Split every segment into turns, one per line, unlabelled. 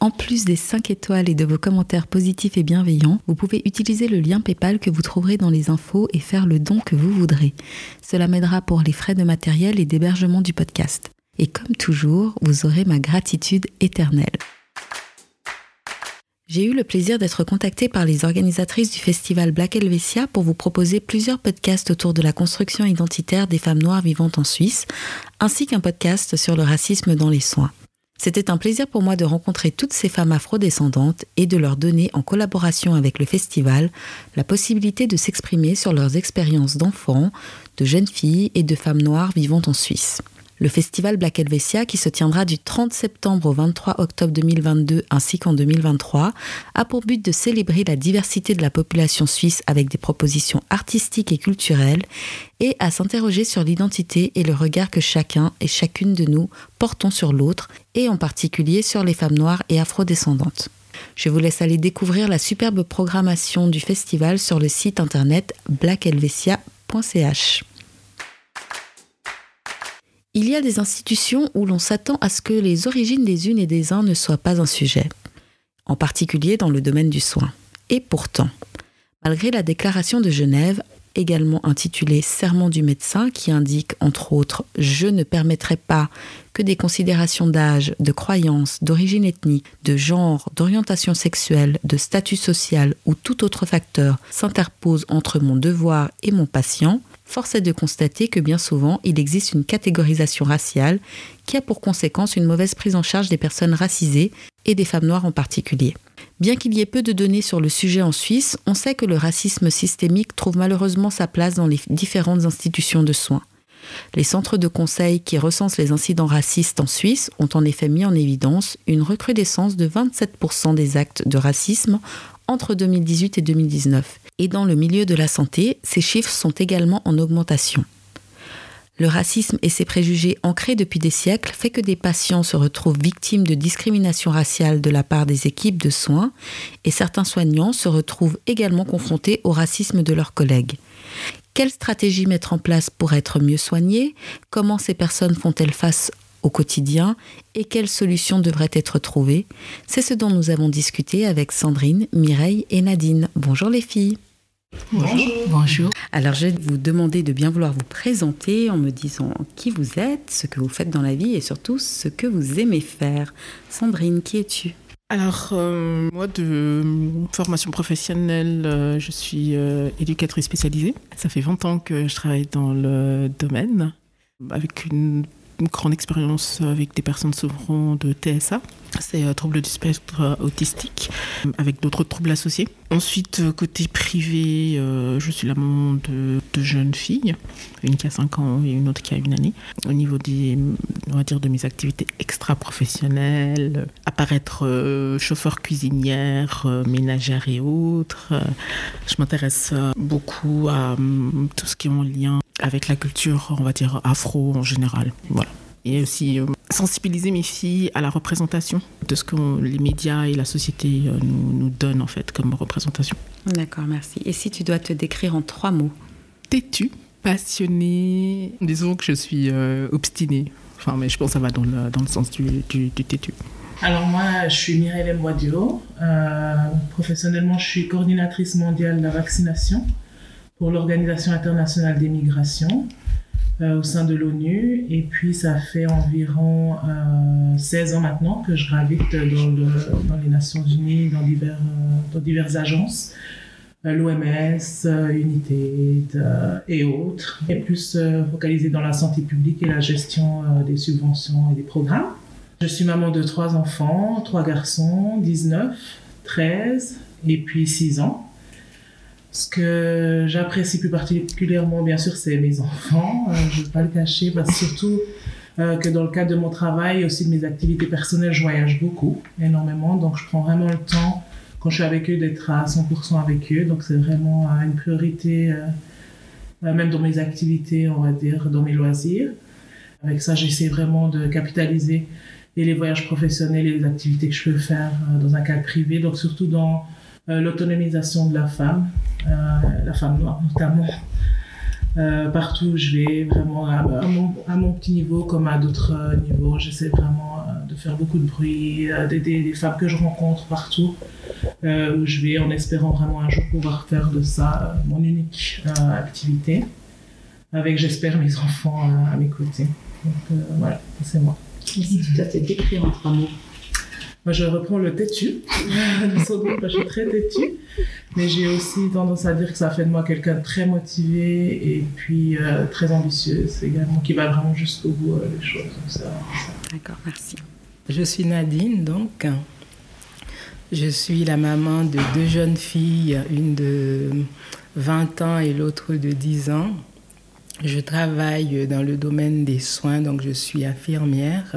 en plus des 5 étoiles et de vos commentaires positifs et bienveillants, vous pouvez utiliser le lien PayPal que vous trouverez dans les infos et faire le don que vous voudrez. Cela m'aidera pour les frais de matériel et d'hébergement du podcast. Et comme toujours, vous aurez ma gratitude éternelle. J'ai eu le plaisir d'être contactée par les organisatrices du festival Black Helvetia pour vous proposer plusieurs podcasts autour de la construction identitaire des femmes noires vivantes en Suisse, ainsi qu'un podcast sur le racisme dans les soins. C'était un plaisir pour moi de rencontrer toutes ces femmes afrodescendantes et de leur donner, en collaboration avec le festival, la possibilité de s'exprimer sur leurs expériences d'enfants, de jeunes filles et de femmes noires vivant en Suisse. Le festival Black Helvetia, qui se tiendra du 30 septembre au 23 octobre 2022 ainsi qu'en 2023, a pour but de célébrer la diversité de la population suisse avec des propositions artistiques et culturelles et à s'interroger sur l'identité et le regard que chacun et chacune de nous portons sur l'autre et en particulier sur les femmes noires et afrodescendantes. Je vous laisse aller découvrir la superbe programmation du festival sur le site internet blackhelvetia.ch. Il y a des institutions où l'on s'attend à ce que les origines des unes et des uns ne soient pas un sujet, en particulier dans le domaine du soin. Et pourtant, malgré la déclaration de Genève, également intitulée Serment du médecin, qui indique entre autres Je ne permettrai pas que des considérations d'âge, de croyance, d'origine ethnique, de genre, d'orientation sexuelle, de statut social ou tout autre facteur s'interposent entre mon devoir et mon patient, force est de constater que bien souvent, il existe une catégorisation raciale qui a pour conséquence une mauvaise prise en charge des personnes racisées et des femmes noires en particulier. Bien qu'il y ait peu de données sur le sujet en Suisse, on sait que le racisme systémique trouve malheureusement sa place dans les différentes institutions de soins. Les centres de conseil qui recensent les incidents racistes en Suisse ont en effet mis en évidence une recrudescence de 27% des actes de racisme entre 2018 et 2019. Et dans le milieu de la santé, ces chiffres sont également en augmentation. Le racisme et ses préjugés ancrés depuis des siècles fait que des patients se retrouvent victimes de discrimination raciale de la part des équipes de soins et certains soignants se retrouvent également confrontés au racisme de leurs collègues. Quelle stratégie mettre en place pour être mieux soignés? Comment ces personnes font-elles face au quotidien? Et quelles solutions devraient être trouvées? C'est ce dont nous avons discuté avec Sandrine, Mireille et Nadine. Bonjour les filles.
Bonjour. Bonjour.
Alors, je vais vous demander de bien vouloir vous présenter en me disant qui vous êtes, ce que vous faites dans la vie et surtout ce que vous aimez faire. Sandrine, qui es-tu?
Alors, euh, moi, de formation professionnelle, euh, je suis euh, éducatrice spécialisée. Ça fait 20 ans que je travaille dans le domaine, avec une une grande expérience avec des personnes souffrant de TSA, c'est un trouble du spectre autistique, avec d'autres troubles associés. Ensuite, côté privé, euh, je suis la maman de deux jeunes filles, une qui a 5 ans et une autre qui a une année. Au niveau des, on va dire, de mes activités extra-professionnelles, apparaître euh, chauffeur cuisinière, euh, ménagère et autres, je m'intéresse beaucoup à hum, tout ce qui est en lien avec la culture, on va dire, afro en général. Voilà. Et aussi euh, sensibiliser mes filles à la représentation de ce que les médias et la société euh, nous, nous, donnent en fait comme représentation.
D'accord, merci. Et si tu dois te décrire en trois mots?
Têtu, passionné, disons que je suis euh, obstinée. Enfin, mais je pense que ça va dans le, dans le sens du, du, du têtu.
Alors moi, je suis Mireille. Euh, professionnellement, je suis coordinatrice mondiale de la vaccination pour l'Organisation internationale des migrations euh, au sein de l'ONU. Et puis, ça fait environ euh, 16 ans maintenant que je gravite dans, le, dans les Nations Unies, dans, euh, dans diverses agences. l'OMS, United et autres, et plus focalisée dans la santé publique et la gestion des subventions et des programmes. Je suis maman de trois enfants, trois garçons, 19, 13 et puis 6 ans. Ce que j'apprécie plus particulièrement, bien sûr, c'est mes enfants. Euh, je ne vais pas le cacher, parce surtout euh, que dans le cadre de mon travail et aussi de mes activités personnelles, je voyage beaucoup, énormément. Donc, je prends vraiment le temps, quand je suis avec eux, d'être à 100% avec eux. Donc, c'est vraiment euh, une priorité, même dans mes activités, on va dire, dans mes loisirs. Avec ça, j'essaie vraiment de capitaliser et les voyages professionnels et les activités que je peux faire dans un cadre privé. Donc, surtout dans l'autonomisation de la femme, euh, la femme noire notamment. Euh, partout où je vais, vraiment à, mon, petit niveau comme à d'autres euh, niveaux. J'essaie vraiment de faire beaucoup de bruit, d'aider les femmes que je rencontre partout où je vais, en espérant vraiment un jour pouvoir faire de ça mon unique activité, avec j'espère mes enfants à mes côtés. Donc voilà, c'est moi.
Si tu te décrire en trois mots.
Moi, je reprends le têtu. je suis très têtu. Mais j'ai aussi tendance à dire que ça fait de moi quelqu'un de très motivé et puis euh, très ambitieuse également, qui va vraiment jusqu'au bout euh, des choses.
D'accord, merci.
Je suis Nadine, donc. Je suis la maman de deux jeunes filles, une de 20 ans et l'autre de 10 ans. Je travaille dans le domaine des soins, donc je suis infirmière.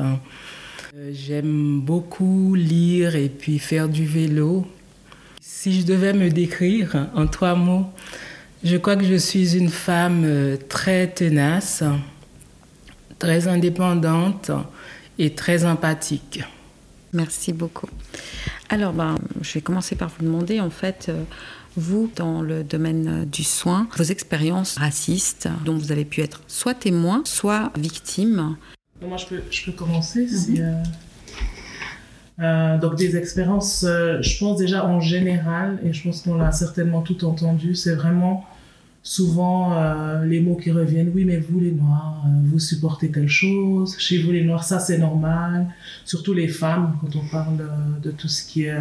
Euh, j'aime beaucoup lire et puis faire du vélo. Si je devais me décrire en trois mots, je crois que je suis une femme euh, très tenace, très indépendante et très empathique.
Merci beaucoup. Alors, ben, je vais commencer par vous demander, en fait, euh, vous, dans le domaine du soin, vos expériences racistes dont vous avez pu être soit témoin, soit victime,
moi, je peux, je peux commencer. Mhm. Euh, euh, donc, des expériences, euh, je pense déjà en général, et je pense qu'on l'a certainement tout entendu, c'est vraiment souvent les mots qui reviennent. Oui, mais vous, les Noirs, vous supportez telle chose. Chez vous, les Noirs, ça, c'est normal. Surtout les femmes, quand on parle de, tout ce qui est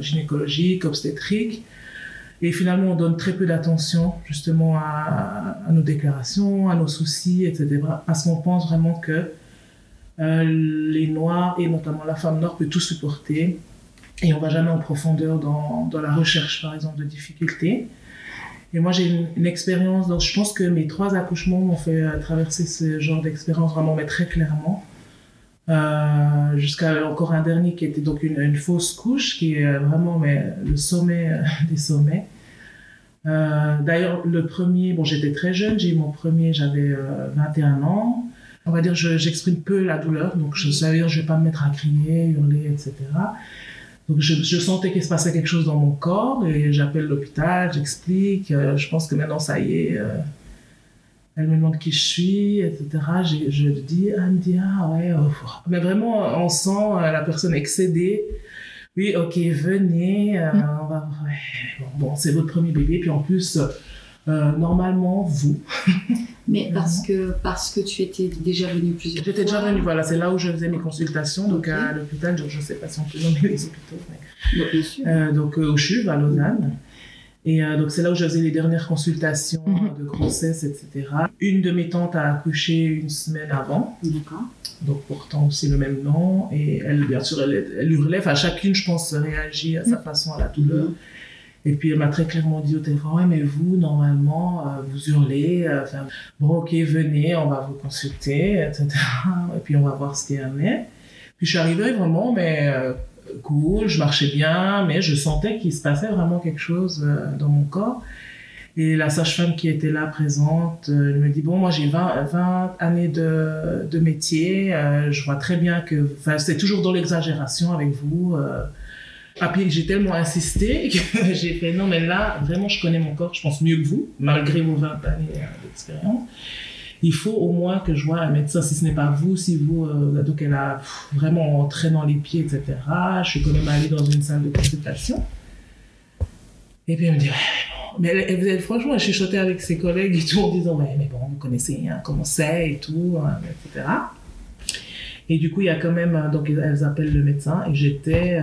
gynécologique, obstétrique. Et finalement, on donne très peu d'attention justement à, à, nos déclarations, à nos soucis, etc. Parce qu'on pense vraiment que les Noirs et notamment la femme noire peut tout supporter et on va jamais en profondeur dans, dans, la recherche, par exemple, de difficultés. Et moi, j'ai une, expérience, donc je pense que mes trois accouchements m'ont fait euh, traverser ce genre d'expérience vraiment, mais très clairement. Euh, jusqu'à encore un dernier qui était donc une, fausse couche, qui est vraiment mais, le sommet des sommets. Euh, D'ailleurs, le premier, bon, j'étais très jeune, j'ai eu mon premier, j'avais 21 ans on va dire, j'exprime peu la douleur, donc je, ça veut dire je vais pas me mettre à crier, hurler, etc. Donc je, je sentais qu'il se passait quelque chose dans mon corps et j'appelle l'hôpital, j'explique. Euh, je pense que maintenant ça y est. Euh, elle me demande qui je suis, etc. Je, je dis, elle me dit ah ouais. Oh, mais vraiment on sent euh, la personne excédée. Oui, ok, venez. Mm. on va, ouais. bon c'est votre premier bébé puis en plus normalement, vous.
Mais parce que, parce que tu étais déjà venue plusieurs
fois J'étais déjà venue, voilà, c'est là où je faisais mes consultations, donc à l'hôpital, je ne sais pas si on peut nommer les hôpitaux, mais... bien sûr. Euh, donc euh, au CHUV, à Lausanne. Et donc c'est là où je faisais les dernières consultations mhm. de grossesse, etc. Une de mes tantes a accouché une semaine avant. D'accord. Donc portant aussi le même nom. Et elle, bien sûr, elle, elle hurlait. Enfin, chacune, je pense, réagit à sa mhm. façon à la douleur. Mhm. Et puis elle m'a très clairement dit au téléphone, ouais, mais vous, normalement, euh, vous hurlez, euh, bon, ok, venez, on va vous consulter, etc. Et puis on va voir ce qu'il y en a. Puis je suis arrivée vraiment, mais euh, cool, je marchais bien, mais je sentais qu'il se passait vraiment quelque chose dans mon corps. Et la sage-femme qui était là présente, elle me dit, bon, moi j'ai 20, 20 années de, de métier, je vois très bien que, enfin, c'est toujours dans l'exagération avec vous. Puis j'ai tellement insisté que j'ai fait non, mais là, vraiment, je connais mon corps, je pense mieux que vous, malgré vos 20 années euh, d'expérience. Il faut au moins que je vois un médecin, si ce n'est pas vous, si vous, euh, donc elle a vraiment entré dans les pieds, etc. Je suis quand même allée dans une salle de consultation. Et puis elle me dit, mais elle, elle, franchement, elle chuchotait avec ses collègues et tout en disant, mais, mais bon, vous connaissez hein, comment c'est et tout, hein, etc. Et du coup, il y a quand même, donc elles appellent le médecin et j'étais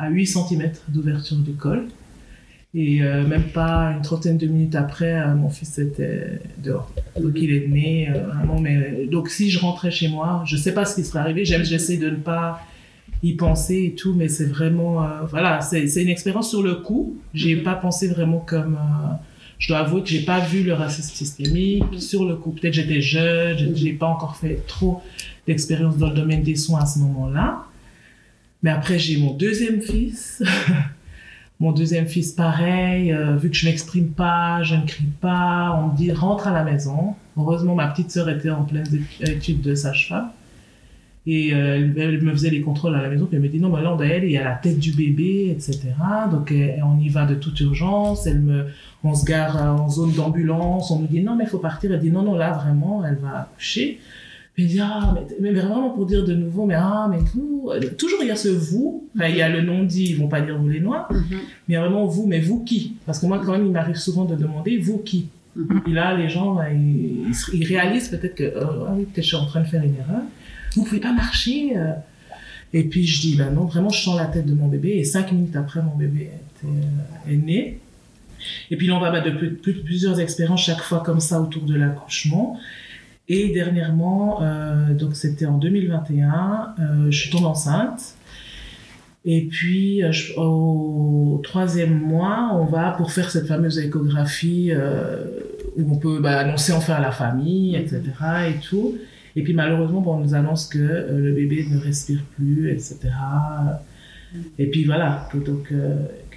à 8 cm d'ouverture du col. Et euh, même pas une trentaine de minutes après, euh, mon fils était dehors. Donc il est né euh. Mais donc si je rentrais chez moi, je sais pas ce qui serait arrivé. J'essaie de ne pas y penser et tout, mais c'est vraiment, voilà, c'est, c'est une expérience sur le coup. J'ai pas pensé vraiment comme. je dois avouer que j'ai pas vu le racisme systémique sur le coup. Peut-être j'étais jeune, j'ai pas encore fait trop d'expérience dans le domaine des soins à ce moment-là. Mais après j'ai mon deuxième fils. Mon deuxième fils, pareil, euh, vu que je m'exprime pas, je ne crie pas, on me dit rentre à la maison. Heureusement, ma petite sœur était en pleine étude de sage-femme. Et euh, elle me faisait les contrôles à la maison, puis elle me dit non, mais là, on il y a la tête du bébé, etc. Donc, euh, on y va de toute urgence. On se gare en zone d'ambulance. On me dit non, mais il faut partir. Elle dit non, non, là, vraiment, elle va accoucher. Ah, mais, vraiment pour dire de nouveau, mais ah, mais vous, toujours il y a ce vous, enfin, il y a le non dit, ils vont pas dire vous les noirs, mm-hmm. mais il y a vraiment vous, mais vous qui? Parce que moi, quand même, il m'arrive souvent de demander vous qui? Mm-hmm. Et là, les gens, ils, réalisent peut-être que, euh, ah oui, peut-être je suis en train de faire une erreur. Vous pouvez pas marcher. Euh. Et puis je dis, bah non, vraiment, je sens la tête de mon bébé. Et cinq minutes après, mon bébé était, euh, est né. Et puis là, on va mettre de plusieurs expériences chaque fois comme ça autour de l'accouchement. Et dernièrement, euh, donc c'était en 2021, euh, je suis tombée enceinte. Et puis, euh, au troisième mois, on va pour faire cette fameuse échographie où on peut bah, annoncer enfin à la famille, etc. et tout. Et puis, malheureusement, on nous annonce que le bébé ne respire plus, etc. Et puis, voilà, donc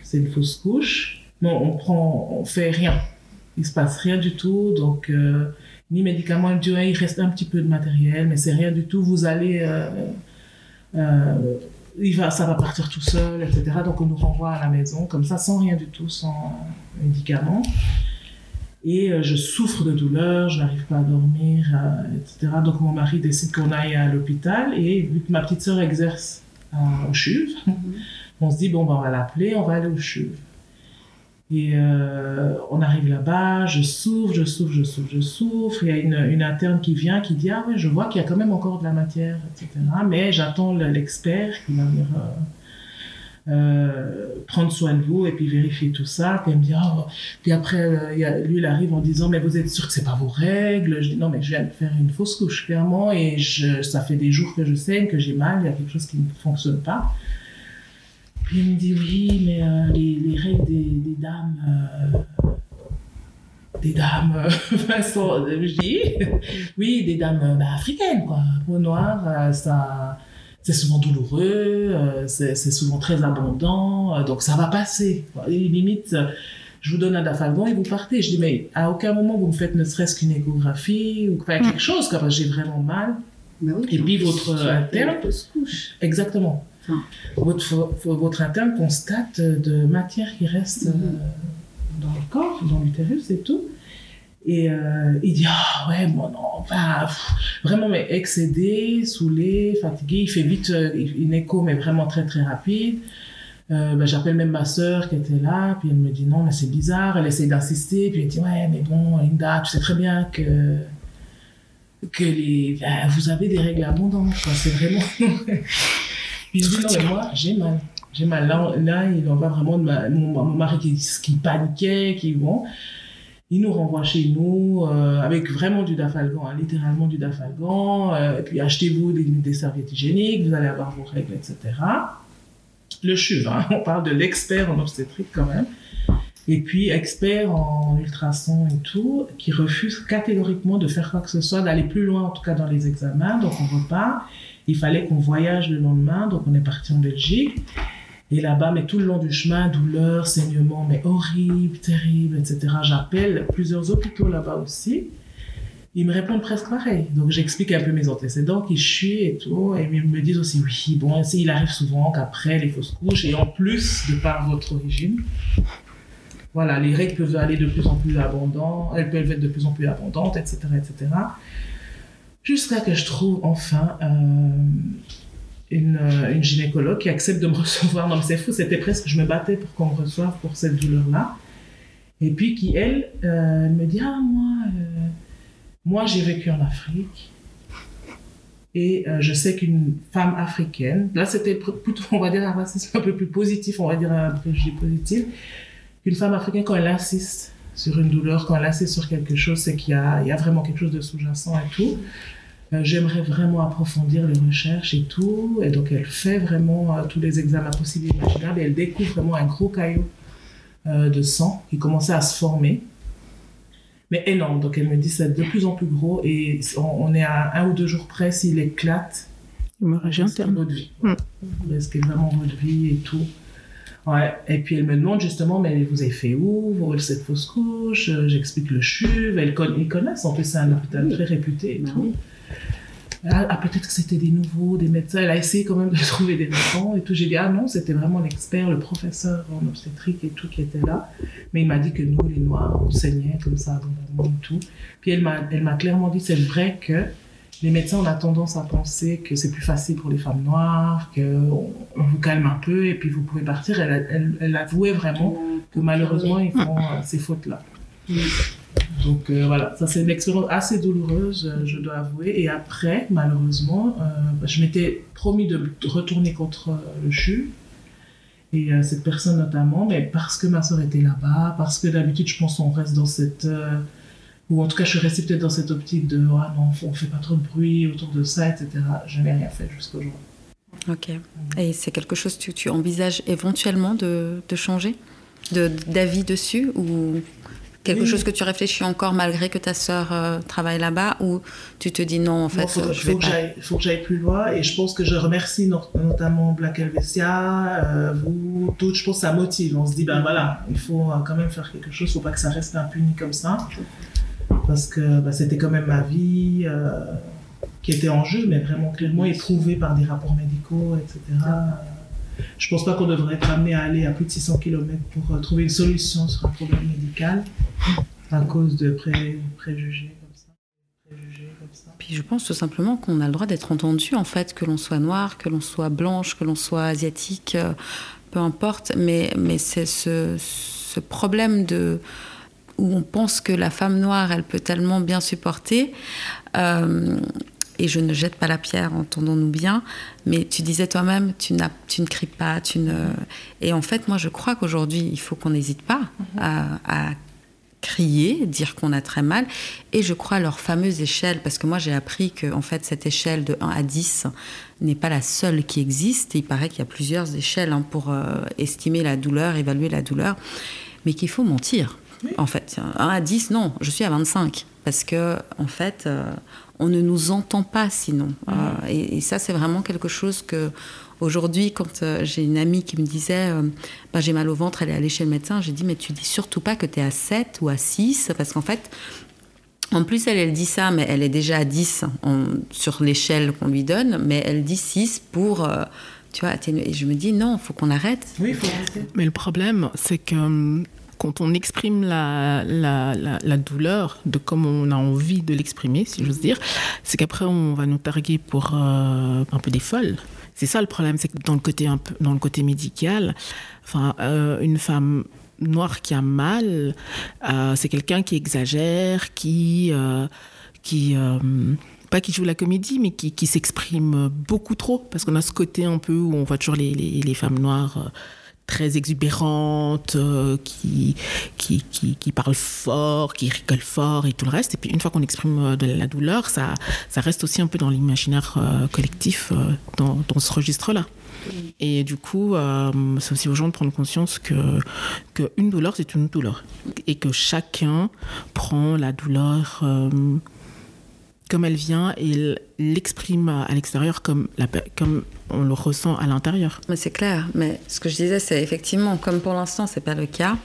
c'est une fausse couche. Non, on prend, on fait rien. Il se passe rien du tout. Donc, ni médicaments. il reste un petit peu de matériel, mais c'est rien du tout. Vous allez, euh, euh, il va, ça va partir tout seul, etc. Donc on nous renvoie à la maison, comme ça, sans rien du tout, sans médicaments. Et euh, je souffre de douleur, je n'arrive pas à dormir, etc. Donc mon mari décide qu'on aille à l'hôpital. Et vu que ma petite sœur exerce au CHUV, mm-hmm. on se dit, bon, ben, on va l'appeler, on va aller au CHUV. Et euh, on arrive là-bas, je souffre, je souffre, je souffre, je souffre. Il y a une, interne qui vient, qui dit Ah ouais, je vois qu'il y a quand même encore de la matière, etc. Mais j'attends l'expert qui va venir euh, euh, prendre soin de vous et puis vérifier tout ça. Puis me dit oh. Puis après, lui, il arrive en disant Mais vous êtes sûr que c'est pas vos règles? Je dis Non, mais je viens de faire une fausse couche, clairement, et je, ça fait des jours que je saigne, que j'ai mal, il y a quelque chose qui ne fonctionne pas. Il me dit oui, mais euh, les, les, règles des, des dames, euh, des dames, sont, je dis oui, des dames bah, africaines quoi. Peau noire, euh, ça, c'est souvent douloureux, c'est souvent très abondant, donc ça va passer. Limite, je vous donne un dafalgon et vous partez. Je dis mais à aucun moment vous me faites ne serait-ce qu'une échographie ou quelque chose, car j'ai vraiment mal. Bah et puis votre interne, exactement votre, votre interne constate de matière qui reste euh, dans le corps, dans l'utérus et tout. Et euh, il dit Ah ouais, bon, non, vraiment, mais excédé, saoulé, fatigué. Il fait vite euh, une écho, mais vraiment très très rapide. Ben, j'appelle même ma sœur qui était là, puis elle me dit non, mais c'est bizarre. Elle essaie d'insister, puis elle dit ouais, mais bon, Linda, tu sais très bien que que les, ben, vous avez des règles abondantes, C'est vraiment. Puis je dis, non, mais moi, j'ai mal. J'ai mal. Là, là, il en va vraiment de ma, mon, mari qui, qui paniquait, qui, bon. Il nous renvoie chez nous euh, avec vraiment du dafalgan, hein, littéralement du dafalgan. Euh, et puis achetez-vous des, des, serviettes hygiéniques, vous allez avoir vos règles, etc. Le CHUV, hein, on parle de l'expert en obstétrique quand même. Et puis expert en ultrasons et tout, qui refuse catégoriquement de faire quoi que ce soit, d'aller plus loin en tout cas dans les examens. Donc on repart. Il fallait qu'on voyage le lendemain, donc on est parti en Belgique. Et là-bas, mais tout le long du chemin, douleur, saignement, mais horrible, terrible, etc. J'appelle plusieurs hôpitaux là-bas aussi. Ils me répondent presque pareil. Donc j'explique un peu mes antécédents, qui je suis et tout. Et ils me disent aussi, oui, bon, il arrive souvent qu'après les fausses couches, et en plus, de par votre origine, voilà, les règles peuvent aller de plus en plus abondantes, elles peuvent être de plus en plus abondantes, etc., etc. Jusqu'à que je trouve enfin euh, une, euh, une, gynécologue qui accepte de me recevoir. Non, mais c'est fou, c'était presque, je me battais pour qu'on me reçoive pour cette douleur-là. Et puis qui, elle, euh, me dit, ah, moi, moi j'ai vécu en Afrique. Et je sais qu'une femme africaine, là c'était plutôt, on va dire, un racisme un peu plus positif, on va dire un préjugé positif. qu'une femme africaine, quand elle insiste sur une douleur, quand elle insiste sur quelque chose, c'est qu'il y a, il y a vraiment quelque chose de sous-jacent et tout. Euh, J'aimerais vraiment approfondir les recherches et tout. Et donc, elle fait vraiment euh, tous les examens possibles et imaginables. Et elle découvre vraiment un gros caillot euh, de sang qui commençait à se former. Mais énorme. Donc, elle me dit c'est de plus en plus gros. Et on, on est à un ou deux jours près s'il éclate.
Hémorragie
risquer
interne.
votre vie.
Mm.
Vous risquez vraiment votre vie et tout. Ouais. Et puis elle me demande justement, mais vous avez fait où? Vous, cette fausse couche? Euh, J'explique le CHUV. Elle con- ils connaissent, en plus c'est un hôpital très réputé et
Bah
tout. Ah, ah, peut-être que c'était des nouveaux, des médecins. Elle a essayé quand même de trouver des raisons et tout. J'ai dit, ah non, c'était vraiment l'expert, le professeur en obstétrique et tout qui était là. Mais il m'a dit que nous, les Noirs, on saignait comme ça et tout. Puis elle m'a, elle m'a clairement dit, c'est vrai que les médecins, on a tendance à penser que c'est plus facile pour les femmes noires, qu'on on vous calme un peu et puis vous pouvez partir. Elle, avouait vraiment que malheureusement, ils font euh, ces fautes-là. Donc euh, voilà, ça c'est une expérience assez douloureuse, euh, je dois avouer. Et après, malheureusement, bah, je m'étais promis de retourner contre le CHU. Et cette personne notamment, mais parce que ma soeur était là-bas, parce que d'habitude, je pense qu'on reste dans cette... euh, ou en tout cas, je suis restée peut-être dans cette optique de « Ah non, on fait pas trop de bruit autour de ça, etc. » Je n'ai rien fait jusqu'à aujourd'hui.
Ok. Et c'est quelque chose que tu envisages éventuellement de, de changer de, D'avis dessus Ou quelque
Oui.
chose que tu réfléchis encore malgré que ta sœur euh, travaille là-bas Ou tu te dis non, en fait,
Il faut,
je vais
faut que
pas.
j'aille- faut que j'aille plus loin et je pense que je remercie no- notamment Black Helvetia, euh, vous toutes, je pense que ça motive. On se dit, ben voilà, il faut euh, quand même faire quelque chose, il faut pas que ça reste impuni comme ça. Parce que ben, c'était quand même ma vie euh, qui était en jeu, mais vraiment clairement éprouvée par des rapports médicaux, etc. Je pense pas qu'on devrait être amené à aller à plus de 600 km pour euh, trouver une solution sur un problème médical à cause de pré- préjugés comme ça. Préjugés comme ça.
Puis je pense tout simplement qu'on a le droit d'être entendu, en fait, que l'on soit noir, que l'on soit blanche, que l'on soit asiatique, euh, peu importe. Mais, mais c'est ce, ce problème de où on pense que la femme noire, elle peut tellement bien supporter. euh, et je ne jette pas la pierre, entendons-nous bien, mais tu disais toi-même, tu, n'as- tu ne cries pas, tu ne... Et en fait, moi, je crois qu'aujourd'hui, il faut qu'on n'hésite pas à, à crier, dire qu'on a très mal. Et je crois à leur fameuse échelle, parce que moi j'ai appris que en fait cette échelle de 1 à 10 n'est pas la seule qui existe. Il paraît qu'il y a plusieurs échelles hein, pour euh, estimer la douleur, évaluer la douleur, mais qu'il faut mentir. En fait, 1 à 10, non, je suis à 25. Parce que, en fait, euh, on ne nous entend pas sinon. Euh, et, et ça, c'est vraiment quelque chose que, aujourd'hui, quand euh, j'ai une amie qui me disait euh, bah, j'ai mal au ventre, elle est allée chez le médecin, j'ai dit mais tu dis surtout pas que tu es à 7 ou à 6, parce qu'en fait, en plus, elle, elle dit ça, mais elle est déjà à 10 en- sur l'échelle qu'on lui donne, mais elle dit 6 pour, euh, tu vois, atténuer. Et je me dis, non, il faut qu'on arrête.
Oui, il faut arrêter.
Mais le problème, c'est que hum, quand on exprime la, la, la, douleur de comme on a envie de l'exprimer, si j'ose dire, c'est qu'après on va nous targuer pour euh, un peu des folles. C'est ça le problème, c'est que dans le côté un peu, dans le côté médical, enfin, euh, une femme noire qui a mal, euh, c'est quelqu'un qui exagère, qui, qui pas qui joue la comédie, mais qui, qui s'exprime beaucoup trop, parce qu'on a ce côté un peu où on voit toujours les, les femmes noires. Très exubérantes, euh, qui, qui, qui, qui parlent fort, qui rigolent fort et tout le reste. Et puis une fois qu'on exprime euh, de la douleur, ça, ça reste aussi un peu dans l'imaginaire euh, collectif, euh, dans, dans ce registre-là. Et du coup, c'est aussi aux gens de prendre conscience que, que une douleur, c'est une douleur. Et que chacun prend la douleur comme elle vient et l'exprime à l'extérieur comme, comme on le ressent à l'intérieur.
C'est clair. Mais ce que je disais, c'est effectivement, comme pour l'instant, c'est pas le cas.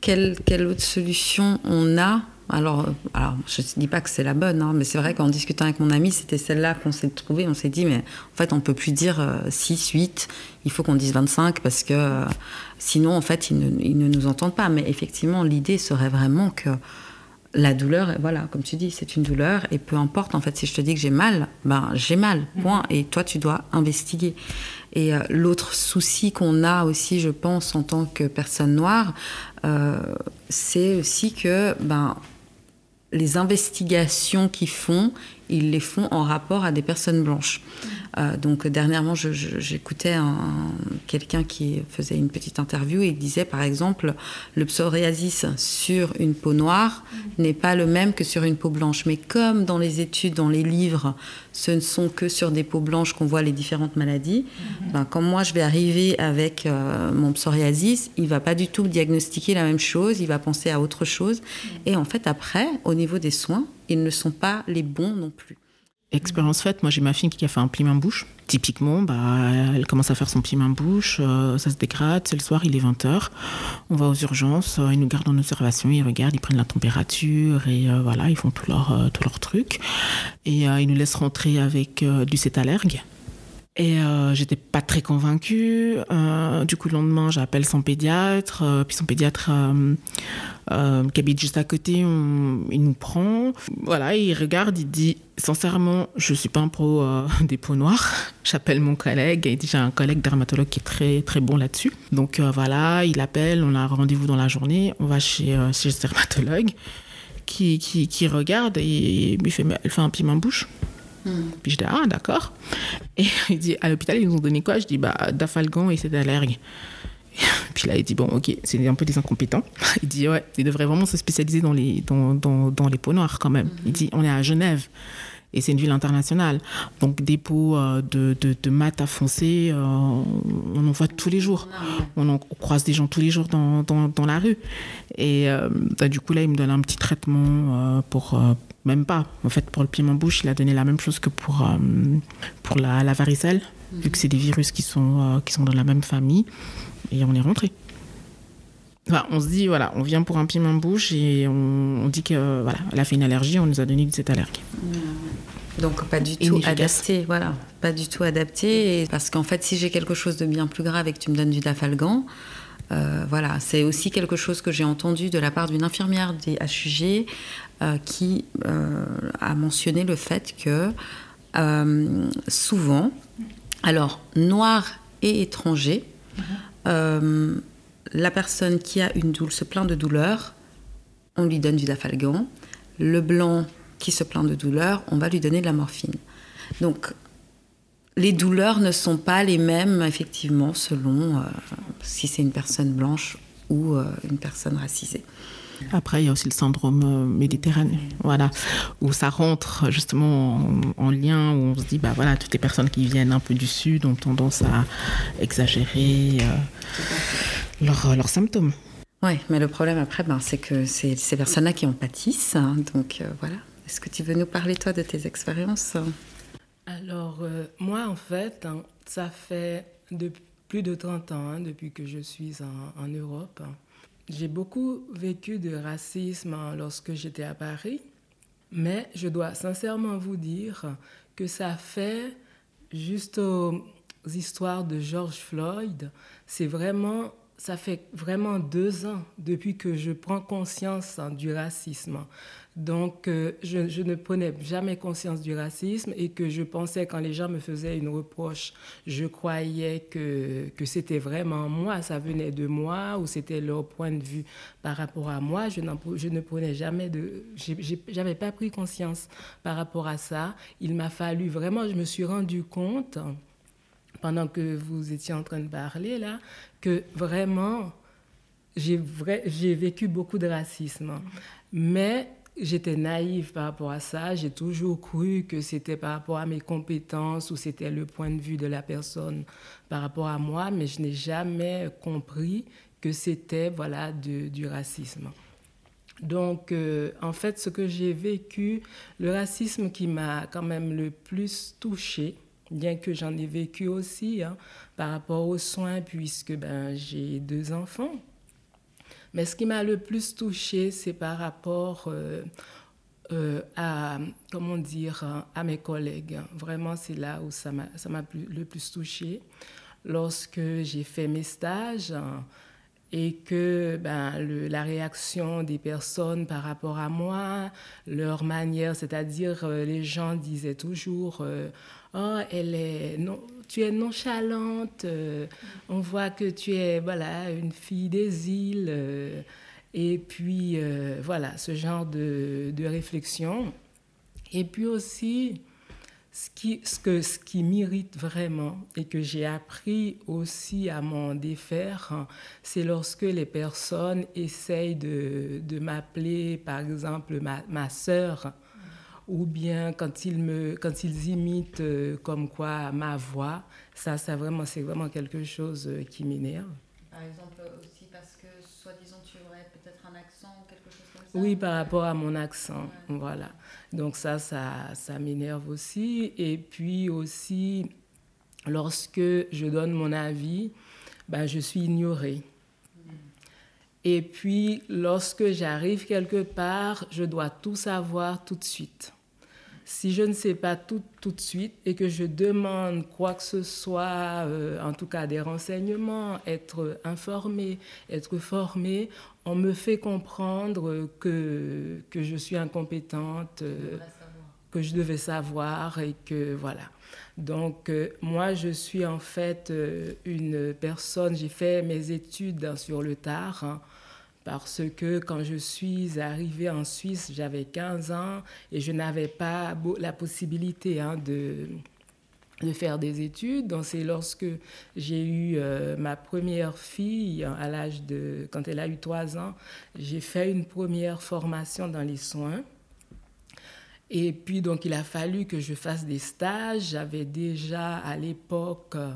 Quelle, quelle autre solution on a? Alors, euh, alors, je ne dis pas que c'est la bonne, hein, mais c'est vrai qu'en discutant avec mon ami, c'était celle-là qu'on s'est trouvé. On s'est dit, mais en fait, on peut plus dire euh, 6, 8, il faut qu'on dise 25 parce que euh, sinon, en fait, ils ne, ils ne nous entendent pas. Mais effectivement, l'idée serait vraiment que la douleur, voilà, comme tu dis, c'est une douleur et peu importe, en fait, si je te dis que j'ai mal, ben j'ai mal, point. Et toi, tu dois investiguer. Et euh, l'autre souci qu'on a aussi, je pense, en tant que personne noire, euh, c'est aussi que ben, les investigations qu'ils font, ils les font en rapport à des personnes blanches. Euh, donc dernièrement, j'écoutais un quelqu'un qui faisait une petite interview et disait par exemple le psoriasis sur une peau noire n'est pas le même que sur une peau blanche. Mais comme dans les études, dans les livres, ce ne sont que sur des peaux blanches qu'on voit les différentes maladies, ben, quand moi je vais arriver avec euh, mon psoriasis, il va pas du tout diagnostiquer la même chose, il va penser à autre chose. Et en fait après, au niveau des soins, ils ne sont pas les bons non plus.
Expérience faite, moi j'ai ma fille qui a fait un piment bouche. Typiquement, bah, elle commence à faire son piment bouche, euh, ça se dégrade, c'est le soir, il est 20h. On va aux urgences, euh, ils nous gardent en observation, ils regardent, ils prennent la température et euh, voilà, ils font tout leur, tout leur truc. Et ils nous laissent rentrer avec du cétalergue. Et euh, j'étais pas très convaincue. Euh, du coup, le lendemain, j'appelle son pédiatre. Euh, puis son pédiatre qui habite juste à côté, il nous prend. Voilà, il regarde, il dit Sincèrement, je suis pas un pro des peaux noires. J'appelle mon collègue. Il dit J'ai un collègue dermatologue qui est très, très bon là-dessus. Donc voilà, il appelle, on a rendez-vous dans la journée. On va chez, chez le dermatologue qui, qui, regarde et lui fait fait un piment en bouche. Hmm. Puis je dis, ah, d'accord. Et il dit, à l'hôpital, ils nous ont donné quoi? Je dis, bah, dafalgan et c'est allergue. Puis là, il dit, bon, ok, c'est un peu des incompétents. Il dit, ouais, ils devraient vraiment se spécialiser dans les, dans, dans, dans les peaux noires quand même. Il dit, on est à Genève et c'est une ville internationale. Donc des pots euh, de, de, de, mat à foncé, euh, on en voit tous les jours. On, en, croise des gens tous les jours dans, dans, dans la rue. Et euh, bah, du coup, là, il me donne un petit traitement pour même pas. En fait, pour le piment bouche, il a donné la même chose que pour, euh, pour la, la varicelle, mhm. vu que c'est des virus qui sont, euh, qui sont dans la même famille. Et on est rentré. Enfin, on se dit, voilà, on vient pour un piment bouche et on, dit que voilà, elle a fait une allergie, on nous a donné cette allergie.
Donc pas du tout adapté, voilà, pas du tout adapté. parce qu'en fait, si j'ai quelque chose de bien plus grave et que tu me donnes du dafalgan, euh, voilà, c'est aussi quelque chose que j'ai entendu de la part d'une infirmière des HUG euh, qui euh, a mentionné le fait que souvent, alors noir et étranger, la personne qui a une doule se plaint de douleur, on lui donne du dafalgan. Le blanc qui se plaint de douleur, on va lui donner de la morphine. Donc, les douleurs ne sont pas les mêmes, effectivement, selon si c'est une personne blanche ou une personne racisée.
Après, il y a aussi le syndrome euh, méditerranéen, voilà, où ça rentre justement en, lien, où on se dit, bah voilà, toutes les personnes qui viennent un peu du sud ont tendance à exagérer euh, leurs, symptômes.
Oui, mais le problème après, ben, c'est que c'est ces personnes-là qui en pâtissent. Hein, donc euh, voilà. Est-ce que tu veux nous parler, toi, de tes expériences?
Alors, moi, en fait, hein, ça fait plus de 30 ans, hein, depuis que je suis en, en Europe. J'ai beaucoup vécu de racisme lorsque j'étais à Paris, mais je dois sincèrement vous dire que ça fait, juste aux histoires de George Floyd, c'est vraiment ça fait vraiment deux ans depuis que je prends conscience hein, du racisme. Donc, euh, je, ne prenais jamais conscience du racisme et que je pensais, quand les gens me faisaient une reproche, je croyais que, c'était vraiment moi, ça venait de moi ou c'était leur point de vue par rapport à moi. Je, je ne prenais jamais de. J'avais pas pris conscience par rapport à ça. Il m'a fallu vraiment, je me suis rendu compte pendant que vous étiez en train de parler là, que vraiment, j'ai vécu beaucoup de racisme. Mais j'étais naïve par rapport à ça. J'ai toujours cru que c'était par rapport à mes compétences ou c'était le point de vue de la personne par rapport à moi, mais je n'ai jamais compris que c'était voilà du racisme. Donc, euh, en fait, ce que j'ai vécu, le racisme qui m'a quand même le plus touchée, bien que j'en ai vécu aussi hein, par rapport aux soins, puisque ben, j'ai deux enfants. Mais ce qui m'a le plus touchée, c'est par rapport euh, euh, à, comment dire, à mes collègues. Vraiment, c'est là où ça m'a le plus touchée. Lorsque j'ai fait mes stages, et que ben, la réaction des personnes par rapport à moi, leur manière, c'est-à-dire euh, les gens disaient toujours Oh, elle est non, tu es nonchalante, euh, on voit que tu es voilà, une fille des îles. et puis voilà, ce genre de, de réflexion. Et puis aussi, ce qui, ce que, ce qui m'irrite vraiment et que j'ai appris aussi à m'en défaire, hein, c'est lorsque les personnes essayent de, de m'appeler, par exemple, ma, ma sœur, ou bien quand ils, me, quand ils imitent euh, comme quoi ma voix, ça, ça vraiment, c'est vraiment quelque chose euh, qui m'énerve.
Par exemple, aussi parce que, soi-disant, tu aurais peut-être un accent ou quelque chose comme ça
Oui, par rapport à mon accent, voilà. Donc ça, ça, ça m'énerve aussi. Et puis aussi, lorsque je donne mon avis, ben, je suis ignorée. Et puis, lorsque j'arrive quelque part, je dois tout savoir tout de suite. Si je ne sais pas tout tout de suite et que je demande quoi que ce soit, euh, en tout cas des renseignements, être informé, être formé, on me fait comprendre que, que je suis incompétente, euh, que je devais savoir et que voilà. Donc euh, moi, je suis en fait une personne, j'ai fait mes études sur le tard. Hein, parce que quand je suis arrivée en Suisse, j'avais 15 ans et je n'avais pas la possibilité hein, de, de faire des études. Donc c'est lorsque j'ai eu euh, ma première fille à l'âge de quand elle a eu 3 ans, j'ai fait une première formation dans les soins. Et puis donc il a fallu que je fasse des stages. J'avais déjà à l'époque 33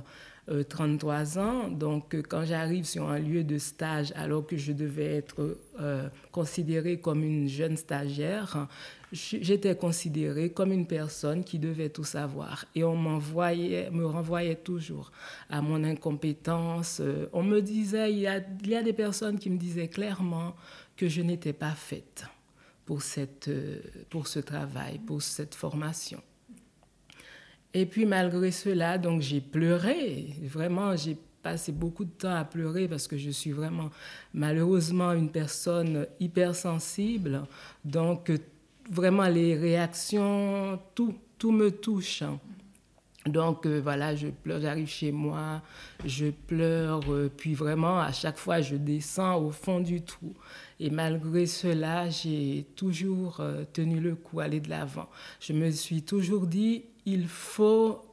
euh, ans. Donc, euh, quand j'arrive sur un lieu de stage, alors que je devais être euh, considérée comme une jeune stagiaire, j'étais considérée comme une personne qui devait tout savoir. Et on m'envoyait, me renvoyait toujours à mon incompétence. On me disait, il y a, il y a des personnes qui me disaient clairement que je n'étais pas faite pour, cette, pour ce travail, pour cette formation. Et puis malgré cela, donc j'ai pleuré. Vraiment, j'ai passé beaucoup de temps à pleurer parce que je suis vraiment malheureusement une personne hypersensible. Donc vraiment les réactions, tout, tout me touche. Donc euh, voilà, je pleure, j'arrive chez moi, je pleure, euh, puis vraiment à chaque fois je descends au fond du trou. Et malgré cela, j'ai toujours euh, tenu le coup, aller de l'avant. Je me suis toujours dit, il faut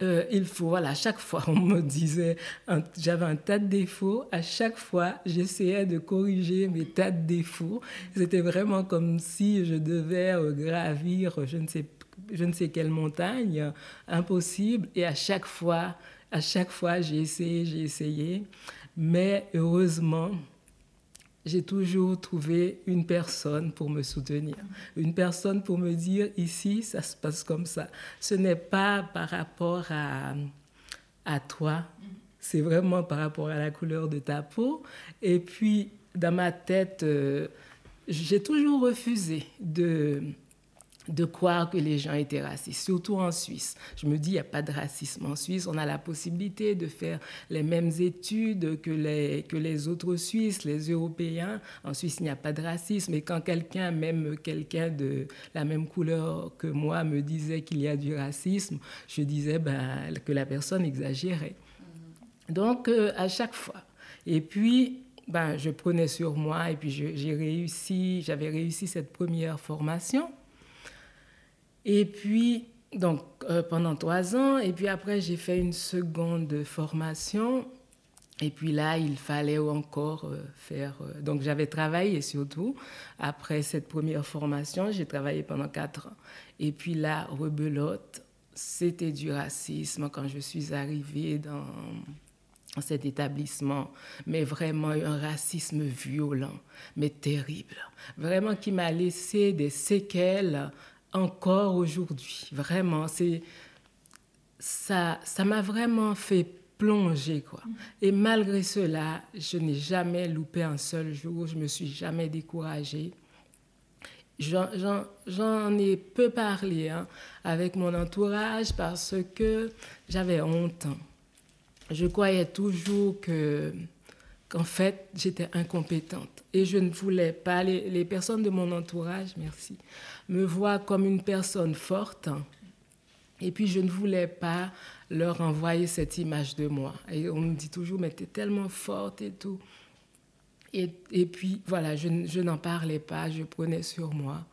euh, il faut, voilà, à chaque fois, on me disait, j'avais un tas de défauts. À chaque fois, j'essayais de corriger mes tas de défauts. C'était vraiment comme si je devais euh, gravir, je ne sais, je ne sais quelle montagne, impossible. Et à chaque fois, à chaque fois, j'ai essayé, j'ai essayé. Mais heureusement, j'ai toujours trouvé une personne pour me soutenir, une personne pour me dire ici, ça se passe comme ça. Ce n'est pas par rapport à, à toi, c'est vraiment par rapport à la couleur de ta peau. Et puis, dans ma tête, euh, j'ai toujours refusé de de croire que les gens étaient racistes, surtout en Suisse. Je me dis, il n'y a pas de racisme en Suisse. On a la possibilité de faire les mêmes études que les, que les autres Suisses, les Européens. En Suisse, il n'y a pas de racisme. Et quand quelqu'un, même quelqu'un de la même couleur que moi, me disait qu'il y a du racisme, je disais ben, que la personne exagérait. Donc, euh, à chaque fois. Et puis, ben, je prenais sur moi et puis j'ai réussi, j'avais réussi cette première formation. Et puis, donc, euh, pendant trois ans, et puis après, j'ai fait une seconde formation. Et puis là, il fallait encore euh, faire. Euh, donc, j'avais travaillé surtout. Après cette première formation, j'ai travaillé pendant quatre ans. Et puis là, rebelote, c'était du racisme quand je suis arrivée dans cet établissement, mais vraiment un racisme violent, mais terrible, vraiment qui m'a laissé des séquelles encore aujourd'hui. Vraiment, c'est ça, ça m'a vraiment fait plonger quoi. Et malgré cela, je n'ai jamais loupé un seul jour. Je me suis jamais découragée. J'en ai peu parlé hein, avec mon entourage parce que j'avais honte. Je croyais toujours que qu'en fait, j'étais incompétente. Et je ne voulais pas, les, personnes de mon entourage, merci, me voient comme une personne forte. Et puis, je ne voulais pas leur envoyer cette image de moi. Et on me dit toujours, mais tu es tellement forte et tout. Et, et puis, voilà, je, je n'en parlais pas, je prenais sur moi.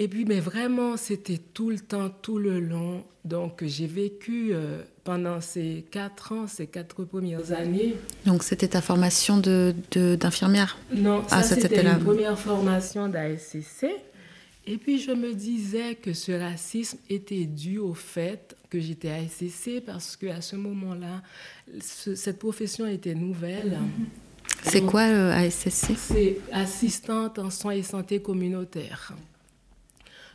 Et puis, mais vraiment, c'était tout le temps, tout le long. Donc, j'ai vécu euh, pendant ces quatre ans, ces quatre premières années.
Donc, c'était ta formation d'infirmière
de, Non, ah, ça, c'était la première formation d'ASCC. Et puis, je me disais que ce racisme était dû au fait que j'étais ASCC parce qu'à ce moment-là, cette profession était nouvelle.
C'est quoi ASCC
C'est assistante en soins et santé communautaire.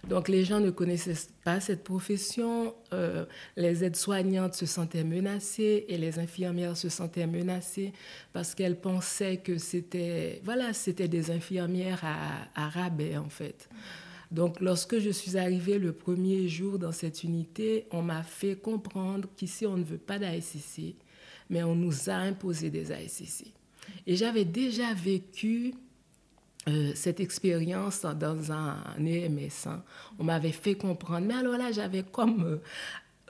Donc les gens ne connaissaient pas cette profession, euh, les aides-soignantes se sentaient menacées et les infirmières se sentaient menacées parce qu'elles pensaient que c'était voilà, des infirmières à, à, rabais en fait. Donc lorsque je suis arrivée le premier jour dans cette unité, on m'a fait comprendre qu'ici on ne veut pas d'ASCC, mais on nous a imposé des ASCC. Et j'avais déjà vécu euh, cette expérience dans un EMS. Hein. On m'avait fait comprendre. Mais alors là, j'avais comme euh,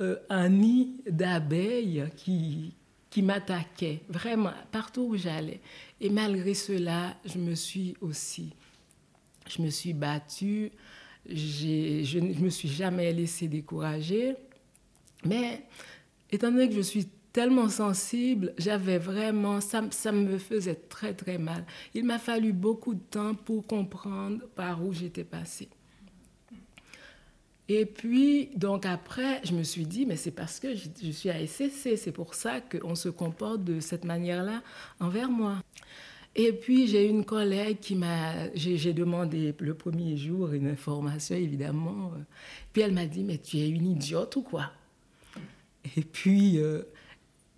euh, un nid d'abeilles qui, qui m'attaquait, vraiment, partout où j'allais. Et malgré cela, je me suis aussi, je me suis battue, je ne me suis jamais laissée décourager. Mais étant donné que je suis tellement sensible, j'avais vraiment, ça, me faisait très très mal. Il m'a fallu beaucoup de temps pour comprendre par où j'étais passée. Et puis, donc après, je me suis dit, mais c'est parce que je, je suis à SCC, c'est pour ça qu'on se comporte de cette manière-là envers moi. Et puis, j'ai une collègue qui m'a. J'ai demandé le premier jour une information, évidemment. Puis elle m'a dit, mais tu es une idiote ou quoi? Et puis, euh,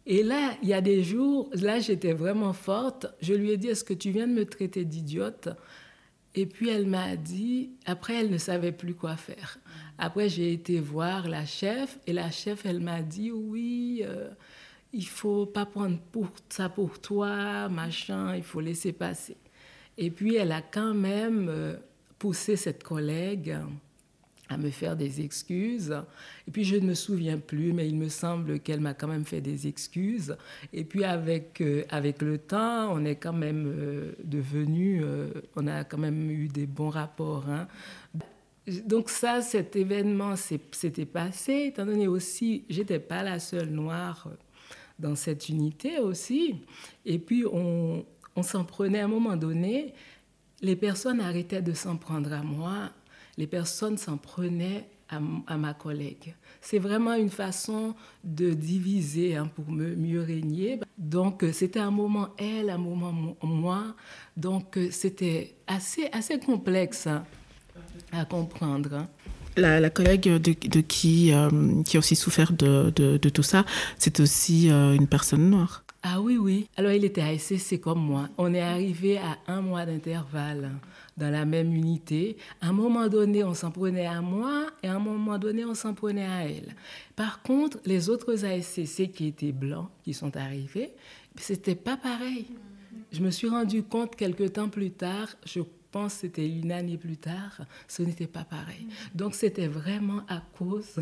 et là, il y a des jours, là, j'étais vraiment forte. Je lui ai dit, est-ce que tu viens de me traiter d'idiote? Et puis elle m'a dit, après, elle ne savait plus quoi faire. Après, j'ai été voir la chef, et la chef, elle m'a dit, oui, euh, il faut pas prendre ça pour toi, machin, il faut laisser passer. Et puis, elle a quand même euh, poussé cette collègue à me faire des excuses. Et puis je ne me souviens plus, mais il me semble qu'elle m'a quand même fait des excuses. Et puis avec, euh, avec le temps, on est quand même euh, devenu, euh, on a quand même eu des bons rapports. Hein. Donc ça, cet événement s'était passé, étant donné aussi, j'étais pas la seule noire dans cette unité aussi. Et puis on, on s'en prenait à un moment donné, les personnes arrêtaient de s'en prendre à moi les personnes s'en prenaient à, ma collègue. C'est vraiment une façon de diviser hein, pour me, mieux régner. Donc euh, c'était un moment elle, un moment moi. Donc euh, c'était assez, assez complexe hein, à comprendre. Hein.
La, collègue de, qui, euh, qui a aussi souffert de, de tout ça, c'est aussi une personne noire.
Ah oui, oui. Alors il était à SCC comme moi. On est arrivé à un mois d'intervalle dans la même unité. À un moment donné, on s'en prenait à moi et à un moment donné, on s'en prenait à elle. Par contre, les autres ASCC qui étaient blancs, qui sont arrivés, c'était pas pareil. Je me suis rendu compte quelques temps plus tard, je pense que c'était une année plus tard, ce n'était pas pareil. Donc c'était vraiment à cause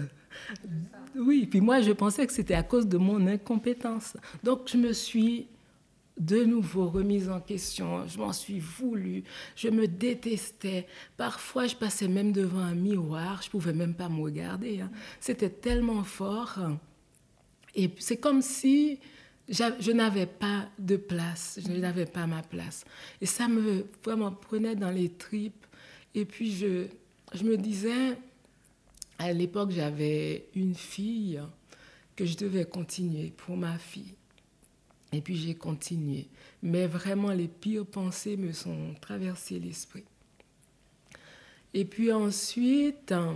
oui, puis moi, je pensais que c'était à cause de mon incompétence. Donc, je me suis de nouveau remise en question. Je m'en suis voulu. Je me détestais. Parfois, je passais même devant un miroir. Je pouvais même pas me regarder. Hein. C'était tellement fort. Et c'est comme si je n'avais pas de place. Je n'avais pas ma place. Et ça me vraiment prenait dans les tripes. Et puis, je, je me disais, à l'époque, j'avais une fille que je devais continuer pour ma fille. Et puis j'ai continué. Mais vraiment, les pires pensées me sont traversées l'esprit. Et puis ensuite, hein,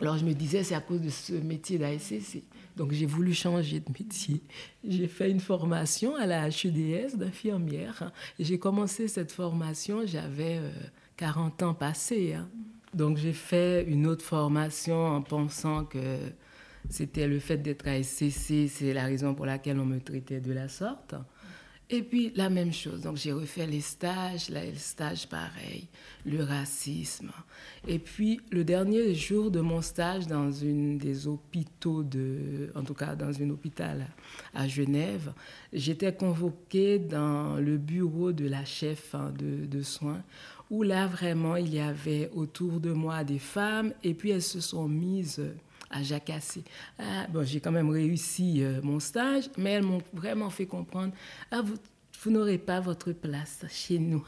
alors je me disais, c'est à cause de ce métier d'ASCC. Donc j'ai voulu changer de métier. J'ai fait une formation à la HEDS d'infirmière. J'ai commencé cette formation, j'avais 40 euh, ans passés. Hein. Donc j'ai fait une autre formation en pensant que c'était le fait d'être à SCC, c'est la raison pour laquelle on me traitait de la sorte. Et puis la même chose, donc j'ai refait les stages, là, les stages pareil, le racisme. Et puis le dernier jour de mon stage dans une des hôpitaux de, en tout cas dans un hôpital à Genève, j'étais convoquée dans le bureau de la chef hein, de, de soins, où là vraiment il y avait autour de moi des femmes, et puis elles se sont mises à jacasser. Ah, bon, j'ai quand même réussi euh, mon stage, mais elles m'ont vraiment fait comprendre, ah, vous, n'aurez pas votre place chez nous.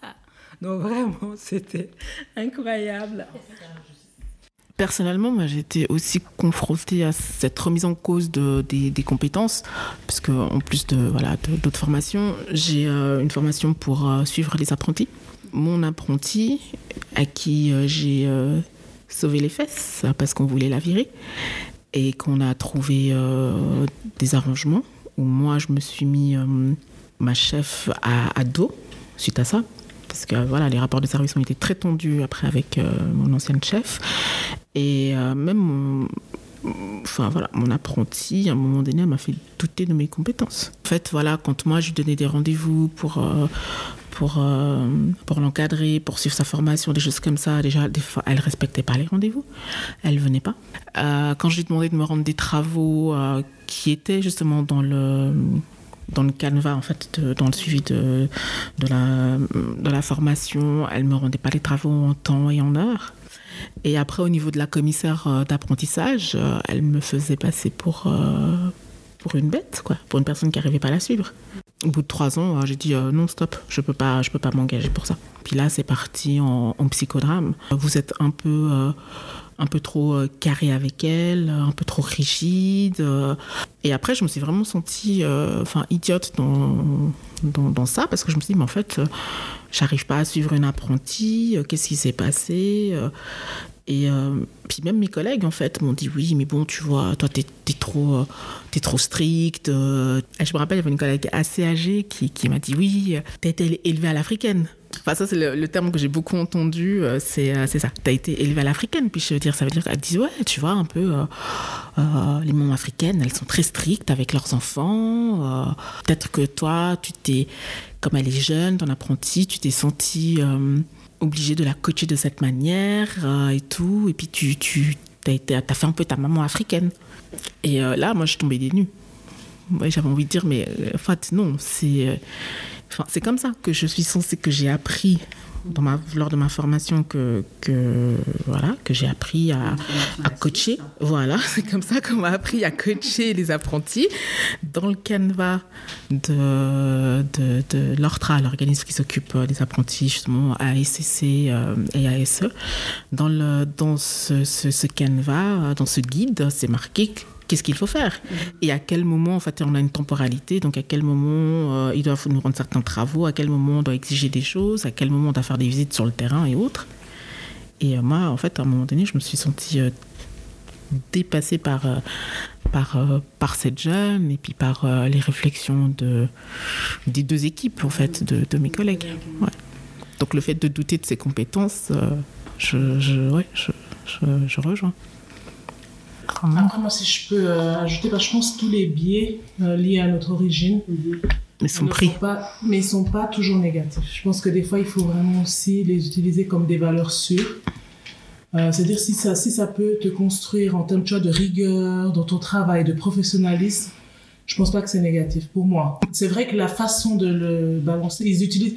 Donc vraiment, c'était incroyable.
Personnellement, moi, j'étais aussi confrontée à cette remise en cause de, des, compétences, parce que en plus de voilà d'autres formations, j'ai euh, une formation pour euh, suivre les apprentis. Mon apprenti, à qui j'ai sauvé les fesses parce qu'on voulait la virer et qu'on a trouvé euh, des arrangements où moi je me suis mis euh, ma chef à, dos suite à ça. Parce que voilà les rapports de service ont été très tendus après avec euh, mon ancienne chef. Et même mon, enfin voilà mon apprenti à un moment donné m'a fait douter de mes compétences. En fait voilà quand moi je lui donnais des rendez-vous pour pour, euh, pour l'encadrer, pour suivre sa formation, des choses comme ça. Déjà, des fois, elle respectait pas les rendez-vous. Elle venait pas. Euh, quand je lui demandais de me rendre des travaux euh, qui étaient justement dans le dans le canevas, en fait, dans le suivi de, de, la, de la formation, elle me rendait pas les travaux en temps et en heure. Et après, au niveau de la commissaire d'apprentissage, elle me faisait passer pour, pour une bête, quoi, pour une personne qui n'arrivait pas à la suivre. Au bout de trois ans, euh, j'ai dit euh, non, stop, je peux pas, peux pas m'engager pour ça. Puis là, c'est parti en, psychodrame. Vous êtes un peu, euh, un peu trop carré avec elle, un peu trop rigide. et après, je me suis vraiment sentie, enfin, idiote dans, dans, dans ça parce que je me suis dit, mais en fait, j'arrive pas à suivre une apprentie. Qu'est-ce qui s'est passé. Et euh, puis même mes collègues en fait m'ont dit oui mais bon tu vois toi t'es es trop euh, trop stricte. euh. Je me rappelle il y avait une collègue assez âgée qui, qui m'a dit oui t'as été élevée à l'africaine. Enfin ça c'est le, terme que j'ai beaucoup entendu c'est ça t'as été élevée à l'africaine puis je veux dire ça veut dire qu'elle dit ouais tu vois un peu les mamans africaines elles sont très strictes avec leurs enfants. Peut-être que toi tu t'es comme elle est jeune ton apprenti tu t'es sentie obligé de la coacher de cette manière euh, et tout. Et puis tu, tu as, fait un peu ta maman africaine. Et euh, là, moi, je tombée des nues. J'avais envie de dire, mais euh, en fait, non, c'est c'est comme ça que je suis censée, que j'ai appris lors de ma formation que, que, voilà, que j'ai appris à, à coacher. Voilà, c'est comme ça qu'on m'a appris à coacher les apprentis dans le canevas de, de, l'ORTRA, l'organisme qui s'occupe euh, des apprentis, justement, ASCC euh, et ASE. Dans, le, dans ce, ce, ce canevas, euh, dans ce guide, c'est marqué qu'est-ce qu'il faut faire et à quel moment en fait on a une temporalité donc à quel moment euh, ils doivent nous rendre certains travaux à quel moment on doit exiger des choses à quel moment on doit faire des visites sur le terrain et autres. Et euh, moi en fait à un moment donné je me suis sentie euh, dépassée par euh, par par cette jeune et puis par les réflexions de des deux équipes en fait de, de mes collègues. Donc le fait de douter de ses compétences je, je, je rejoins
Après, moi, si je peux euh, ajouter, parce que je pense que tous les biais euh, liés à notre origine
mais
ne sont pas, mais ils sont pas toujours négatifs. Je pense que des fois, il faut vraiment aussi les utiliser comme des valeurs sûres. Euh, C'est-à-dire si ça, si ça peut te construire en termes tu vois, de rigueur dans ton travail, de professionnalisme, je pense pas que c'est négatif pour moi. C'est vrai que la façon de le balancer, ils utilisent,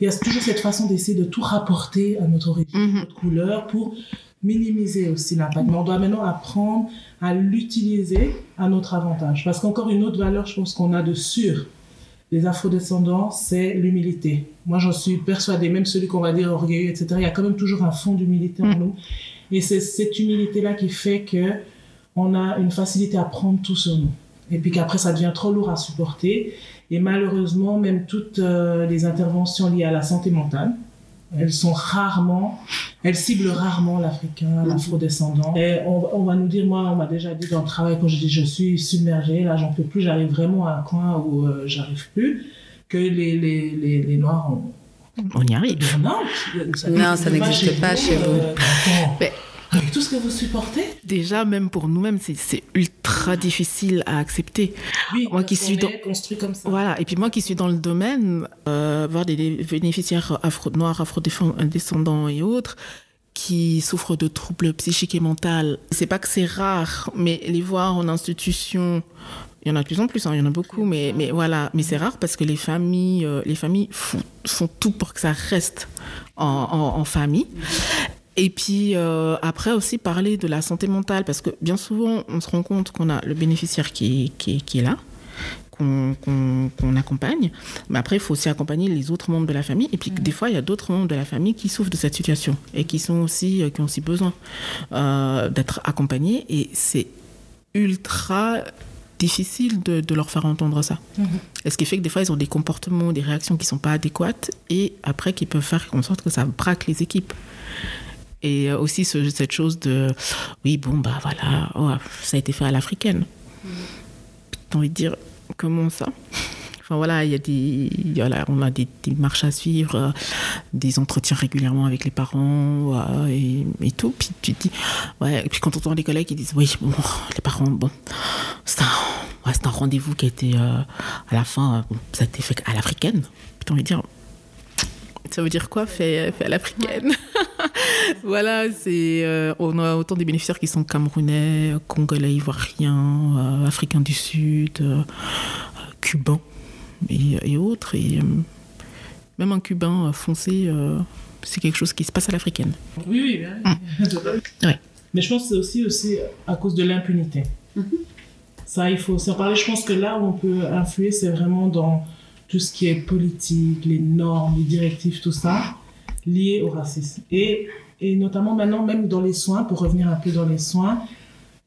il y a toujours cette façon d'essayer de tout rapporter à notre origine,
Mhm.
notre couleur, pour minimiser aussi l'impact. Mais on doit maintenant apprendre à l'utiliser à notre avantage. Parce qu'encore une autre valeur, je pense qu'on a de sûr les afrodescendants, c'est l'humilité. Moi, j'en suis persuadée, même celui qu'on va dire orgueilleux, etc., il y a quand même toujours un fond d'humilité en
Mm.
nous. Et c'est cette humilité-là qui fait que on a une facilité à prendre tout sur nous. Et puis qu'après, ça devient trop lourd à supporter. Et malheureusement, même toutes euh, les interventions liées à la santé mentale, elles sont rarement, elles ciblent rarement l'Africain, l'Afro-descendant. Et on, on va nous dire, moi, on m'a déjà dit dans le travail, quand je dis je suis submergée, là, j'en peux plus, j'arrive vraiment à un coin où euh, j'arrive plus, que les, les, les, les Noirs ont...
on y arrive
Non,
Non, ça n'existe pas chez vous.
euh.
Mais
Avec tout ce que vous supportez
Déjà, même pour nous-mêmes, c'est ultra difficile à accepter.
Oui,
moi qui suis dans...
construit comme ça.
Voilà, et puis moi qui suis dans le domaine, euh, voir des bénéficiaires afro noirs, afro-descendants et autres, qui souffrent de troubles psychiques et mentaux. C'est pas que c'est rare, mais les voir en institution, il y en a de plus en plus, hein, il y en a beaucoup, mais, mais voilà, mais c'est rare parce que les familles, euh, les familles font, font, tout pour que ça reste en, en, famille. Et puis euh, après aussi parler de la santé mentale, parce que bien souvent on se rend compte qu'on a le bénéficiaire qui, qui, qui est là, qu'on accompagne. Mais après, il faut aussi accompagner les autres membres de la famille. Et puis, des fois, il y a d'autres membres de la famille qui souffrent de cette situation et qui, sont aussi, euh, qui ont aussi besoin euh, d'être accompagnés. Et c'est ultra difficile de, de, leur faire entendre ça. Mm Et ce qui fait que des fois, ils ont des comportements, des réactions qui ne sont pas adéquates et après, qui peuvent faire en sorte que ça braque les équipes. Et euh, aussi ce, cette chose de, oui, bon, bah voilà, oh, ça a été fait à l'africaine. Mm J'ai envie de dire, comment ça? Enfin voilà, il y a des, voilà, on a des, des, marches à suivre, euh, des entretiens régulièrement avec les parents euh, et, et, tout. Puis tu te dis, ouais. Et puis quand on entend des collègues qui disent, oui, bon, les parents, bon, c'est un, ouais, un rendez-vous qui a été euh, à la fin, ça a été fait à l'africaine. Puis envie de dire, ça veut dire quoi, fait, fait à l'africaine Voilà, c'est euh, on a autant des bénéficiaires qui sont camerounais, congolais, ivoiriens, euh, africains du Sud, euh, cubains et, et, autres. Et même un cubain foncé, c'est quelque chose qui se passe à l'africaine.
Oui, oui.
Mmh. Ouais.
Mais je pense que c'est aussi, aussi à cause de l'impunité. Mmh. Ça, il faut aussi en parler. Je pense que là où on peut influer, c'est vraiment dans tout ce qui est politique, les normes, les directives, tout ça, lié au racisme. Et, et notamment maintenant, même dans les soins, pour revenir un peu dans les soins,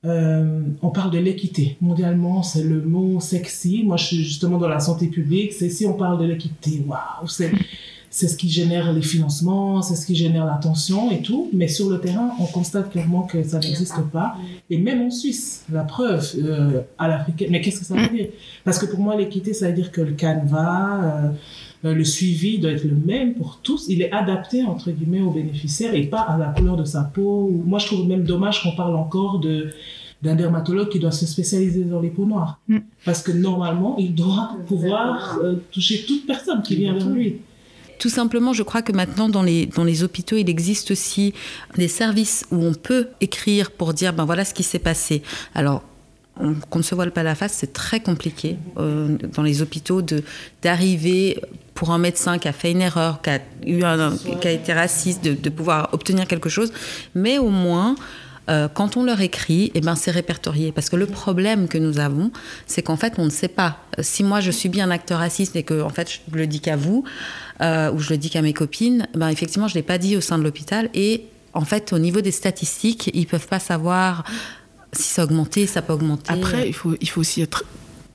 euh, on parle de l'équité. Mondialement, c'est le mot sexy. Moi, je suis justement dans la santé publique. C'est si on parle de l'équité, waouh, c'est c'est ce qui génère les financements, c'est ce qui génère l'attention et tout. Mais sur le terrain, on constate clairement que ça n'existe pas. Et même en Suisse, la preuve euh, à l'africaine. Mais qu'est-ce que ça veut dire? Parce que pour moi, l'équité, ça veut dire que le canevas, euh, le suivi doit être le même pour tous. Il est adapté, entre guillemets, aux bénéficiaires et pas à la couleur de sa peau. Moi, je trouve même dommage qu'on parle encore de d'un dermatologue qui doit se spécialiser dans les peaux noires. Mm. Parce que normalement, il doit pouvoir euh, toucher toute personne qui vient vers lui.
Tout simplement, je crois que maintenant, dans les, dans les hôpitaux, il existe aussi des services où on peut écrire pour dire, ben voilà ce qui s'est passé. Alors, qu'on ne se voile pas la face, c'est très compliqué euh, dans les hôpitaux d'arriver pour un médecin qui a fait une erreur, qui a, eu un, qui a été raciste, de pouvoir obtenir quelque chose. Mais au moins, euh, quand on leur écrit, eh ben, c'est répertorié. Parce que le problème que nous avons, c'est qu'en fait, on ne sait pas. Si moi, je suis bien un acteur raciste et que, en fait, je le dis qu'à vous, euh, ou je le dis qu'à mes copines, ben, effectivement, je ne l'ai pas dit au sein de l'hôpital. Et en fait, au niveau des statistiques, ils ne peuvent pas savoir si ça a augmenté, ça peut augmenter.
Après, il faut, il faut aussi être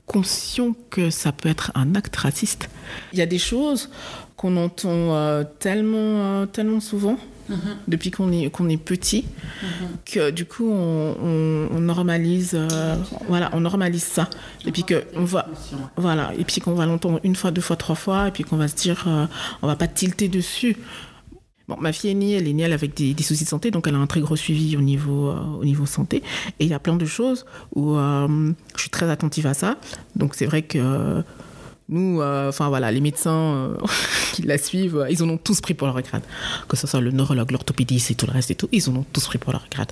conscient que ça peut être un acte raciste. Il y a des choses qu'on entend euh, tellement, euh, tellement souvent Mm -hmm. depuis qu'on est, qu'on est petit, mm -hmm. que du coup on, on, on normalise, euh, voilà, on normalise ça. Et puis que on va, voilà, et puis qu'on va l'entendre une fois, deux fois, trois fois, et puis qu'on va se dire, euh, on va pas tilter dessus. Bon, ma fille est née, elle est née avec des, des, soucis de santé, donc elle a un très gros suivi au niveau, euh, au niveau santé. Et il y a plein de choses où euh, je suis très attentive à ça. Donc c'est vrai que nous, enfin voilà, les médecins qui la suivent, ils en ont tous pris pour leur grade. Que ce soit le neurologue, l'orthopédiste et tout le reste et tout, ils en ont tous pris pour leur grade.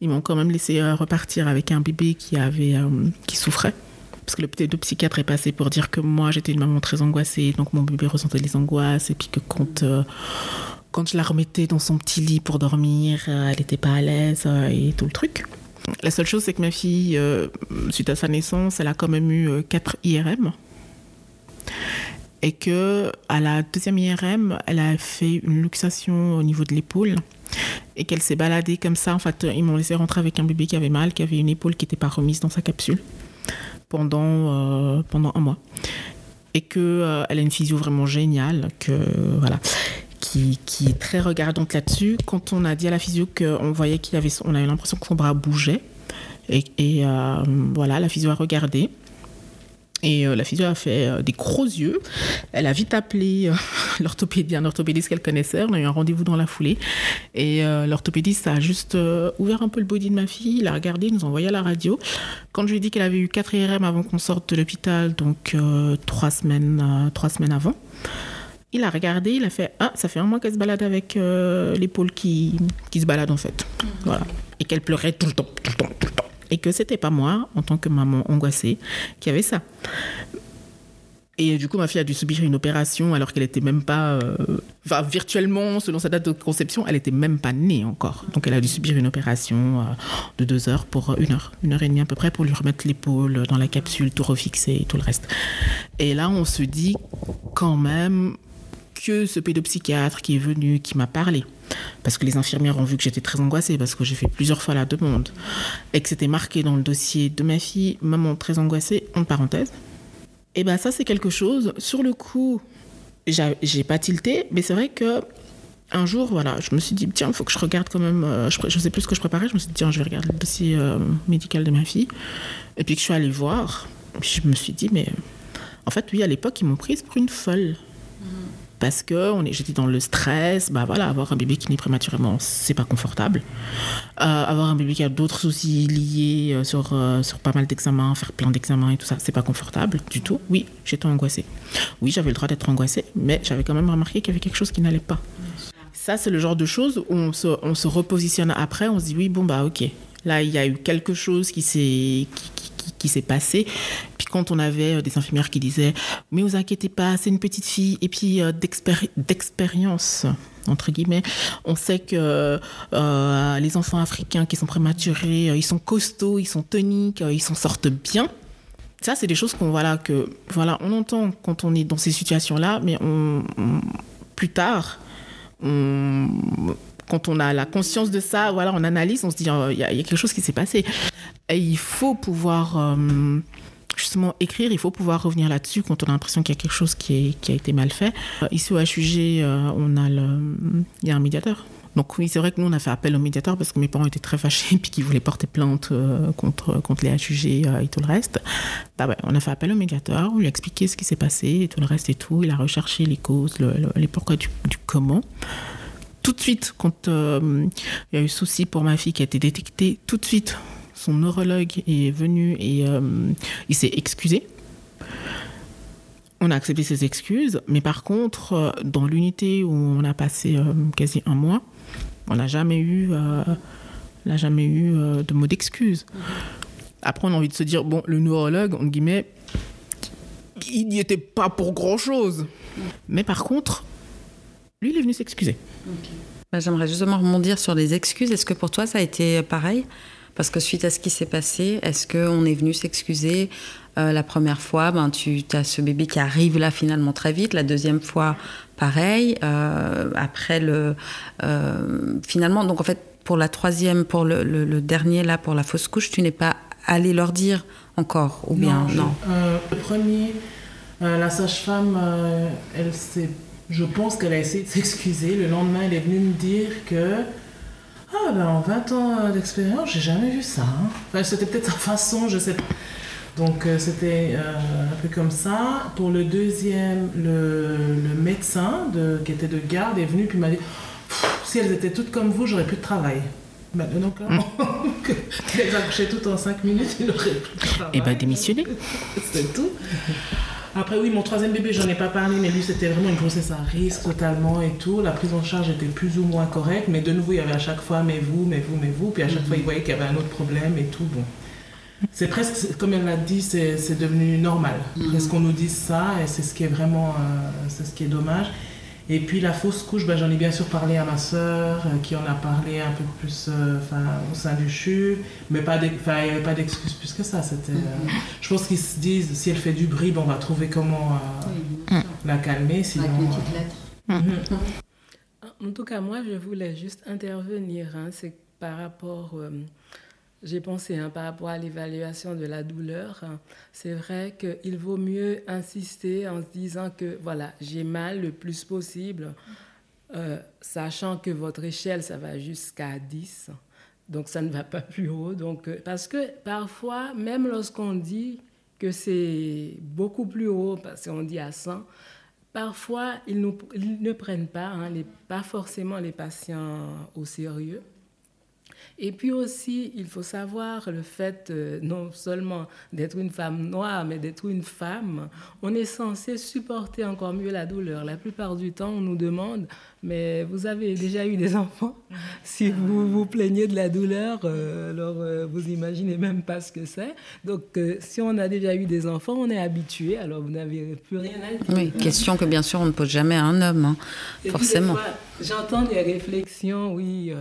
Ils m'ont quand même laissé euh, repartir avec un bébé qui avait, euh, qui souffrait. Parce que le psychiatre est passé pour dire que moi j'étais une maman très angoissée, donc mon bébé ressentait les angoisses, et puis que quand, euh, quand je la remettais dans son petit lit pour dormir, euh, elle n'était pas à l'aise euh, et tout le truc. La seule chose, c'est que ma fille, euh, suite à sa naissance, elle a quand même eu 4 IRM et que à la deuxième IRM, elle a fait une luxation au niveau de l'épaule et qu'elle s'est baladée comme ça. En fait, ils m'ont laissé rentrer avec un bébé qui avait mal, qui avait une épaule qui n'était pas remise dans sa capsule pendant, euh, pendant un mois. Et qu'elle euh, a une physio vraiment géniale, que, voilà, qui, qui est très regardante là-dessus. Quand on a dit à la physio qu'on voyait qu'il avait, on avait l'impression que son bras bougeait. Et, euh, voilà, la physio a regardé Et euh, la physio a fait euh, des gros yeux. Elle a vite appelé euh, l'orthopédiste, un orthopédiste qu'elle connaissait. On a eu un rendez-vous dans la foulée. Et l'orthopédiste a juste ouvert un peu le body de ma fille. Il a regardé, il nous a envoyé à la radio. Quand je lui ai dit qu'elle avait eu 4 IRM avant qu'on sorte de l'hôpital, donc trois semaines, trois semaines avant, il a regardé, il a fait Ah, ça fait un mois qu'elle se balade avec l'épaule qui, qui se balade en fait. Mmh. Voilà. Et qu'elle pleurait tout le temps, tout le temps, tout le temps et que c'était pas moi, en tant que maman angoissée, qui avait ça. Et du coup, ma fille a dû subir une opération alors qu'elle n'était même pas. Euh, enfin, virtuellement, selon sa date de conception, elle n'était même pas née encore. Donc, elle a dû subir une opération euh, de deux heures pour une heure, une heure et demie à peu près pour lui remettre l'épaule dans la capsule, tout refixer et tout le reste. Et là, on se dit quand même que ce pédopsychiatre qui est venu, qui m'a parlé, parce que les infirmières ont vu que j'étais très angoissée, parce que j'ai fait plusieurs fois la demande, et que c'était marqué dans le dossier de ma fille, maman très angoissée, en parenthèse. Et bien ça, c'est quelque chose, sur le coup, j'ai pas tilté, mais c'est vrai que un jour, voilà, je me suis dit, tiens, il faut que je regarde quand même, euh, je, je sais plus ce que je préparais, je me suis dit, tiens, je vais regarder le dossier euh, médical de ma fille. Et puis que je suis allée voir, je me suis dit, mais en fait, oui, à l'époque, ils m'ont prise pour une folle parce que j'étais dans le stress. Bah voilà, avoir un bébé qui naît prématurément, c'est pas confortable. Euh, avoir un bébé qui a d'autres soucis liés euh, sur, euh, sur pas mal d'examens, faire plein d'examens et tout ça, c'est pas confortable du tout. Oui, j'étais angoissée. Oui, j'avais le droit d'être angoissée, mais j'avais quand même remarqué qu'il y avait quelque chose qui n'allait pas. Ça, c'est le genre de choses où on se, on se repositionne après, on se dit oui, bon bah ok, là il y a eu quelque chose qui s'est qui, s'est passé. Puis quand on avait euh, des infirmières qui disaient Mais vous inquiétez pas, c'est une petite fille. Et puis euh, d'expérience, entre guillemets, on sait que euh, les enfants africains qui sont prématurés, ils sont costauds, ils sont toniques, ils s'en sortent bien. Ça, c'est des choses qu'on voilà, que, voilà, on entend quand on est dans ces situations-là, mais on, plus tard, quand on a la conscience de ça, voilà, on analyse, on se dit, il y, a quelque chose qui s'est passé. Il faut pouvoir euh, justement écrire, il faut pouvoir revenir là-dessus quand on a l'impression qu'il y a quelque chose qui, a été mal fait. Euh, ici au HUG, euh, on a le, il y a un médiateur. Donc oui, c'est vrai que nous, on a fait appel au médiateur parce que mes parents étaient très fâchés et qu'ils voulaient porter plainte contre, contre les HUG et tout le reste. Bah ouais, on a fait appel au médiateur, on lui a expliqué ce qui s'est passé et tout le reste et tout. Il a recherché les causes, les pourquoi du comment tout de suite, quand il y a eu souci pour ma fille qui a été détectée, tout de suite, son neurologue est venu et euh, il s'est excusé. On a accepté ses excuses, mais par contre, euh, dans l'unité où on a passé euh, quasi un mois, on n'a jamais eu, n'a jamais eu de mot d'excuse. Après, on a envie de se dire, bon, le neurologue, en guillemets, il n'y était pas pour grand-chose. Mais par contre, lui, il est venu s'excuser.
Bah, j'aimerais justement rebondir sur les excuses. Est-ce que pour toi, ça a été pareil? Parce que suite à ce qui s'est passé, est-ce qu'on est venu s'excuser euh, la première fois, ben, tu as ce bébé qui arrive là finalement très vite. La deuxième fois, pareil. Euh, après le, euh, finalement, donc en fait, pour la troisième, pour le, dernier là, pour la fausse couche, tu n'es pas allé leur dire encore ou bien non?
le premier, la sage-femme, elle s'est, je pense qu'elle a essayé de s'excuser. Le lendemain, elle est venue me dire que ah, ben en 20 ans d'expérience, j'ai jamais vu ça. Hein. Enfin, c'était peut-être sa façon, je sais pas. Donc, euh, c'était euh, un peu comme ça. Pour le deuxième, le, médecin de, qui était de garde est venu puis m'a dit si elles étaient toutes comme vous, j'aurais plus de travail. Maintenant, clairement, qu'elles accouchaient toutes en 5 minutes, il aurait plus de travail.
Et bien, démissionner.
C'est tout. Après, oui, mon troisième bébé, j'en ai pas parlé, mais lui, c'était vraiment une grossesse à risque totalement et tout. La prise en charge était plus ou moins correcte, mais de nouveau, il y avait à chaque fois, mais vous, mais vous, mais vous. Puis à chaque fois, il voyait qu'il y avait un autre problème et tout. Bon. C'est presque, comme elle l'a dit, c'est devenu normal. Mm ce qu'on nous dise ça, et c'est ce qui est vraiment, euh, c'est ce qui est dommage. Et puis la fausse couche, ben, j'en ai bien sûr parlé à ma sœur, euh, qui en a parlé un peu plus euh, au sein du CHU, mais pas il n'y avait pas d'excuses plus que ça. C'était, euh, mm-hmm. je pense qu'ils se disent, si elle fait du bruit, ben, on va trouver comment la calmer. Sinon, Avec une petite lettre.
Mm-hmm. En tout cas, moi, je voulais juste intervenir. Hein, c'est par rapport j'ai pensé hein, par rapport à l'évaluation de la douleur. Hein, c'est vrai qu'il vaut mieux insister en se disant que voilà, j'ai mal le plus possible, euh, sachant que votre échelle, ça va jusqu'à 10. Donc ça ne va pas plus haut. Donc, euh, parce que parfois, même lorsqu'on dit que c'est beaucoup plus haut, parce qu'on dit à 100. Parfois, ils, ne prennent pas, hein, pas forcément les patients au sérieux. Et puis aussi, il faut savoir le fait euh, non seulement d'être une femme noire, mais d'être une femme. On est censé supporter encore mieux la douleur. La plupart du temps, on nous demande, mais vous avez déjà eu des enfants? Si vous vous plaignez de la douleur, euh, alors euh, vous imaginez même pas ce que c'est. Donc, si on a déjà eu des enfants, on est habitué, alors vous n'avez plus rien à dire.
Oui, question que bien sûr on ne pose jamais à un homme, hein, forcément.
J'entends des réflexions, oui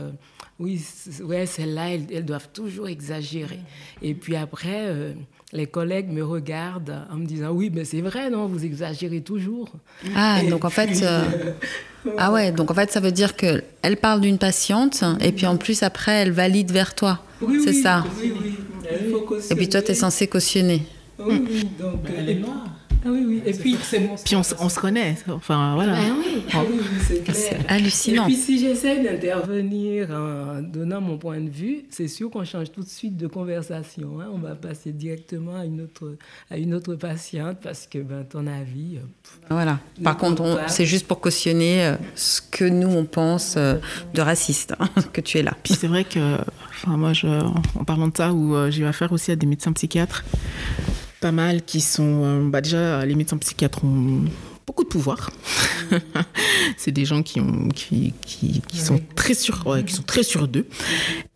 oui, ouais, celles-là, elles, doivent toujours exagérer. Et puis après, euh, les collègues me regardent en me disant, oui, mais c'est vrai, non, vous exagérez toujours.
Ah, donc en fait, euh, ah ouais, donc en fait, ça veut dire que elle parle d'une patiente et puis en plus après, elle valide vers toi.
Oui,
c'est ça.
Oui, oui.
et puis toi, tu es censé cautionner.
Oui, oui. Donc,
elle est noire.
Ah oui, oui. Et puis,
puis on, on, se connaît. Enfin, voilà.
Ben oui, ah oui, c'est clair.
hallucinant.
Et puis, si j'essaie d'intervenir en donnant mon point de vue, c'est sûr qu'on change tout de suite de conversation. Hein. On va passer directement à une autre, à une autre patiente parce que ben, ton avis. Euh,
voilà. Par contre, c'est juste pour cautionner euh, ce que nous, on pense euh, de raciste, hein, que tu es là.
Puis c'est vrai que, enfin, moi, je, en parlant de ça, où j'ai eu affaire aussi à des médecins psychiatres pas mal qui sont. Euh, bah déjà, les médecins psychiatres ont beaucoup de pouvoir. c'est des gens qui, ont, qui, qui, qui sont très sûrs, ouais, qui sont très sûrs d'eux.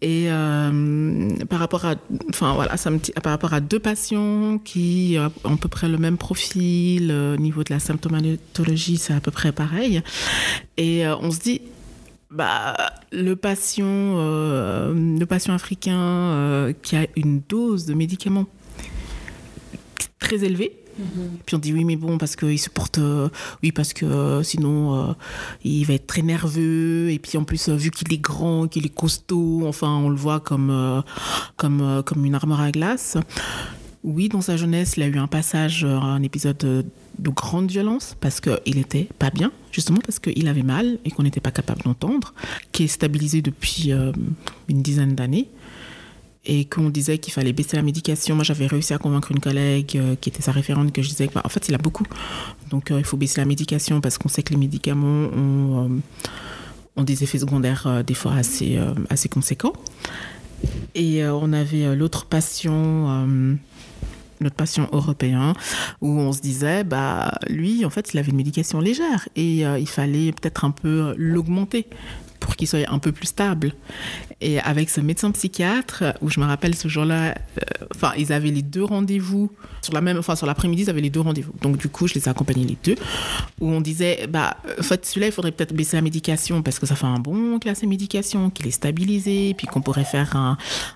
Et euh, par rapport à, enfin voilà, ça me, par rapport à deux patients qui ont à peu près le même profil au niveau de la symptomatologie, c'est à peu près pareil. Et euh, on se dit, bah, le patient, le patient africain qui a une dose de médicaments très élevé. Mhm. Puis on dit oui, mais bon, parce qu'il se porte. Euh, oui, parce que euh, sinon, euh, il va être très nerveux. Et puis en plus, vu qu'il est grand, qu'il est costaud, enfin, on le voit comme, comme, comme une armoire à glace. Oui, dans sa jeunesse, il a eu un passage, un épisode de, de grande violence, parce qu'il était pas bien, justement parce qu'il avait mal et qu'on n'était pas capable d'entendre, qui est stabilisé depuis une dizaine d'années et qu'on disait qu'il fallait baisser la médication. Moi, j'avais réussi à convaincre une collègue euh, qui était sa référente que je disais que, bah, en fait, il a beaucoup. Donc, euh, il faut baisser la médication parce qu'on sait que les médicaments ont, euh, des effets secondaires des fois assez, assez conséquents. Et on avait l'autre patient notre patient européen, où on se disait, bah, lui, en fait, il avait une médication légère et il fallait peut-être un peu l'augmenter pour qu'il soit un peu plus stable. Et avec ce médecin psychiatre, où je me rappelle ce jour-là, euh, enfin, ils avaient les deux rendez-vous sur la même, enfin, sur l'après-midi, ils avaient les deux rendez-vous. Donc, du coup, je les ai accompagnés les deux, où on disait, bah, en fait, celui-là, il faudrait peut-être baisser la médication parce que ça fait un bon classe de médication, qu'il est stabilisé, puis qu'on pourrait faire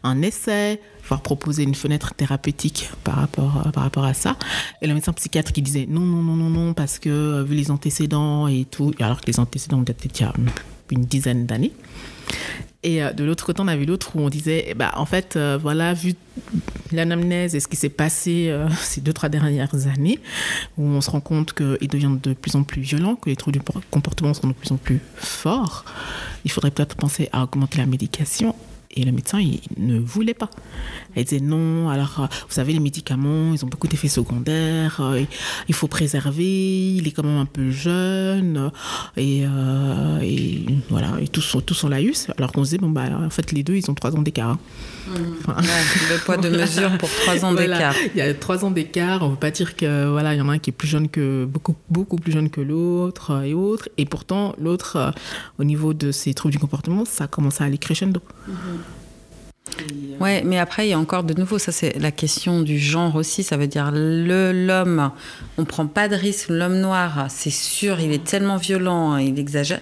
un, essai, voire proposer une fenêtre thérapeutique par rapport, par rapport à ça. Et le médecin psychiatre qui disait non, non, non, non, non, parce que euh, vu les antécédents et tout, alors que les antécédents ont peut-être une dizaine d'années. Et euh, de l'autre côté, on avait l'autre où on disait, bah, en fait, euh, voilà, vu l'anamnèse et ce qui s'est passé euh, ces deux, trois dernières années, où on se rend compte qu'il devient de plus en plus violent, que les troubles du comportement sont de plus en plus forts, il faudrait peut-être penser à augmenter la médication et le médecin, il ne voulait pas. Il disait non, alors euh, vous savez, les médicaments, ils ont beaucoup d'effets secondaires, euh, il faut préserver, il est quand même un peu jeune, et, euh, et voilà, et tous sont, tous laïus. Alors qu'on se disait, bon, bah, en fait, les deux, ils ont trois ans d'écart. Hein.
Mmh. le poids de mesure pour trois ans d'écart.
Il y a trois ans d'écart, on ne veut pas dire que voilà, il y en a un qui est plus jeune que, beaucoup, beaucoup plus jeune que l'autre et autres, et pourtant, l'autre, au niveau de ses troubles du comportement, ça commence à aller crescendo. Mmh.
Ouais, mais après, il y a encore de nouveau, ça c'est la question du genre aussi. Ça veut dire l'homme, on prend pas de risque. L'homme noir, c'est sûr, il est tellement violent, il exagère.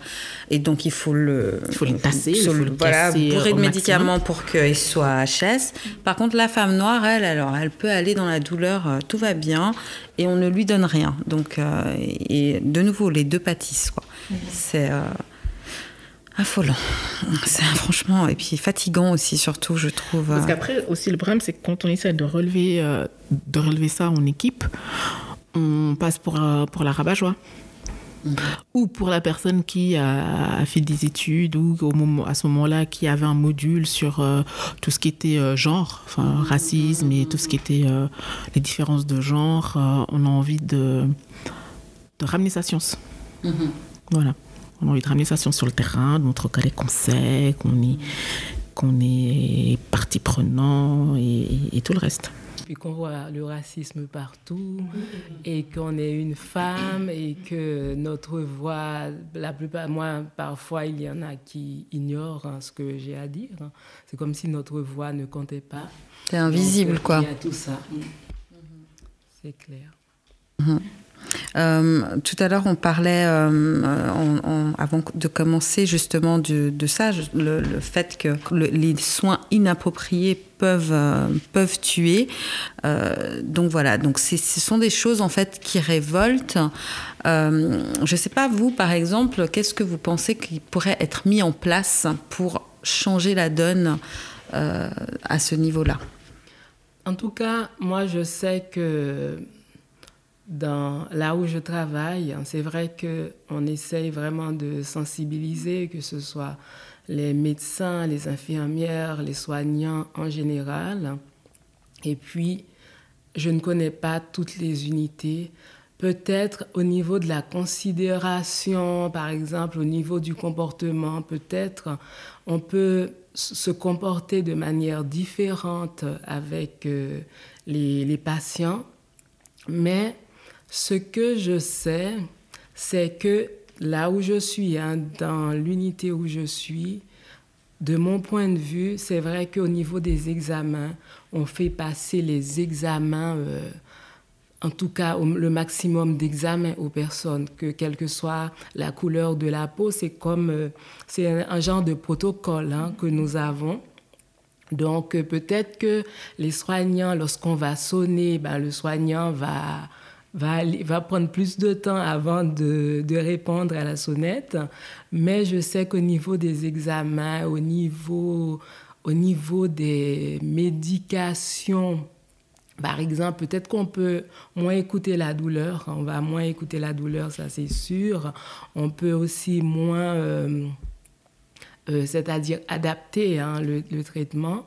Et donc, il faut le.
Il faut le tasser,
il faut le, voilà, bourrer de médicaments pour qu'il soit HS. Par contre, la femme noire, elle, alors, elle peut aller dans la douleur, euh, tout va bien, et on ne lui donne rien. Donc, euh, et de nouveau, les deux pâtissent, quoi. Mm-hmm. C'est. Euh, affolant. C'est franchement, et puis fatigant aussi, surtout, je trouve.
Parce euh. qu'après, aussi, le problème, c'est que quand on essaie de relever, euh, de relever ça en équipe, on passe pour, euh, pour la rabat-joie. Mhm. Ou pour la personne qui a, fait des études ou au moment, à ce moment-là qui avait un module sur euh, tout ce qui était genre, enfin racisme et tout ce qui était les différences de genre, on a envie de, de ramener sa science. Mhm. Voilà. On a envie de ramener sa science sur le terrain, de montrer qu'on sait, qu'on est, qu'on est partie prenant et tout le reste
qu'on voit le racisme partout et qu'on est une femme et que notre voix, la plupart, moi, parfois, il y en a qui ignorent hein, ce que j'ai à dire. C'est comme si notre voix ne comptait pas.
C'est invisible, quoi.
Il y a tout ça. C'est clair.
Mhm. Euh, tout à l'heure, on parlait, euh, avant de commencer justement de, ça, le, fait que les soins inappropriés peuvent, euh, peuvent tuer. donc voilà, donc ce sont des choses en fait qui révoltent. je ne sais pas, vous par exemple, qu'est-ce que vous pensez qui pourrait être mis en place pour changer la donne à ce niveau-là?
En tout cas, moi je sais que dans, là où je travaille, c'est vrai qu'on essaye vraiment de sensibiliser, que ce soit les médecins, les infirmières, les soignants en général. Et puis, je ne connais pas toutes les unités. Peut-être au niveau de la considération, par exemple, au niveau du comportement, peut-être on peut se comporter de manière différente avec euh, les, les patients, mais ce que je sais, c'est que là où je suis, hein, dans l'unité où je suis, de mon point de vue, c'est vrai qu'au niveau des examens, on fait passer les examens, euh, en tout cas le maximum d'examens aux personnes, que quelle que soit la couleur de la peau, c'est comme euh, c'est un, genre de protocole hein, que nous avons. Donc euh, peut-être que les soignants, lorsqu'on va sonner, ben, le soignant va va, prendre plus de temps avant de, répondre à la sonnette. Mais je sais qu'au niveau des examens, au niveau, au niveau des médications, par exemple, peut-être qu'on peut moins écouter la douleur. On va moins écouter la douleur, ça c'est sûr. On peut aussi moins, euh, euh, c'est-à-dire adapter hein, le traitement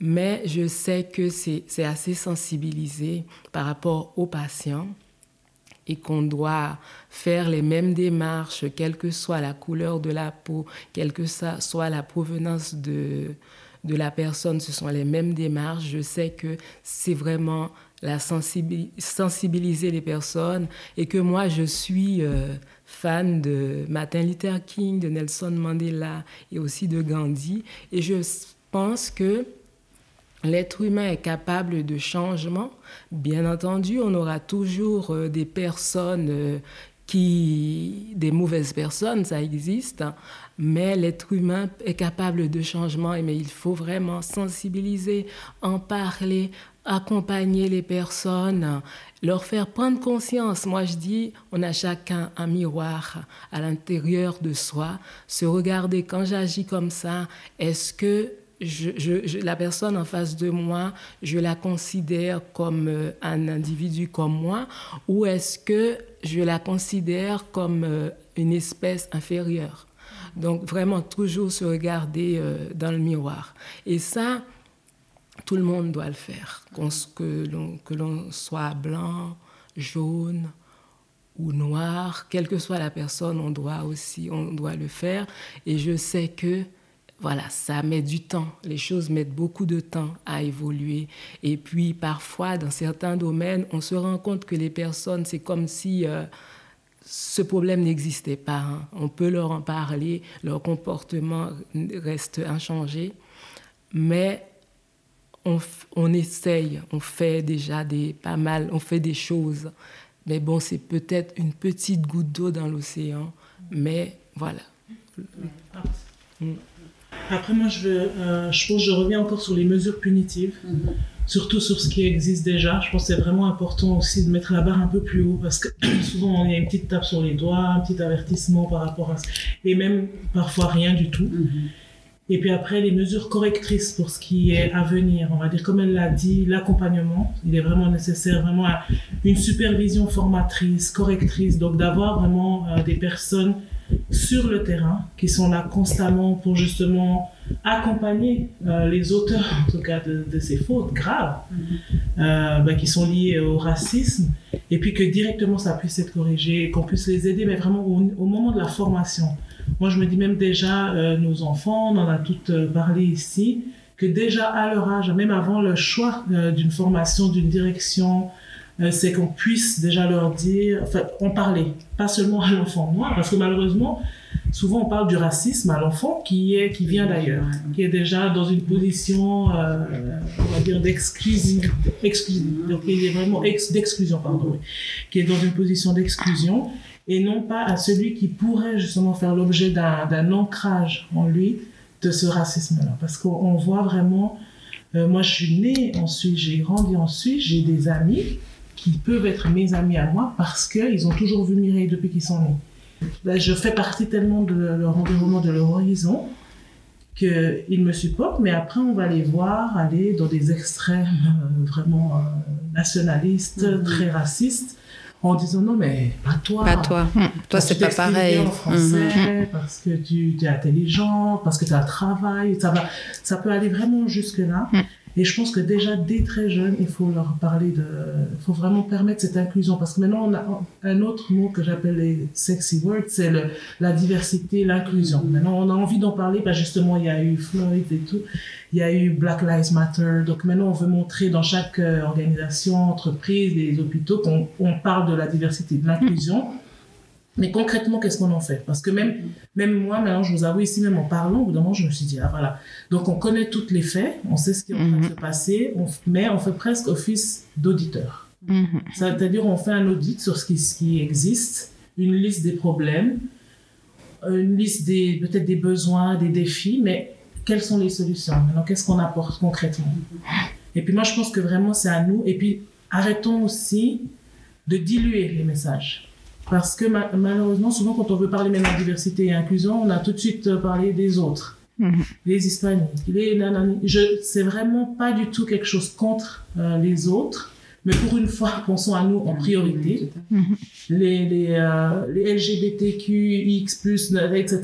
mais je sais que c'est assez sensibilisé par rapport aux patients et qu'on doit faire les mêmes démarches, quelle que soit la couleur de la peau, quelle que soit la provenance de, de la personne, ce sont les mêmes démarches. Je sais que c'est vraiment la sensibiliser les personnes et que moi, je suis euh, fan de Martin Luther King, de Nelson Mandela et aussi de Gandhi. Et je pense que L'être humain est capable de changement. Bien entendu, on aura toujours euh, des personnes euh, qui, des mauvaises personnes, ça existe, mais l'être humain est capable de changement, mais il faut vraiment sensibiliser, en parler, accompagner les personnes, leur faire prendre conscience. Moi, je dis, on a chacun un miroir à l'intérieur de soi, se regarder quand j'agis comme ça, est-ce que la personne en face de moi, je la considère comme euh, un individu comme moi, ou est-ce que je la considère comme euh, une espèce inférieure? Donc vraiment toujours se regarder euh, dans le miroir. Et ça, tout le monde doit le faire, que l'on soit blanc, jaune ou noir, quelle que soit la personne, on doit aussi, on doit le faire. Et je sais que voilà, ça met du temps. Les choses mettent beaucoup de temps à évoluer. Et puis parfois, dans certains domaines, on se rend compte que les personnes, c'est comme si euh, ce problème n'existait pas. Hein. On peut leur en parler, leur comportement reste inchangé, mais on, on essaye, on fait déjà des, pas mal, on fait des choses. Mais bon, c'est peut-être une petite goutte d'eau dans l'océan, mais voilà.
Mm. Après, moi, je, euh, je pense je reviens encore sur les mesures punitives, mhm. surtout sur ce qui existe déjà. Je pense que c'est vraiment important aussi de mettre la barre un peu plus haut parce que souvent, on a une petite tape sur les doigts, un petit avertissement par rapport à ça, et même parfois rien du tout. Mhm. Et puis après, les mesures correctrices pour ce qui est à venir. On va dire, comme elle l'a dit, l'accompagnement, il est vraiment nécessaire, vraiment une supervision formatrice, correctrice. Donc d'avoir vraiment euh, des personnes sur le terrain qui sont là constamment pour justement accompagner euh, les auteurs, en tout cas, de, ces fautes graves euh, bah, qui sont liées au racisme. Et puis que directement ça puisse être corrigé, qu'on puisse les aider, mais vraiment au moment de la formation. Moi, je me dis même déjà, euh, nos enfants, on en a toutes parlé ici, que déjà à leur âge, même avant le choix d'une formation, d'une direction, c'est qu'on puisse déjà leur dire, enfin, en parler, pas seulement à l'enfant. Noir, parce que malheureusement, souvent on parle du racisme à l'enfant qui est qui vient d'ailleurs, qui est déjà dans une position, on va dire d'exclusion, donc il est vraiment d'exclusion, pardon, qui est dans une position d'exclusion et non pas à celui qui pourrait justement faire l'objet d'un ancrage en lui de ce racisme-là. Parce qu'on voit vraiment, euh, moi je suis née en Suisse, j'ai grandi en Suisse, j'ai des amis qui peuvent être mes amis à moi parce qu'ils ont toujours vu Mireille depuis qu'ils sont nés. Là, je fais partie tellement de leur environnement, de leur horizon, qu'ils me supportent, mais après on va les voir aller dans des extrêmes euh, vraiment euh, nationalistes, mm-hmm. très racistes, en disant non mais pas toi.
Pas toi. Hum. Toi c'est pas pareil.
En français, hum. parce que tu es intelligent, parce que tu as un travail, ça va, ça peut aller vraiment jusque là. Hum. Et je pense que déjà, dès très jeune, il faut leur parler de... Il faut vraiment permettre cette inclusion. Parce que maintenant, on a un autre mot que j'appelle les sexy words, c'est la diversité, l'inclusion. Maintenant, on a envie d'en parler. Bah, justement, il y a eu Floyd et tout. Il y a eu Black Lives Matter. Donc maintenant, on veut montrer dans chaque euh, organisation, entreprise, les hôpitaux qu'on parle de la diversité, de l'inclusion. Mais concrètement, qu'est-ce qu'on en fait? Parce que même, même moi, maintenant, je vous avoue ici, même en parlant, au bout d'un moment, je me suis dit, ah voilà. Donc, on connaît tous les faits, on sait ce qui est en train de mhm. se passer, mais on fait presque office d'auditeur. Mhm. C'est-à-dire, on fait un audit sur ce qui, ce qui existe, une liste des problèmes, une liste des, peut-être des besoins, des défis, mais quelles sont les solutions? Maintenant, qu'est-ce qu'on apporte concrètement? Et puis, moi, je pense que vraiment, c'est à nous. Et puis, arrêtons aussi de diluer les messages. Parce que malheureusement, souvent, quand on veut parler même de diversité et inclusion, on a tout de suite euh, parlé des autres. Mhm. Les hispaniques, les nanani. Je, c'est vraiment pas du tout quelque chose contre euh, les autres. Mais pour une fois, pensons à nous en priorité. Mhm. Les, les, euh, les LGBTQX+, etc.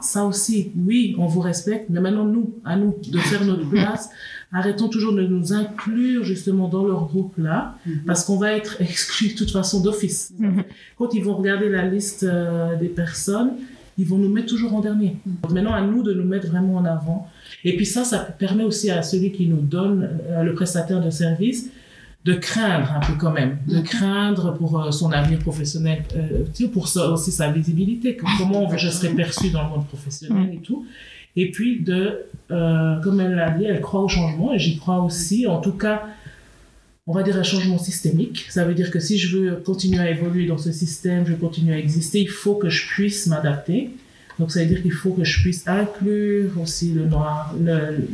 Ça aussi, oui, on vous respecte. Mais maintenant, nous, à nous de faire notre place arrêtons toujours de nous inclure justement dans leur groupe-là, mhm. parce qu'on va être exclus de toute façon d'office. Mhm. Quand ils vont regarder la liste euh, des personnes, ils vont nous mettre toujours en dernier. Mhm. maintenant, à nous de nous mettre vraiment en avant. Et puis ça, ça permet aussi à celui qui nous donne, euh, le prestataire de service, de craindre un peu quand même, de craindre pour euh, son avenir professionnel, pour ça aussi sa visibilité, comment je serai perçu dans le monde professionnel et tout. Et puis de, euh, comme elle l'a dit, elle croit au changement et j'y crois aussi. En tout cas, on va dire un changement systémique. Ça veut dire que si je veux continuer à évoluer dans ce système, je veux continuer à exister, il faut que je puisse m'adapter. Donc ça veut dire qu'il faut que je puisse inclure aussi le noir,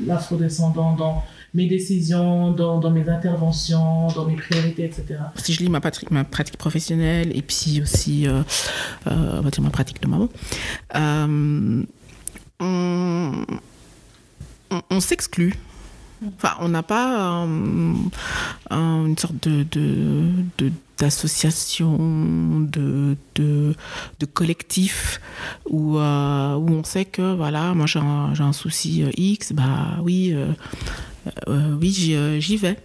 l'afrodescendant dans mes décisions, dans, mes interventions, dans mes priorités, etc.
Si je lis ma pratique, professionnelle et puis aussi, euh, euh, ma pratique de maman, euh, on, s'exclut. On n'a pas euh, une sorte de, d'association, de, de, collectif où, euh, où on sait que voilà, moi j'ai un, souci euh, X, bah oui, oui j'y vais.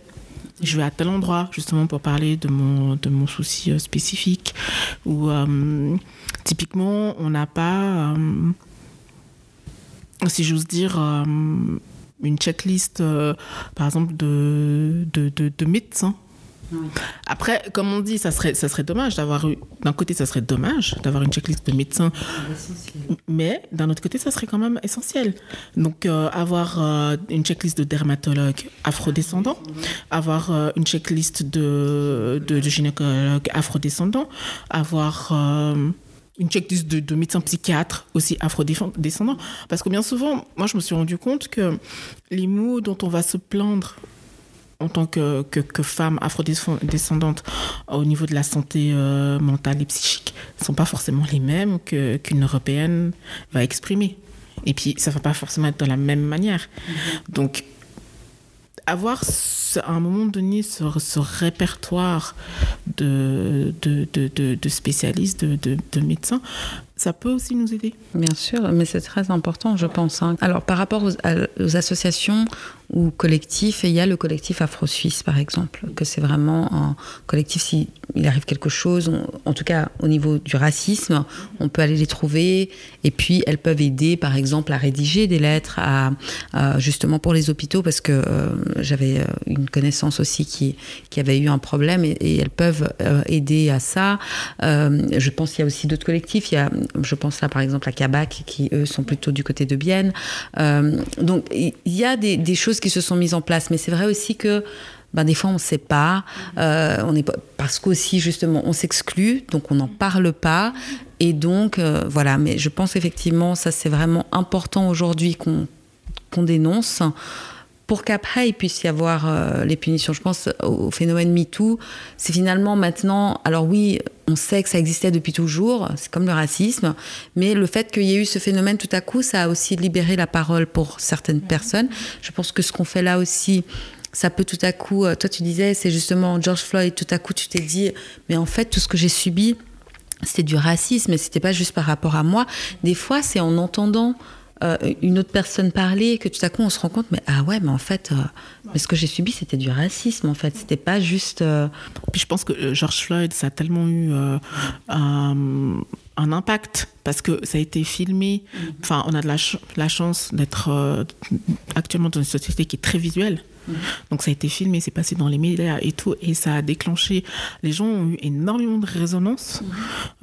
Je vais à tel endroit justement pour parler de mon, de mon souci spécifique. Ou typiquement, on n'a pas si j'ose dire, euh, une checklist, euh, par exemple, de, de, de, médecins. Après, comme on dit, ça serait, ça serait dommage d'avoir eu. D'un côté, ça serait dommage d'avoir une checklist de médecins, mais d'un autre côté, ça serait quand même essentiel. Donc, euh, avoir une checklist de dermatologues afrodescendants, avoir une checklist de, de, de gynécologues afrodescendants, avoir une checklist de, de médecins psychiatres aussi afrodescendants. Parce que bien souvent, moi, je me suis rendu compte que les mots dont on va se plaindre en tant que, que, femme afrodescendante au niveau de la santé euh, mentale et psychique ne sont pas forcément les mêmes qu'une Européenne va exprimer. Et puis, ça ne va pas forcément être de la même manière. Donc, avoir à un moment donné ce, ce répertoire de, spécialistes, de, médecins, ça peut aussi nous aider.
Bien sûr, mais c'est très important, je pense. Hein. Alors, par rapport aux, associations ou collectifs, il y a le collectif Afro-Suisse, par exemple, que c'est vraiment un collectif, s'il arrive quelque chose, en tout cas au niveau du racisme, on peut aller les trouver, et puis elles peuvent aider, par exemple, à rédiger des lettres, justement pour les hôpitaux, parce que euh, j'avais euh, une connaissance aussi qui, qui avait eu un problème, et, elles peuvent euh, aider à ça. je pense qu'il y a aussi d'autres collectifs, je pense là par exemple à Kabak, qui eux sont plutôt du côté de Bienne. Euh, donc il y a des, choses qui se sont mises en place, mais c'est vrai aussi que ben, des fois on ne sait pas, euh, on est parce qu'aussi justement on s'exclut, donc on n'en parle pas, et donc euh, voilà. Mais je pense effectivement ça c'est vraiment important aujourd'hui qu'on dénonce pour qu'après il puisse y avoir les punitions. Je pense au phénomène MeToo. C'est finalement maintenant, alors oui, on sait que ça existait depuis toujours, c'est comme le racisme, mais le fait qu'il y ait eu ce phénomène tout à coup, ça a aussi libéré la parole pour certaines personnes. Je pense que ce qu'on fait là aussi, ça peut tout à coup, euh, toi tu disais, c'est justement George Floyd, tout à coup tu t'es dit, mais en fait tout ce que j'ai subi, c'était du racisme, et c'était pas juste par rapport à moi. Des fois, c'est en entendant euh, une autre personne parler, que tout à coup on se rend compte, mais ah ouais, mais en fait, euh, mais ce que j'ai subi, c'était du racisme, en fait. C'était pas juste. Euh,
Puis je pense que George Floyd, ça a tellement eu un, impact parce que ça a été filmé. Enfin, on a de la, la chance d'être actuellement dans une société qui est très visuelle. Donc ça a été filmé, c'est passé dans les médias et tout, et ça a déclenché. Les gens ont eu énormément de résonance.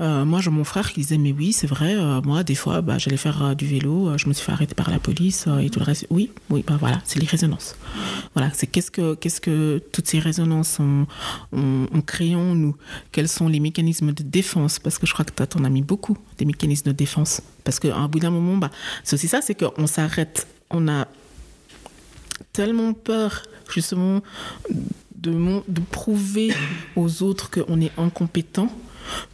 Euh, moi, j'ai mon frère qui disait mais oui, c'est vrai. Euh, moi, des fois, bah, j'allais faire euh, du vélo, je me suis fait arrêter par la police et tout le reste. Oui, oui, bah voilà, c'est les résonances. Voilà, c'est qu'est-ce que qu'est-ce que toutes ces résonances ont, ont, créé en nous? Quels sont les mécanismes de défense? Parce que je crois que tu en as mis beaucoup des mécanismes de défense. Parce qu'à un bout d'un moment, bah, c'est aussi ça, c'est qu'on s'arrête. On a tellement peur, justement, de, de prouver aux autres qu'on est incompétent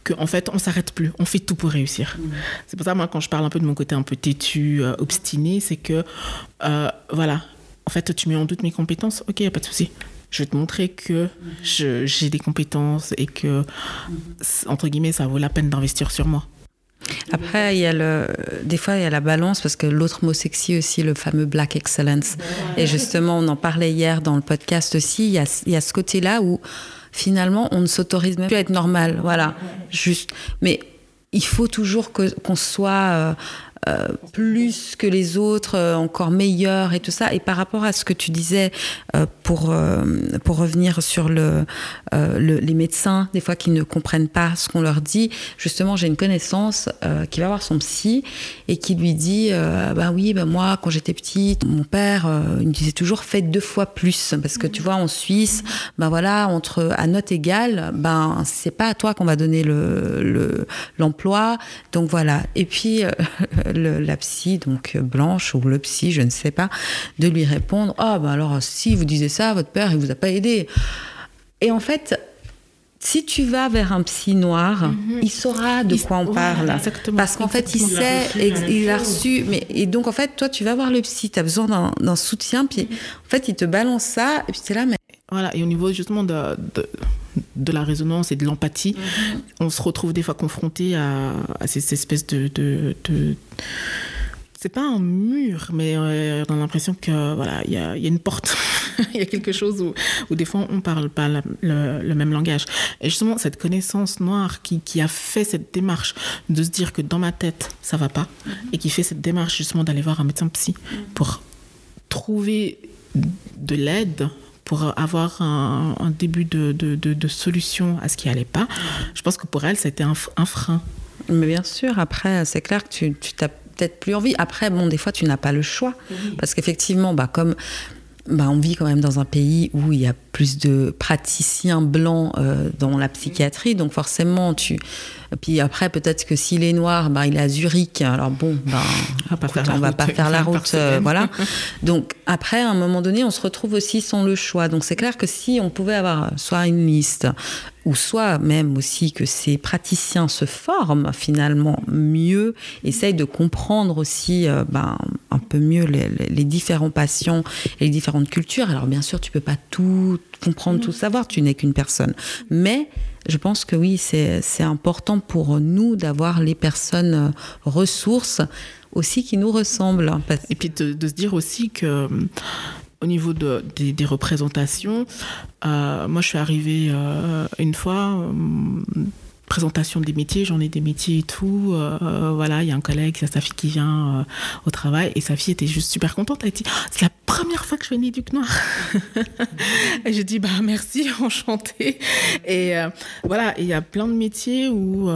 qu'en en fait on s'arrête plus, on fait tout pour réussir. Mm. C'est pour ça moi quand je parle un peu de mon côté un peu têtu, euh, obstiné, c'est que euh, voilà, en fait tu mets en doute mes compétences, ok, y a pas de souci. Je vais te montrer que j'ai des compétences et que entre guillemets ça vaut la peine d'investir sur moi.
Après, il y a le, des fois, il y a la balance parce que l'autre mot sexy aussi, le fameux black excellence. Et justement, on en parlait hier dans le podcast aussi. Il y a, il y a ce côté-là où finalement, on ne s'autorise même plus à être normal. Voilà. Juste. Mais il faut toujours qu'on soit euh, euh, plus que les autres, euh, encore meilleurs et tout ça. Et par rapport à ce que tu disais, euh, pour, pour revenir sur le, les médecins, des fois qui ne comprennent pas ce qu'on leur dit, justement, j'ai une connaissance qui va voir son psy et qui lui dit Bah oui, bah moi, quand j'étais petite, mon père, il me disait toujours Faites deux fois plus. Parce que tu vois, en Suisse, ben voilà, entre, à note égale, ben, c'est pas à toi qu'on va donner l'emploi. Le, Donc voilà. Et puis, la psy, donc euh, blanche, ou le psy, je ne sais pas, de lui répondre Ah, ben alors, si vous disiez ça, votre père, il vous a pas aidé. Et en fait, si tu vas vers un psy noir, mhm. il saura de quoi on parle. Parce qu'en fait, il sait, il a reçu. Mais, et donc, en fait, toi, tu vas voir le psy, tu as besoin d'un soutien, puis en fait, il te balance ça, et puis tu es là, mais.
Voilà, et au niveau justement de, de, la résonance et de l'empathie, mhm. on se retrouve des fois confronté à, à ces, espèces de, de, c'est pas un mur, mais euh, on a l'impression que voilà, il y a, y a, une porte, il y a quelque chose où, où, des fois on parle pas le, même langage. Et justement, cette connaissance noire qui, qui, a fait cette démarche de se dire que dans ma tête ça va pas, mhm. et qui fait cette démarche justement d'aller voir un médecin psy pour trouver de l'aide pour avoir un, début de, de, de, solution à ce qui allait pas. Je pense que pour elle, c'était un, un frein.
Mais bien sûr, après, c'est clair que tu, tu t'as peut-être plus envie. Après, bon, des fois, tu n'as pas le choix. Parce qu'effectivement, bah, comme bah, on vit quand même dans un pays où il y a plus de praticiens blancs euh, dans la psychiatrie, donc forcément, tu. Puis après, peut-être que s'il est noir, bah, il est à Zurich. Alors bon, bah, on ne va pas faire la route, euh, voilà. Donc après, à un moment donné, on se retrouve aussi sans le choix. Donc c'est clair que si on pouvait avoir soit une liste, ou soit même aussi que ces praticiens se forment finalement mieux, essayent de comprendre aussi euh, ben, un peu mieux les, les, différents patients et les différentes cultures. Alors bien sûr, tu peux pas tout comprendre, tout savoir, tu n'es qu'une personne. Mais je pense que oui, c'est important pour nous d'avoir les personnes euh, ressources aussi qui nous ressemblent.
Et puis de, de se dire aussi que au niveau de, des, représentations, euh, moi je suis arrivée euh, une fois, euh, présentation des métiers, j'en ai des métiers et tout. Voilà, il y a un collègue, c'est sa fille qui vient au travail et sa fille était juste super contente. Elle dit C'est la première fois que je fais une éduque noire. et je dis Bah merci, enchantée. Et voilà, il y a plein de métiers où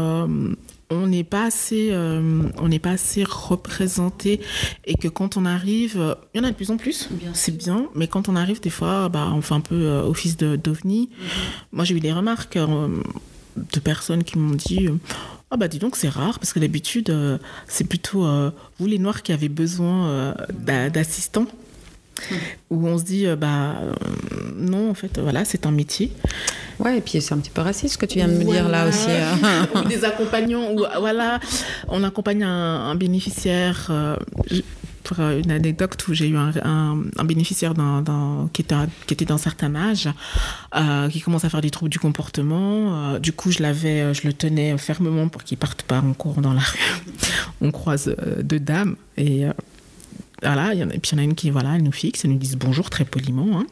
on n'est pas assez euh, on n'est pas assez représenté et que quand on arrive il y en a de plus en plus. C'est bien mais quand on arrive des fois bah, on fait un peu euh, office de d'ovni. Mm -hmm. moi j'ai eu des remarques euh, de personnes qui m'ont dit ah bah dis donc c'est rare parce que d'habitude euh, c'est plutôt euh, vous les noirs qui avez besoin euh, d'assistants mmh. où on se dit bah non en fait voilà c'est un métier
Ouais, et puis c'est un petit peu raciste ce que tu viens de me dire là aussi.
ou des accompagnants, ou voilà, on accompagne un, un bénéficiaire. Euh, pour une anecdote où j'ai eu un, un, un bénéficiaire d d qui, était, qui était d'un certain âge, euh, qui commence à faire des troubles du comportement. Euh, du coup, je l'avais, je le tenais fermement pour qu'il parte pas en courant dans la rue. on croise euh, deux dames et euh, voilà, y en a, et puis il y en a une qui voilà, elle nous fixe, elle nous dit bonjour très poliment. Hein,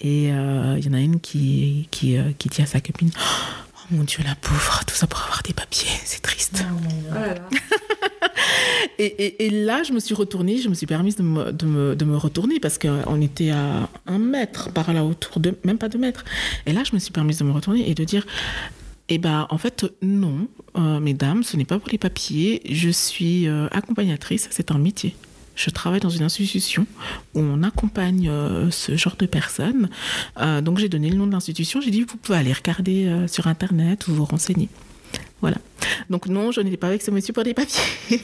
et il euh, y en a une qui, qui, euh, qui dit à sa copine Oh mon Dieu, la pauvre, tout ça pour avoir des papiers, c'est triste. Oh, oh là là. et, et, et, là, je me suis retournée, je me suis permise de me, de me, de me retourner parce qu'on était à un mètre par là autour de, même pas deux mètres. Et là, je me suis permise de me retourner et de dire eh ben, en fait, non, euh, mesdames, ce n'est pas pour les papiers. Je suis euh, accompagnatrice, c'est un métier. Je travaille dans une institution où on accompagne euh, ce genre de personnes. Euh, donc j'ai donné le nom de l'institution. J'ai dit vous pouvez aller regarder euh, sur internet ou vous renseigner. Voilà. Donc non, je n'étais pas avec ce monsieur pour des papiers.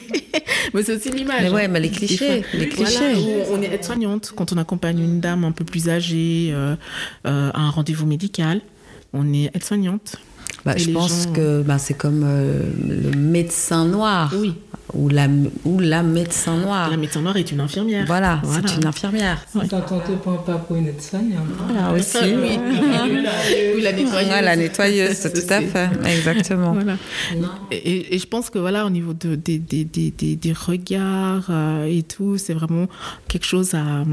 mais c'est aussi l'image.
Mais ouais, mais les clichés. Les clichés.
Voilà, on est aide-soignante quand on accompagne une dame un peu plus âgée à un rendez-vous médical. On est aide-soignante.
Bah, je pense gens... que bah, c'est comme euh, le médecin noir.
Oui.
Ou la, ou la médecin noire.
La médecin noire est une infirmière.
Voilà, voilà. c'est une infirmière.
Ouais. T'entends pas pour une aide-soignante.
Voilà, aussi. oui.
oui, la nettoyeuse.
Ouais, la nettoyeuse, tout à fait. Exactement.
Voilà. Et, et, je pense que voilà, au niveau de, des, des, des, des regards euh, et tout, c'est vraiment quelque chose à,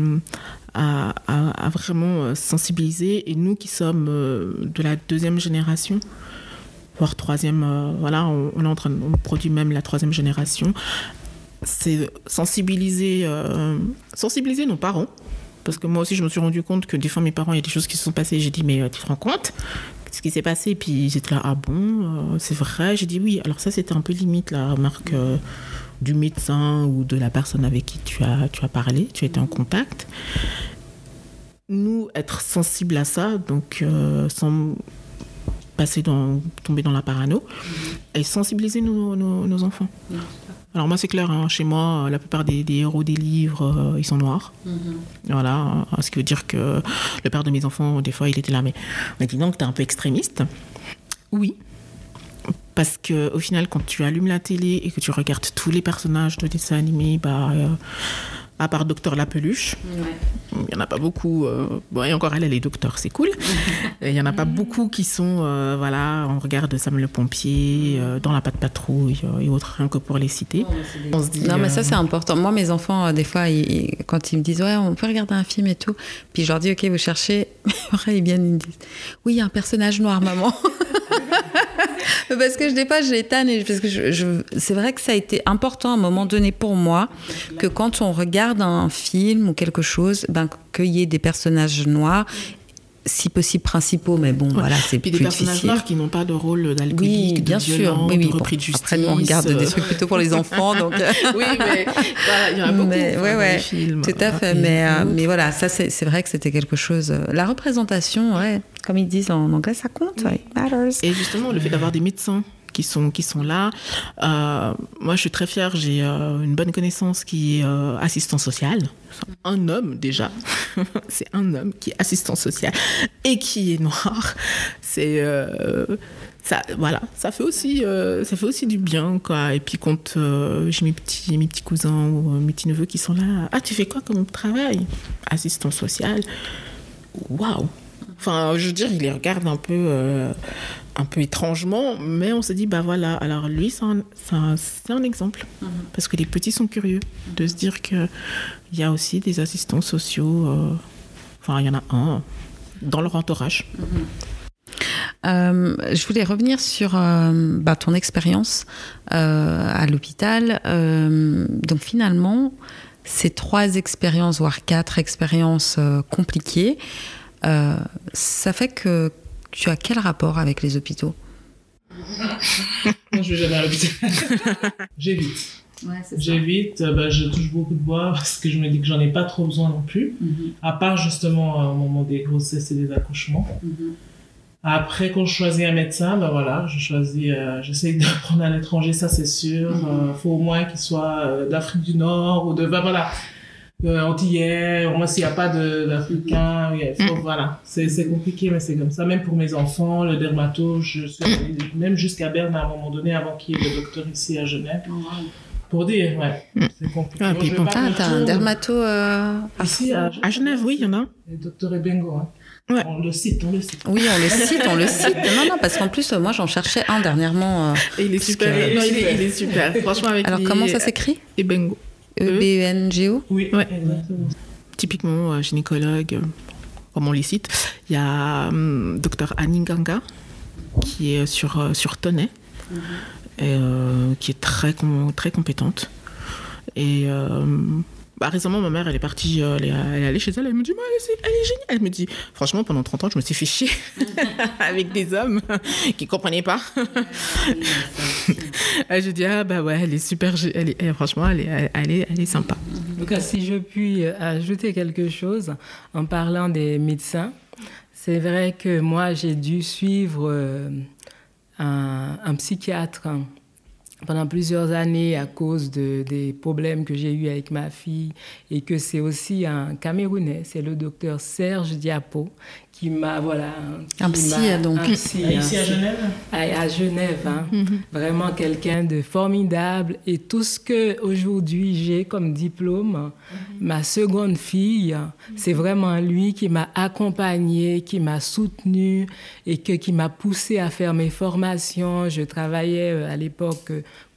à, à, à, vraiment sensibiliser. Et nous qui sommes euh, de la deuxième génération, voire troisième, euh, voilà, on, est en train, on produit même la troisième génération. C'est sensibiliser, euh, sensibiliser nos parents. Parce que moi aussi, je me suis rendu compte que des fois, mes parents, il y a des choses qui se sont passées. J'ai dit, mais tu te rends compte ce qui s'est passé? Puis j'étais là, ah bon, euh, c'est vrai? J'ai dit oui. Alors ça, c'était un peu limite la remarque euh, du médecin ou de la personne avec qui tu as, tu as parlé, tu étais en contact. Nous, être sensibles à ça, donc euh, sans passer dans, tomber dans la parano, et sensibiliser nos, nos, nos enfants. Mmh. Alors moi c'est clair, hein, chez moi la plupart des, des, héros des livres euh, ils sont noirs. Mm -hmm. Voilà, ce qui veut dire que le père de mes enfants des fois il était là mais on a dit non que t'es un peu extrémiste? Oui. Parce que au final quand tu allumes la télé et que tu regardes tous les personnages de dessins animés, bah euh, à part Docteur La Peluche. Ouais. Il n'y en a pas beaucoup. Euh, bon, et encore elle, elle est docteur, c'est cool. Il n'y en a pas beaucoup qui sont, euh, voilà, on regarde Sam le pompier, euh, dans la patte patrouille et autres, rien que pour les citer.
Oh, on se dit, non, mais ça, c'est important. Moi, mes enfants, des fois, ils, quand ils me disent, ouais, on peut regarder un film et tout, puis je leur dis, ok, vous cherchez. Ils viennent, ils me disent, oui, il y a un personnage noir, maman. parce que je des fois je l'étane parce que c'est vrai que ça a été important à un moment donné pour moi que quand on regarde un film ou quelque chose ben qu'il y ait des personnages noirs si possible principaux, mais bon, ouais. voilà, c'est plus
des personnages
difficile.
noirs qui n'ont pas de rôle d'alcoolique,
oui, bien
de
sûr, oui, oui,
de repris
bon,
de justice.
Après, on regarde des trucs plutôt pour les enfants, donc.
oui, mais il y en a beaucoup.
Mais, ouais, ouais,
films,
tout à fait. Mais, euh, mais voilà, ça, c'est vrai que c'était quelque chose. La représentation, ouais, comme ils disent en anglais, ça compte, ouais,
matters. Et justement, le fait d'avoir des médecins qui sont, qui sont là. Euh, moi, je suis très fière. J'ai euh, une bonne connaissance qui est euh, assistant social. Un homme, déjà. c'est un homme qui est assistant social et qui est noir. C'est. ça, voilà, ça fait aussi, ça fait aussi du bien, quoi. Et puis quand j'ai mes petits, mes petits cousins ou mes petits neveux qui sont là, ah, tu fais quoi comme travail? Assistant social. Waouh Enfin, je veux dire, il les regarde un peu, euh, un peu étrangement, mais on se dit, bah voilà, alors lui, c'est un, un, exemple. Mhm. Parce que les petits sont curieux de se dire qu'il y a aussi des assistants sociaux, euh, enfin, il y en a un dans leur entourage. Mhm.
Euh, je voulais revenir sur bah, ton expérience à l'hôpital. donc finalement, ces trois expériences, voire quatre expériences compliquées, euh, ça fait que tu as quel rapport avec les hôpitaux?
Moi, je vais jamais à l'hôpital. J'évite. Ouais, J'évite, euh, bah, je touche beaucoup de bois parce que je me dis que j'en ai pas trop besoin non plus, mm-hmm. à part justement au moment des grossesses et des accouchements. Mm-hmm. Après, quand je choisis un médecin, ben voilà, je choisis, euh, j'essaie de prendre un étranger, ça c'est sûr. Il mm-hmm. faut au moins qu'il soit d'Afrique du Nord ou de, ben voilà, euh, antillais, moi s'il n'y a pas d'Africains, mm. voilà, c'est compliqué, mais c'est comme ça. Même pour mes enfants, le dermato, je suis même jusqu'à Berne à un moment donné, avant qu'il y ait le docteur ici à Genève. Oh, pour dire, ouais,
mm. c'est compliqué. Ah, ah t'as un dermato euh,
ici à, Genève, oui, il y en a.
Le docteur Ebengo, hein. Ouais. On le cite, on le cite.
Oui, on le cite, on le cite. Non, non, parce qu'en plus, moi, j'en cherchais un dernièrement. Euh,
il est super. Non, il, est, il est, super. Franchement, avec
Alors, comment ça s'écrit?
Ebengo.
E-B-E-N-G-O
Oui, ouais. Typiquement, euh, gynécologue, euh, comme on les cite, il y a um, docteur Annie Ganga, qui est sur, euh, sur Tonnet, mhm. et, qui est très, très compétente. Et bah, récemment, ma mère, elle est partie, euh, elle, est, allée chez elle, elle me dit, elle, est, géniale. Elle me dit, franchement, pendant 30 ans, je me suis fait chier avec des hommes qui ne comprenaient pas. je dis, ah bah ouais, elle est super, elle est, franchement, elle est, elle, est, elle est sympa.
Donc, si je puis ajouter quelque chose en parlant des médecins, c'est vrai que moi, j'ai dû suivre euh, un, un psychiatre pendant plusieurs années à cause de, des problèmes que j'ai eus avec ma fille et que c'est aussi un Camerounais, c'est le docteur Serge Diapo qui m'a voilà
un psy donc
ici à Genève?
À, Genève hein. mhm. vraiment quelqu'un de formidable et tout ce que aujourd'hui j'ai comme diplôme mhm. ma seconde fille c'est vraiment lui qui m'a accompagné qui m'a soutenu et que qui m'a poussé à faire mes formations je travaillais euh, à l'époque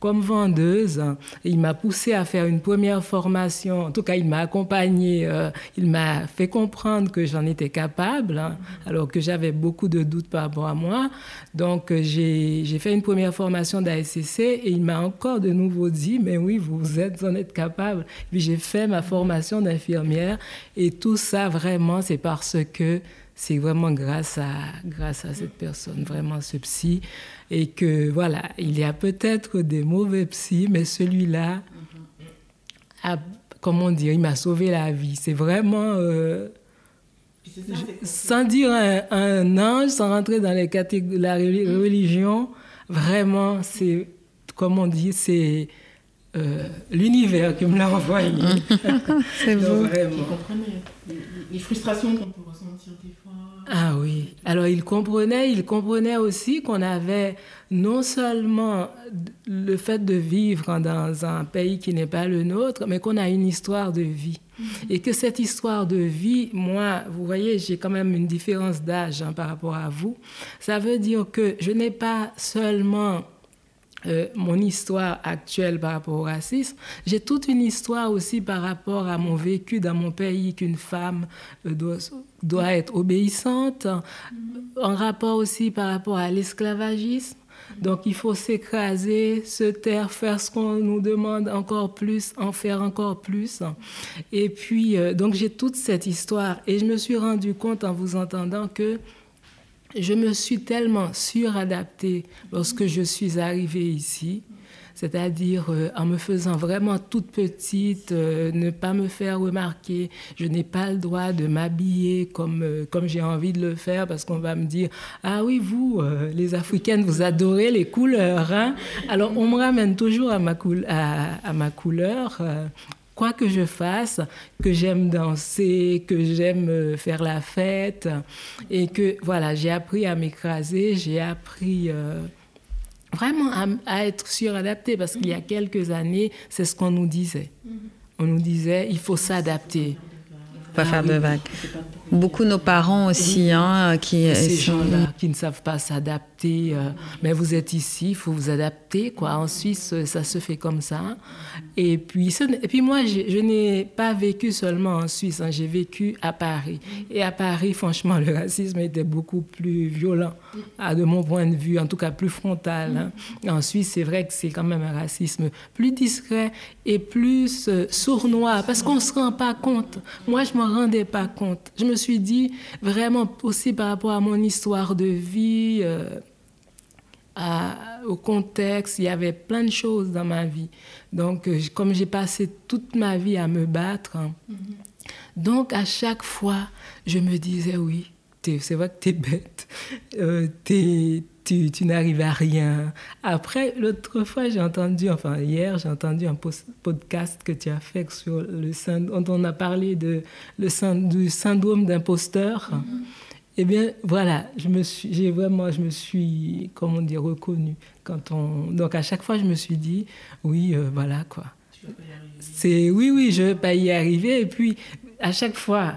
comme vendeuse. Il m'a poussé à faire une première formation. En tout cas, il m'a accompagné. Euh, il m'a fait comprendre que j'en étais capable, hein, alors que j'avais beaucoup de doutes par rapport à moi. Donc, euh, j'ai fait une première formation d'ASCC et il m'a encore de nouveau dit, mais oui, vous êtes, en êtes capable. Puis j'ai fait ma formation d'infirmière et tout ça, vraiment, c'est parce que c'est vraiment grâce à, grâce à cette personne, vraiment ce psy. Et que voilà, il y a peut-être des mauvais psys, mais celui-là, a, comment dire, il m'a sauvé la vie. C'est vraiment. Euh, sans dire un, ange, sans rentrer dans les catégories la religion, vraiment, c'est, comme on dit, c'est euh, l'univers qui me l'a envoyé.
c'est vous.
Les frustrations qu'on peut ressentir des fois.
Ah oui. Alors il comprenait, il comprenait aussi qu'on avait non seulement le fait de vivre dans un pays qui n'est pas le nôtre, mais qu'on a une histoire de vie. Mhm. Et que cette histoire de vie, moi, vous voyez, j'ai quand même une différence d'âge hein, par rapport à vous. Ça veut dire que je n'ai pas seulement euh, mon histoire actuelle par rapport au racisme, j'ai toute une histoire aussi par rapport à mon vécu dans mon pays qu'une femme euh, doit, être obéissante, en rapport aussi par rapport à l'esclavagisme. Donc il faut s'écraser, se taire, faire ce qu'on nous demande encore plus, en faire encore plus. Et puis, euh, donc j'ai toute cette histoire. Et je me suis rendu compte en vous entendant que je me suis tellement suradaptée lorsque je suis arrivée ici c'est-à-dire euh, en me faisant vraiment toute petite, euh, ne pas me faire remarquer. Je n'ai pas le droit de m'habiller comme, euh, comme j'ai envie de le faire parce qu'on va me dire Ah oui, vous, les Africaines, vous adorez les couleurs. Hein? Alors on me ramène toujours à ma, à, à ma couleur quoi que je fasse, que j'aime danser, que j'aime faire la fête, et que voilà, j'ai appris à m'écraser, j'ai appris vraiment à, être suradapté parce qu'il y a quelques années, c'est ce qu'on nous disait. On nous disait, il faut s'adapter.
Pas faire de vagues. Beaucoup nos parents aussi, hein, qui...
Ces gens-là qui ne savent pas s'adapter, euh, mais vous êtes ici, il faut vous adapter, quoi. En Suisse, ça se fait comme ça. Et puis, et puis moi, je, n'ai pas vécu seulement en Suisse, hein, j'ai vécu à Paris. Et à Paris, franchement, le racisme était beaucoup plus violent, de mon point de vue, en tout cas plus frontal. Hein. En Suisse, c'est vrai que c'est quand même un racisme plus discret et plus euh, sournois, parce qu'on ne se rend pas compte. Moi, je ne me rendais pas compte. Je me suis dit, vraiment aussi par rapport à mon histoire de vie, euh, au contexte, il y avait plein de choses dans ma vie. Donc, euh, comme j'ai passé toute ma vie à me battre, hein, mm-hmm. donc à chaque fois, je me disais, oui, c'est vrai que tu es bête, euh, tu, tu n'arrives à rien. Après, l'autre fois, j'ai entendu, enfin hier, j'ai entendu un podcast que tu as fait sur le dont on a parlé de, le, du syndrome d'imposteur. Mm-hmm. Eh bien, voilà, je me suis, j'ai vraiment, je me suis, comment dire, reconnue. Quand on, donc à chaque fois, je me suis dit, oui, euh, voilà quoi. C'est oui, oui, je vais pas y arriver. Et puis à chaque fois,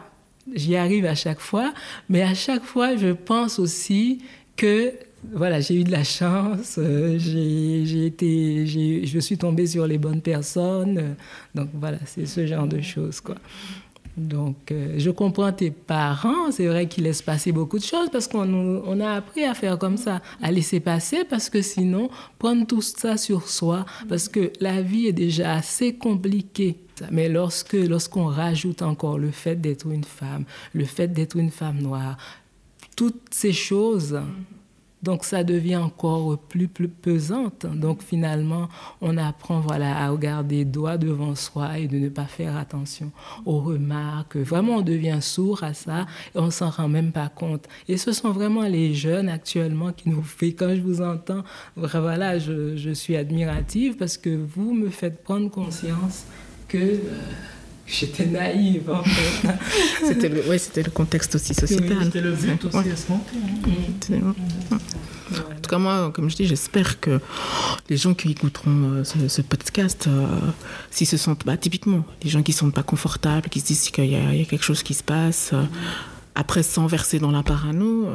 j'y arrive à chaque fois, mais à chaque fois, je pense aussi que voilà, j'ai eu de la chance, euh, j'ai été, je suis tombée sur les bonnes personnes. donc voilà, c'est ce genre de choses quoi. Donc, euh, je comprends tes parents. C'est vrai qu'ils laissent passer beaucoup de choses parce qu'on on a appris à faire comme ça, à laisser passer parce que sinon, prendre tout ça sur soi, parce que la vie est déjà assez compliquée. Mais lorsque lorsqu'on rajoute encore le fait d'être une femme, le fait d'être une femme noire, toutes ces choses, donc ça devient encore plus, plus pesante. Donc finalement, on apprend voilà, à regarder droit devant soi et de ne pas faire attention aux remarques. Vraiment, on devient sourd à ça et on s'en rend même pas compte. Et ce sont vraiment les jeunes actuellement qui nous font, quand je vous entends, voilà, je, suis admirative parce que vous me faites prendre conscience que... Euh, j'étais naïve en fait.
c'était le, ouais, c'était le contexte aussi sociétal.
c'était le but aussi à ce moment.
En tout cas, moi, comme je dis, j'espère que les gens qui écouteront euh, ce, podcast, euh, s'ils se sentent, bah, typiquement, les gens qui ne sont pas confortables, qui se disent qu'il y, a quelque chose qui se passe, euh, après sans verser dans la parano,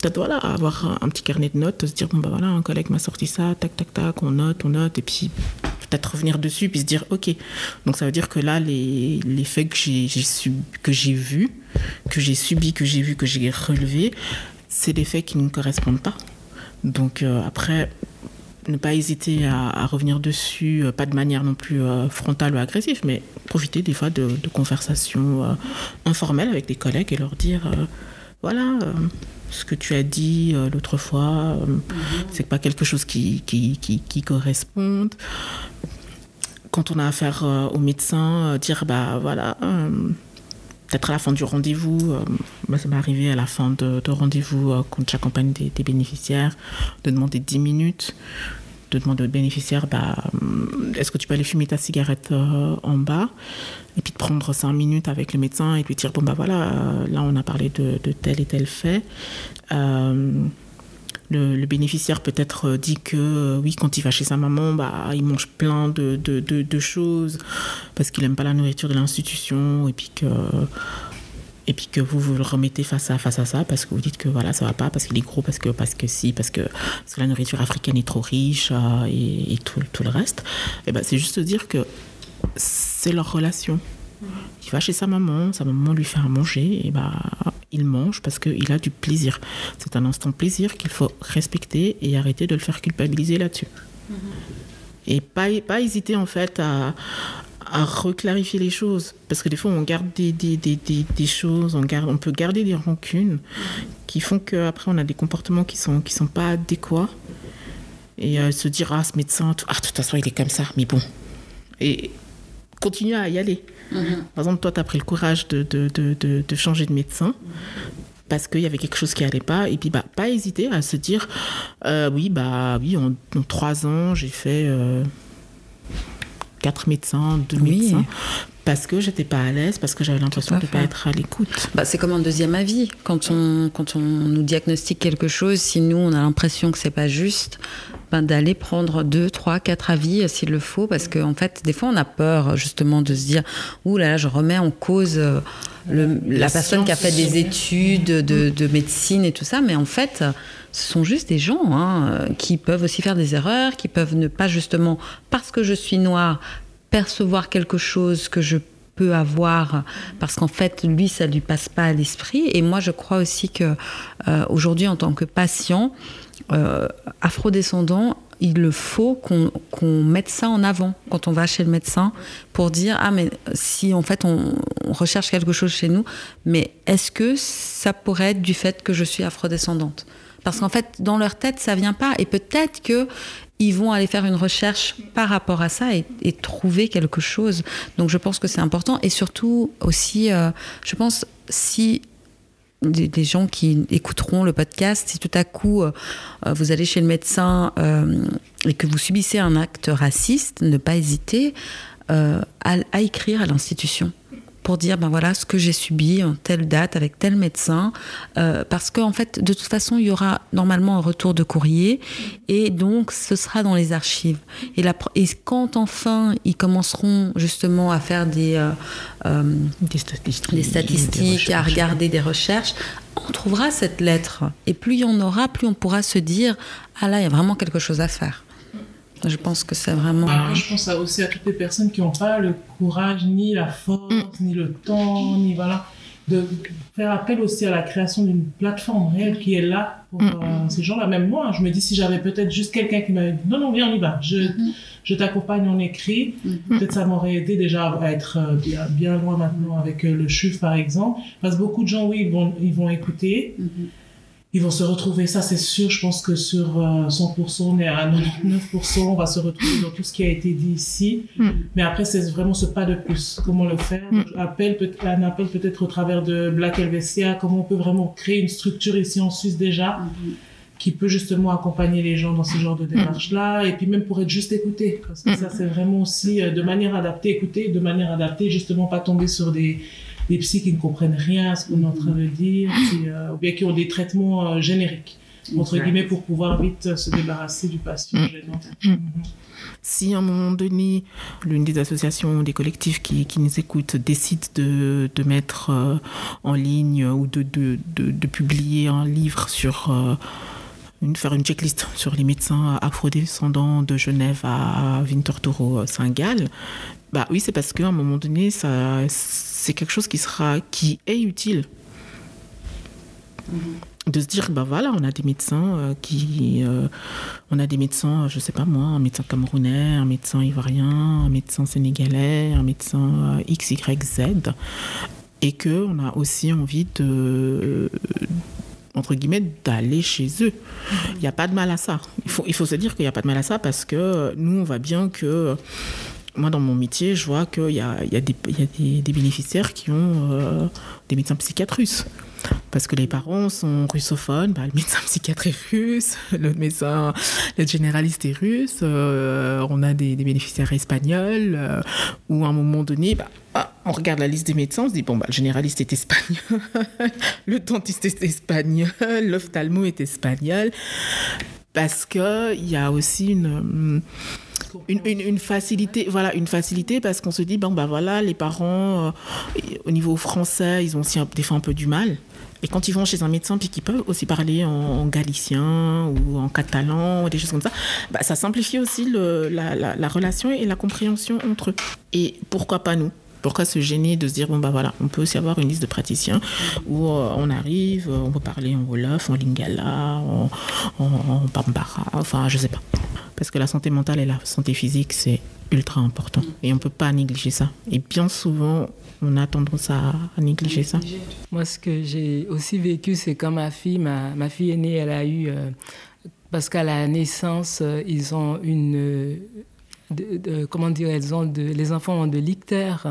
peut-être voilà, avoir un petit carnet de notes, se dire, bon, bah voilà, un collègue m'a sorti ça, tac, tac, tac, on note, on note, et puis peut-être revenir dessus, puis se dire, ok. Donc ça veut dire que là, les, les faits que j'ai, que j'ai vus, que j'ai subis, que j'ai vus, que j'ai relevés, c'est des faits qui ne correspondent pas. Donc euh, après, ne pas hésiter à, revenir dessus, euh, pas de manière non plus euh, frontale ou agressive, mais profiter des fois de, conversations informelles avec des collègues et leur dire voilà, ce que tu as dit l'autre fois, mhm. c'est pas quelque chose qui, qui, qui, qui corresponde. Quand on a affaire au médecin, dire bah voilà peut-être à la fin du rendez-vous, euh, ça m'est arrivé à la fin de, rendez-vous euh, quand j'accompagne des, des, bénéficiaires, de demander 10 minutes, de demander au bénéficiaire, bah, euh, est-ce que tu peux aller fumer ta cigarette en bas Et puis de prendre 5 minutes avec le médecin et lui dire, bon bah voilà, là on a parlé de, de tel et tel fait. Le, bénéficiaire peut-être euh, dit que euh, oui, quand il va chez sa maman, bah, il mange plein de, de, de, choses parce qu'il n'aime pas la nourriture de l'institution et puis que et puis que vous vous le remettez face à face à ça parce que vous dites que voilà ça va pas parce qu'il est gros parce que parce que si parce que, parce que la nourriture africaine est trop riche euh, et, tout, tout, le reste et ben c'est juste dire que c'est leur relation il va chez sa maman, sa maman lui fait à manger, et bah, il mange parce qu'il a du plaisir. C'est un instant plaisir qu'il faut respecter et arrêter de le faire culpabiliser là-dessus. Mm-hmm. Et pas, pas hésiter en fait à, à reclarifier les choses. Parce que des fois, on garde des, des, des, des, choses, on, garde, on peut garder des rancunes qui font qu'après, on a des comportements qui ne sont, qui sont pas adéquats. et euh, se dire ah ce médecin, ah de toute façon il est comme ça, mais bon, et continuer à y aller. Mhm. Par exemple, toi, tu as pris le courage de, de, de, de changer de médecin parce qu'il y avait quelque chose qui n'allait pas. Et puis, bah, pas hésiter à se dire, euh, oui, bah oui, en, trois ans, j'ai fait euh, quatre médecins, deux médecins parce que j'étais pas à l'aise, parce que j'avais l'impression de ne pas être à l'écoute.
Bah, c'est comme un deuxième avis. Quand on, quand on nous diagnostique quelque chose, si nous, on a l'impression que c'est pas juste, ben, d'aller prendre deux, trois, quatre avis euh, s'il le faut, parce qu'en en fait, des fois, on a peur justement de se dire, ouh là là, je remets en cause euh, la, personne qui a fait des études de, de, médecine et tout ça, mais en fait, ce sont juste des gens hein, qui peuvent aussi faire des erreurs, qui peuvent ne pas justement, parce que je suis noire, percevoir quelque chose que je peux avoir parce qu'en fait lui ça lui passe pas à l'esprit. Et moi je crois aussi que euh, aujourd'hui en tant que patient euh, afrodescendant il le faut qu'on mette ça en avant quand on va chez le médecin pour dire ah mais si en fait on, on recherche quelque chose chez nous mais est-ce que ça pourrait être du fait que je suis afrodescendante? Parce qu'en fait dans leur tête ça vient pas. Et peut-être que ils vont aller faire une recherche par rapport à ça et, trouver quelque chose. Donc je pense que c'est important et surtout aussi, euh, je pense, si des, gens qui écouteront le podcast, si tout à coup euh, vous allez chez le médecin euh, et que vous subissez un acte raciste, ne pas hésiter à écrire à l'institution pour dire ben voilà ce que j'ai subi en telle date avec tel médecin euh, parce qu'en en fait de toute façon il y aura normalement un retour de courrier et donc ce sera dans les archives. Et, la, et quand enfin ils commenceront justement à faire des, euh, euh, des statistiques, des statistiques à regarder des recherches on trouvera cette lettre. Et plus il y en aura plus on pourra se dire ah là il y a vraiment quelque chose à faire je pense que c'est vraiment.
je pense aussi à toutes les personnes qui n'ont pas le courage, ni la force, mm. ni le temps, ni voilà, de faire appel aussi à la création d'une plateforme réelle qui est là pour mm. euh, ces gens-là. Même moi, je me dis si j'avais peut-être juste quelqu'un qui m'avait dit non, non, viens, on y va. Je, mm. je t'accompagne en écrit. Peut-être ça m'aurait aidé déjà à être euh, bien, bien loin maintenant avec euh, le CHUF, par exemple. Parce que beaucoup de gens, oui, ils vont, ils vont écouter. Ils vont se retrouver, ça c'est sûr, je pense que sur 100%, euh, on est à 99%, on va se retrouver dans tout ce qui a été dit ici. Mm. Mais après, c'est vraiment ce pas de plus. Comment le faire? Mm. appel, peut, Un appel peut-être au travers de Black Helvetia, comment on peut vraiment créer une structure ici en Suisse déjà, mm-hmm. qui peut justement accompagner les gens dans ce genre de démarche-là, et puis même pour être juste écouté. Parce que ça, c'est vraiment aussi euh, de manière adaptée, écouter, de manière adaptée, justement pas tomber sur des des psys qui ne comprennent rien à ce qu'on est en train de dire, euh, ou bien qui ont des traitements euh, génériques, entre guillemets, pour pouvoir vite euh, se débarrasser du patient mm. gênant. Mm. Mm-hmm.
Si à un moment donné, l'une des associations, des collectifs qui, qui nous écoutent décide de, de mettre en ligne ou de, de, de, publier un livre sur une, faire une checklist sur les médecins afrodescendants de Genève à Winterthur Saint-Gall, bah oui, c'est parce qu'à un moment donné, ça, c'est quelque chose qui sera, qui est utile. Mm-hmm. De se dire, bah voilà, on a des médecins euh, qui, euh, on a des médecins, je sais pas moi, un médecin camerounais, un médecin ivoirien, un médecin sénégalais, un médecin euh, X, Y, Z, et que on a aussi envie de entre guillemets, d'aller chez eux. Il n'y a pas de mal à ça. Il faut, il faut se dire qu'il n'y a pas de mal à ça parce que nous, on voit bien que moi, dans mon métier, je vois qu'il y a, des, bénéficiaires qui ont euh, des médecins psychiatres russes. Parce que les parents sont russophones, bah, le médecin psychiatre est russe, le médecin, le généraliste est russe, euh, on a des, bénéficiaires espagnols, euh, où à un moment donné, bah, ah, on regarde la liste des médecins, on se dit, bon, bah, le généraliste est espagnol, le dentiste est espagnol, l'ophtalmo est espagnol, parce qu'il y a aussi une une, facilité, voilà, une facilité parce qu'on se dit, bon, bah voilà, les parents, euh, au niveau français, ils ont aussi des fois un peu du mal. Et quand ils vont chez un médecin, puis qu'ils peuvent aussi parler en, galicien ou en catalan, ou des choses comme ça, bah, ça simplifie aussi le, la, la, relation et la compréhension entre eux. Et pourquoi pas nous? Pourquoi se gêner de se dire, bon, bah voilà, on peut aussi avoir une liste de praticiens où euh, on arrive, on peut parler en Wolof, en Lingala, en, en, en Bambara, enfin, je sais pas. Parce que la santé mentale et la santé physique, c'est ultra important. Et on ne peut pas négliger ça. Et bien souvent, on a tendance à, négliger ça.
Moi, ce que j'ai aussi vécu, c'est quand ma fille, ma, ma fille aînée, elle a eu... Euh, parce qu'à la naissance, ils ont une comment dire, elles ont de, les enfants ont de l'ictère.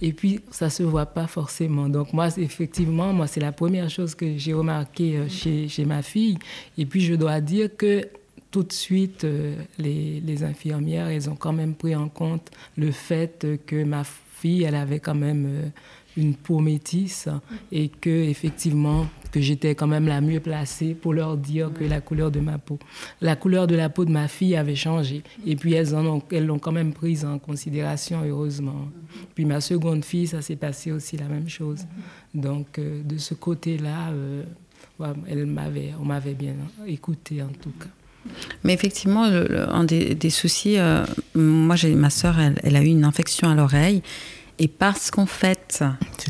Et puis, ça se voit pas forcément. Donc, moi, effectivement, moi, c'est la première chose que j'ai remarqué euh, chez, chez, ma fille. Et puis, je dois dire que tout de suite, euh, les, les, infirmières, elles ont quand même pris en compte le fait que ma fille, elle avait quand même euh, une peau métisse et que effectivement que j'étais quand même la mieux placée pour leur dire que la couleur de ma peau, la couleur de la peau de ma fille avait changé. Et puis elles ont, elles l'ont quand même prise en considération heureusement. Puis ma seconde fille, ça s'est passé aussi la même chose. Donc euh, de ce côté-là, euh, elle m'avait, on m'avait bien écouté en tout cas.
Mais effectivement, un des, soucis, euh, moi j'ai ma sœur, elle, elle, a eu une infection à l'oreille et parce qu'en fait,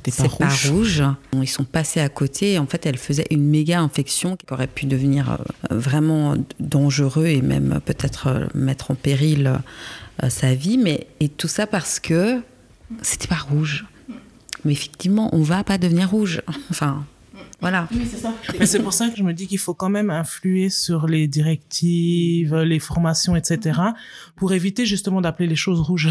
c'est pas, rouge. ils sont passés à côté. En fait, elle faisait une méga infection qui aurait pu devenir euh, vraiment dangereux et même peut-être euh, mettre en péril euh, sa vie. Mais et tout ça parce que c'était pas rouge. Mais effectivement, on va pas devenir rouge. Enfin, voilà.
c'est ça. c'est pour ça que je me dis qu'il faut quand même influer sur les directives, les formations, etc., pour éviter justement d'appeler les choses rouges.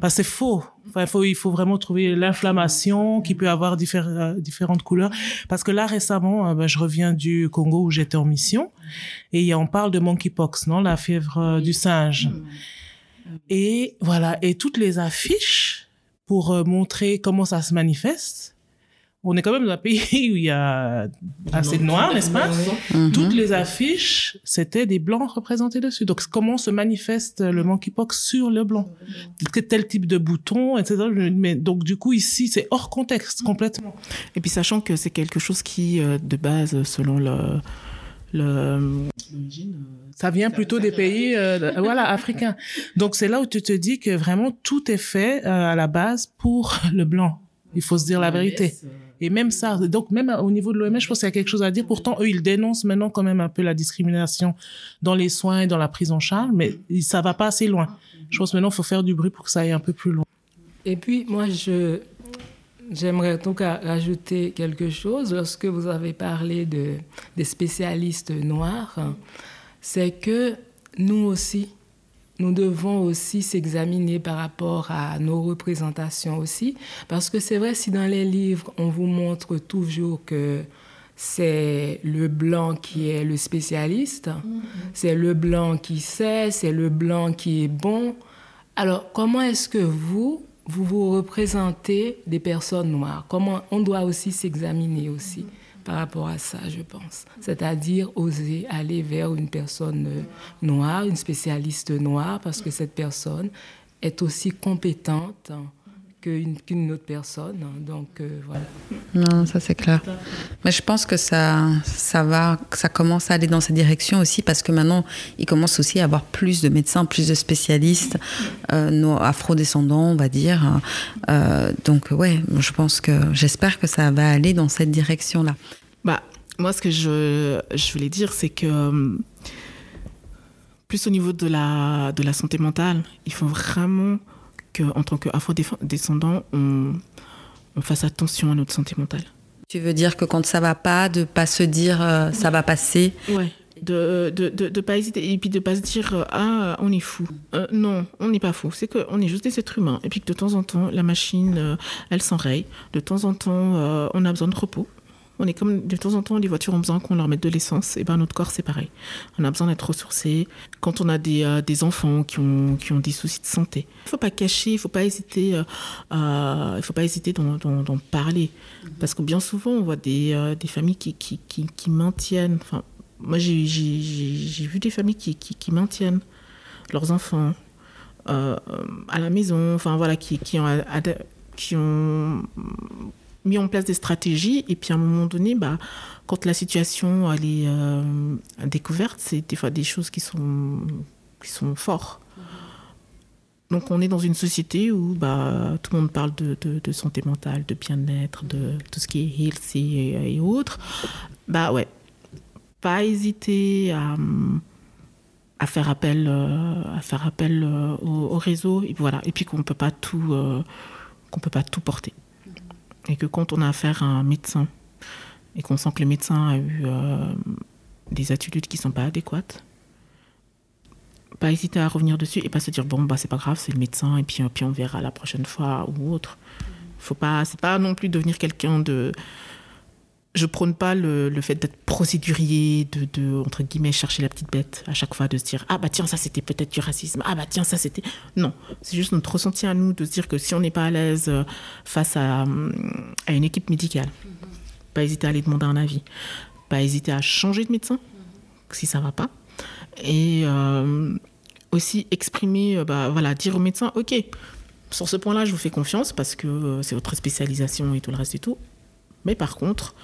Parce que c'est faux. Enfin, il, faut, il faut vraiment trouver l'inflammation qui peut avoir euh, différentes couleurs. Parce que là, récemment, euh, ben, je reviens du Congo où j'étais en mission. Et on parle de monkeypox, non La fièvre euh, du singe. Et voilà. Et toutes les affiches pour montrer comment ça se manifeste, on est quand même dans un pays où il y a assez de noirs, n'est-ce pas mhm. Toutes les affiches, c'était des blancs représentés dessus. Donc, comment se manifeste le monkeypox sur le blanc Tel type de bouton, etc. Mais donc, du coup, ici, c'est hors contexte complètement.
Et puis, sachant que c'est quelque chose qui, euh, de base, selon le le
ça vient plutôt des pays euh, voilà africains donc c'est là où tu te dis que vraiment tout est fait euh, à la base pour le blanc il faut se dire la vérité et même ça, donc même au niveau de l'OMS, je pense qu'il y a quelque chose à dire. Pourtant, eux, ils dénoncent maintenant quand même un peu la discrimination dans les soins et dans la prise en charge, mais ça va pas assez loin. Je pense maintenant, il faut faire du bruit pour que ça aille un peu plus loin.
Et puis, moi, je, J'aimerais donc rajouter quelque chose. Lorsque vous avez parlé de, des spécialistes noirs, c'est que nous aussi, nous devons aussi s'examiner par rapport à nos représentations aussi. Parce que c'est vrai, si dans les livres, on vous montre toujours que c'est le blanc qui est le spécialiste, mm-hmm. c'est le blanc qui sait, c'est le blanc qui est bon. Alors, comment est-ce que vous, vous vous représentez des personnes noires? Comment on doit aussi s'examiner aussi? Par rapport à ça, je pense. C'est-à-dire oser aller vers une personne euh, noire, une spécialiste noire, parce que cette personne est aussi compétente qu'une autre personne. Donc euh, voilà.
Non, ça c'est clair. Mais je pense que ça, ça va, ça commence à aller dans cette direction aussi parce que maintenant il commence aussi à avoir plus de médecins, plus de spécialistes euh, afro-descendants, on va dire. Euh, donc ouais, je pense que j'espère que ça va aller dans cette direction-là.
Bah moi ce que je, je voulais dire c'est que euh, plus au niveau de la, de la santé mentale, il faut vraiment qu'en tant qu'afro-descendants, on, on fasse attention à notre santé mentale.
Tu veux dire que quand ça va pas, de pas se dire euh, ça va passer?
Ouais. De de, de, de, pas hésiter et puis de pas se dire euh, ah on est fou. Euh, non on n'est pas fou. C'est qu'on est juste des êtres humains. Et puis que de temps en temps la machine elle s'enraye. De temps en temps on a besoin de repos on est comme de temps en temps, les voitures ont besoin qu'on leur mette de l'essence. Et ben notre corps, c'est pareil. On a besoin d'être ressourcé. Quand on a des, euh, des enfants qui ont, qui ont des soucis de santé, il faut pas cacher, il faut pas hésiter, euh, il faut pas hésiter d'en, parler. Parce que bien souvent, on voit des, euh, des familles qui, qui, qui, maintiennent. Enfin, moi, j'ai, vu des familles qui, qui, qui maintiennent leurs enfants à la maison. Enfin voilà, qui, qui ont qui ont mis en place des stratégies et puis à un moment donné, bah, quand la situation elle est euh, découverte, c'est des fois des choses qui sont, qui sont fortes. Donc on est dans une société où bah, tout le monde parle de, santé mentale, de bien-être, de tout ce qui est healthy et, autres. Bah ouais, pas hésiter à, à faire appel, euh, à faire appel euh, au, réseau et voilà. Et puis qu'on peut qu'on peut pas tout porter et que quand on a affaire à un médecin et qu'on sent que le médecin a eu euh, des attitudes qui sont pas adéquates, pas hésiter à revenir dessus et pas se dire bon bah c'est pas grave c'est le médecin et puis, puis on verra la prochaine fois ou autre. Faut pas c'est pas non plus devenir quelqu'un de je prône pas le, le fait d'être procédurier de, de, entre guillemets chercher la petite bête à chaque fois de se dire ah bah tiens ça c'était peut-être du racisme ah bah tiens ça c'était non c'est juste notre ressenti à nous de se dire que si on n'est pas à l'aise euh, face à, à une équipe médicale mm-hmm. pas hésiter à aller demander un avis pas hésiter à changer de médecin mm-hmm. si ça va pas et euh, aussi exprimer, euh, bah, voilà, dire au médecin, ok, sur ce point-là, je vous fais confiance parce que c'est votre spécialisation et tout le reste et tout. Mais par contre,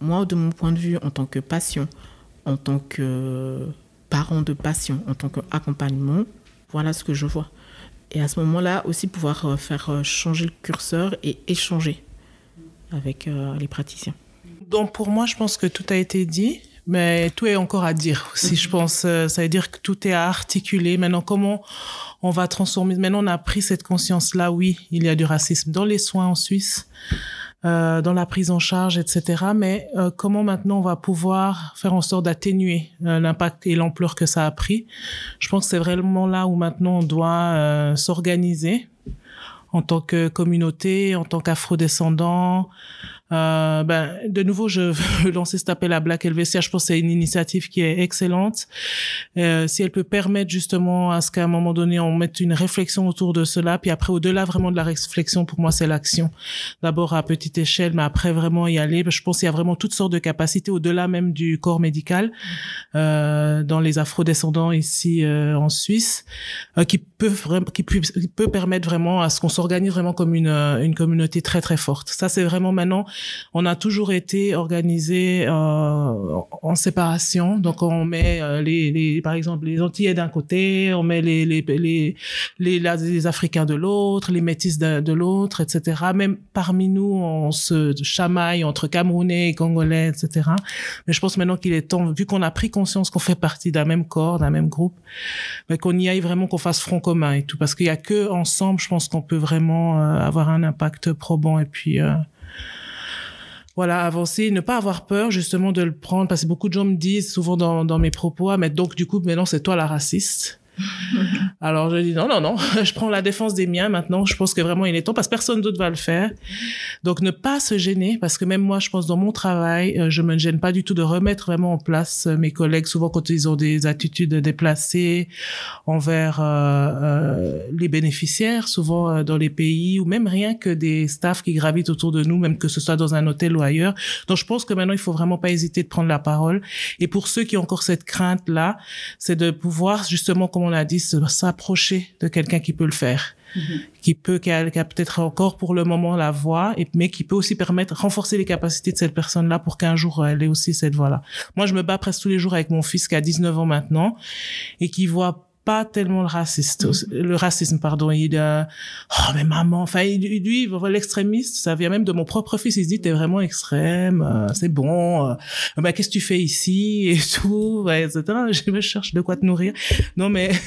moi, de mon point de vue, en tant que patient, en tant que parent de patient, en tant qu'accompagnement, voilà ce que je vois. Et à ce moment-là, aussi pouvoir faire changer le curseur et échanger avec les praticiens.
Donc pour moi, je pense que tout a été dit mais tout est encore à dire aussi, je pense. Euh, ça veut dire que tout est à articuler. Maintenant, comment on va transformer? Maintenant, on a pris cette conscience-là, oui, il y a du racisme dans les soins en Suisse, euh, dans la prise en charge, etc. Mais euh, comment maintenant on va pouvoir faire en sorte d'atténuer euh, l'impact et l'ampleur que ça a pris? Je pense que c'est vraiment là où maintenant on doit euh, s'organiser en tant que communauté, en tant qu'afro-descendants, euh, ben, de nouveau, je veux lancer cet appel à Black LVCH. Je pense que c'est une initiative qui est excellente. Euh, si elle peut permettre justement à ce qu'à un moment donné, on mette une réflexion autour de cela, puis après, au-delà vraiment de la réflexion, pour moi, c'est l'action. D'abord à petite échelle, mais après vraiment y aller. Je pense qu'il y a vraiment toutes sortes de capacités au-delà même du corps médical euh, dans les afro-descendants ici euh, en Suisse, euh, qui peut vraiment, qui peut, qui peut permettre vraiment à ce qu'on s'organise vraiment comme une, euh, une communauté très très forte. Ça, c'est vraiment maintenant on a toujours été organisé euh, en séparation. Donc on met euh, les, les, par exemple les Antillais d'un côté, on met les les les les, les Africains de l'autre, les Métis de, de l'autre, etc. Même parmi nous, on se chamaille entre Camerounais et Congolais, etc. Mais je pense maintenant qu'il est temps, vu qu'on a pris conscience qu'on fait partie d'un même corps, d'un même groupe, mais qu'on y aille vraiment, qu'on fasse front commun et tout, parce qu'il y a que ensemble, je pense qu'on peut vraiment euh, avoir un impact probant et puis euh, voilà, avancer, ne pas avoir peur justement de le prendre, parce que beaucoup de gens me disent souvent dans, dans mes propos, ah, mais donc du coup, maintenant c'est toi la raciste. Alors je dis non, non, non, je prends la défense des miens maintenant. Je pense que vraiment il est temps parce que personne d'autre va le faire. Donc ne pas se gêner parce que même moi, je pense dans mon travail, euh, je me gêne pas du tout de remettre vraiment en place euh, mes collègues. Souvent quand ils ont des attitudes déplacées envers euh, les bénéficiaires, souvent dans les pays ou même rien que des staffs qui gravitent autour de nous, même que ce soit dans un hôtel ou ailleurs. Donc je pense que maintenant il faut vraiment pas hésiter de prendre la parole. Et pour ceux qui ont encore cette crainte là, c'est de pouvoir justement comment on a dit, s'approcher de quelqu'un qui peut le faire. Mm-hmm. qui peut qui a, peut-être encore pour le moment la voix et mais qui peut aussi permettre renforcer les capacités de cette personne là pour qu'un jour elle ait aussi cette voix là moi je me bats presque tous les jours avec mon fils qui a 19 ans maintenant et qui voit pas tellement le raciste, mm. le racisme, pardon. Il euh, oh mais maman, enfin lui, l'extrémiste, ça vient même de mon propre fils. Il se dit t'es vraiment extrême, euh, c'est bon. Euh, bah qu'est-ce que tu fais ici et tout, ouais, etc. Je me cherche de quoi te nourrir. Non mais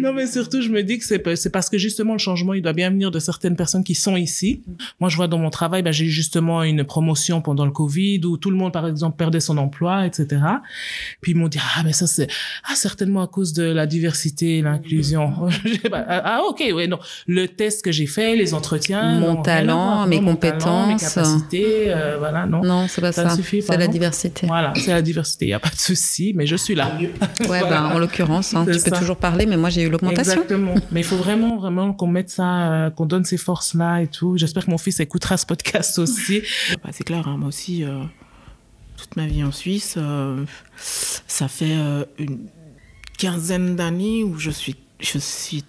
non mais surtout je me dis que c'est c'est parce que justement le changement il doit bien venir de certaines personnes qui sont ici. Moi je vois dans mon travail, bah, j'ai eu justement une promotion pendant le Covid où tout le monde par exemple perdait son emploi, etc. Puis ils m'ont dit ah mais ça c'est ah certainement à cause de la diversité et l'inclusion. Ah, ah, ok, oui, non. Le test que j'ai fait, les entretiens.
Mon talent, mes compétences. mes
capacités, euh, voilà, non.
Non, c'est pas ça. c'est la diversité.
Voilà, c'est la diversité. Il n'y a pas de souci, mais je suis là.
Ouais, ben, en l'occurrence, hein, tu peux toujours parler, mais moi j'ai eu l'augmentation.
Exactement. mais il faut vraiment, vraiment qu'on mette ça, euh, qu'on donne ces forces-là et tout. J'espère que mon fils écoutera ce podcast aussi.
bah, c'est clair, hein, moi aussi, euh, toute ma vie en Suisse, ça fait une quinzaine d'années où je suis, je suis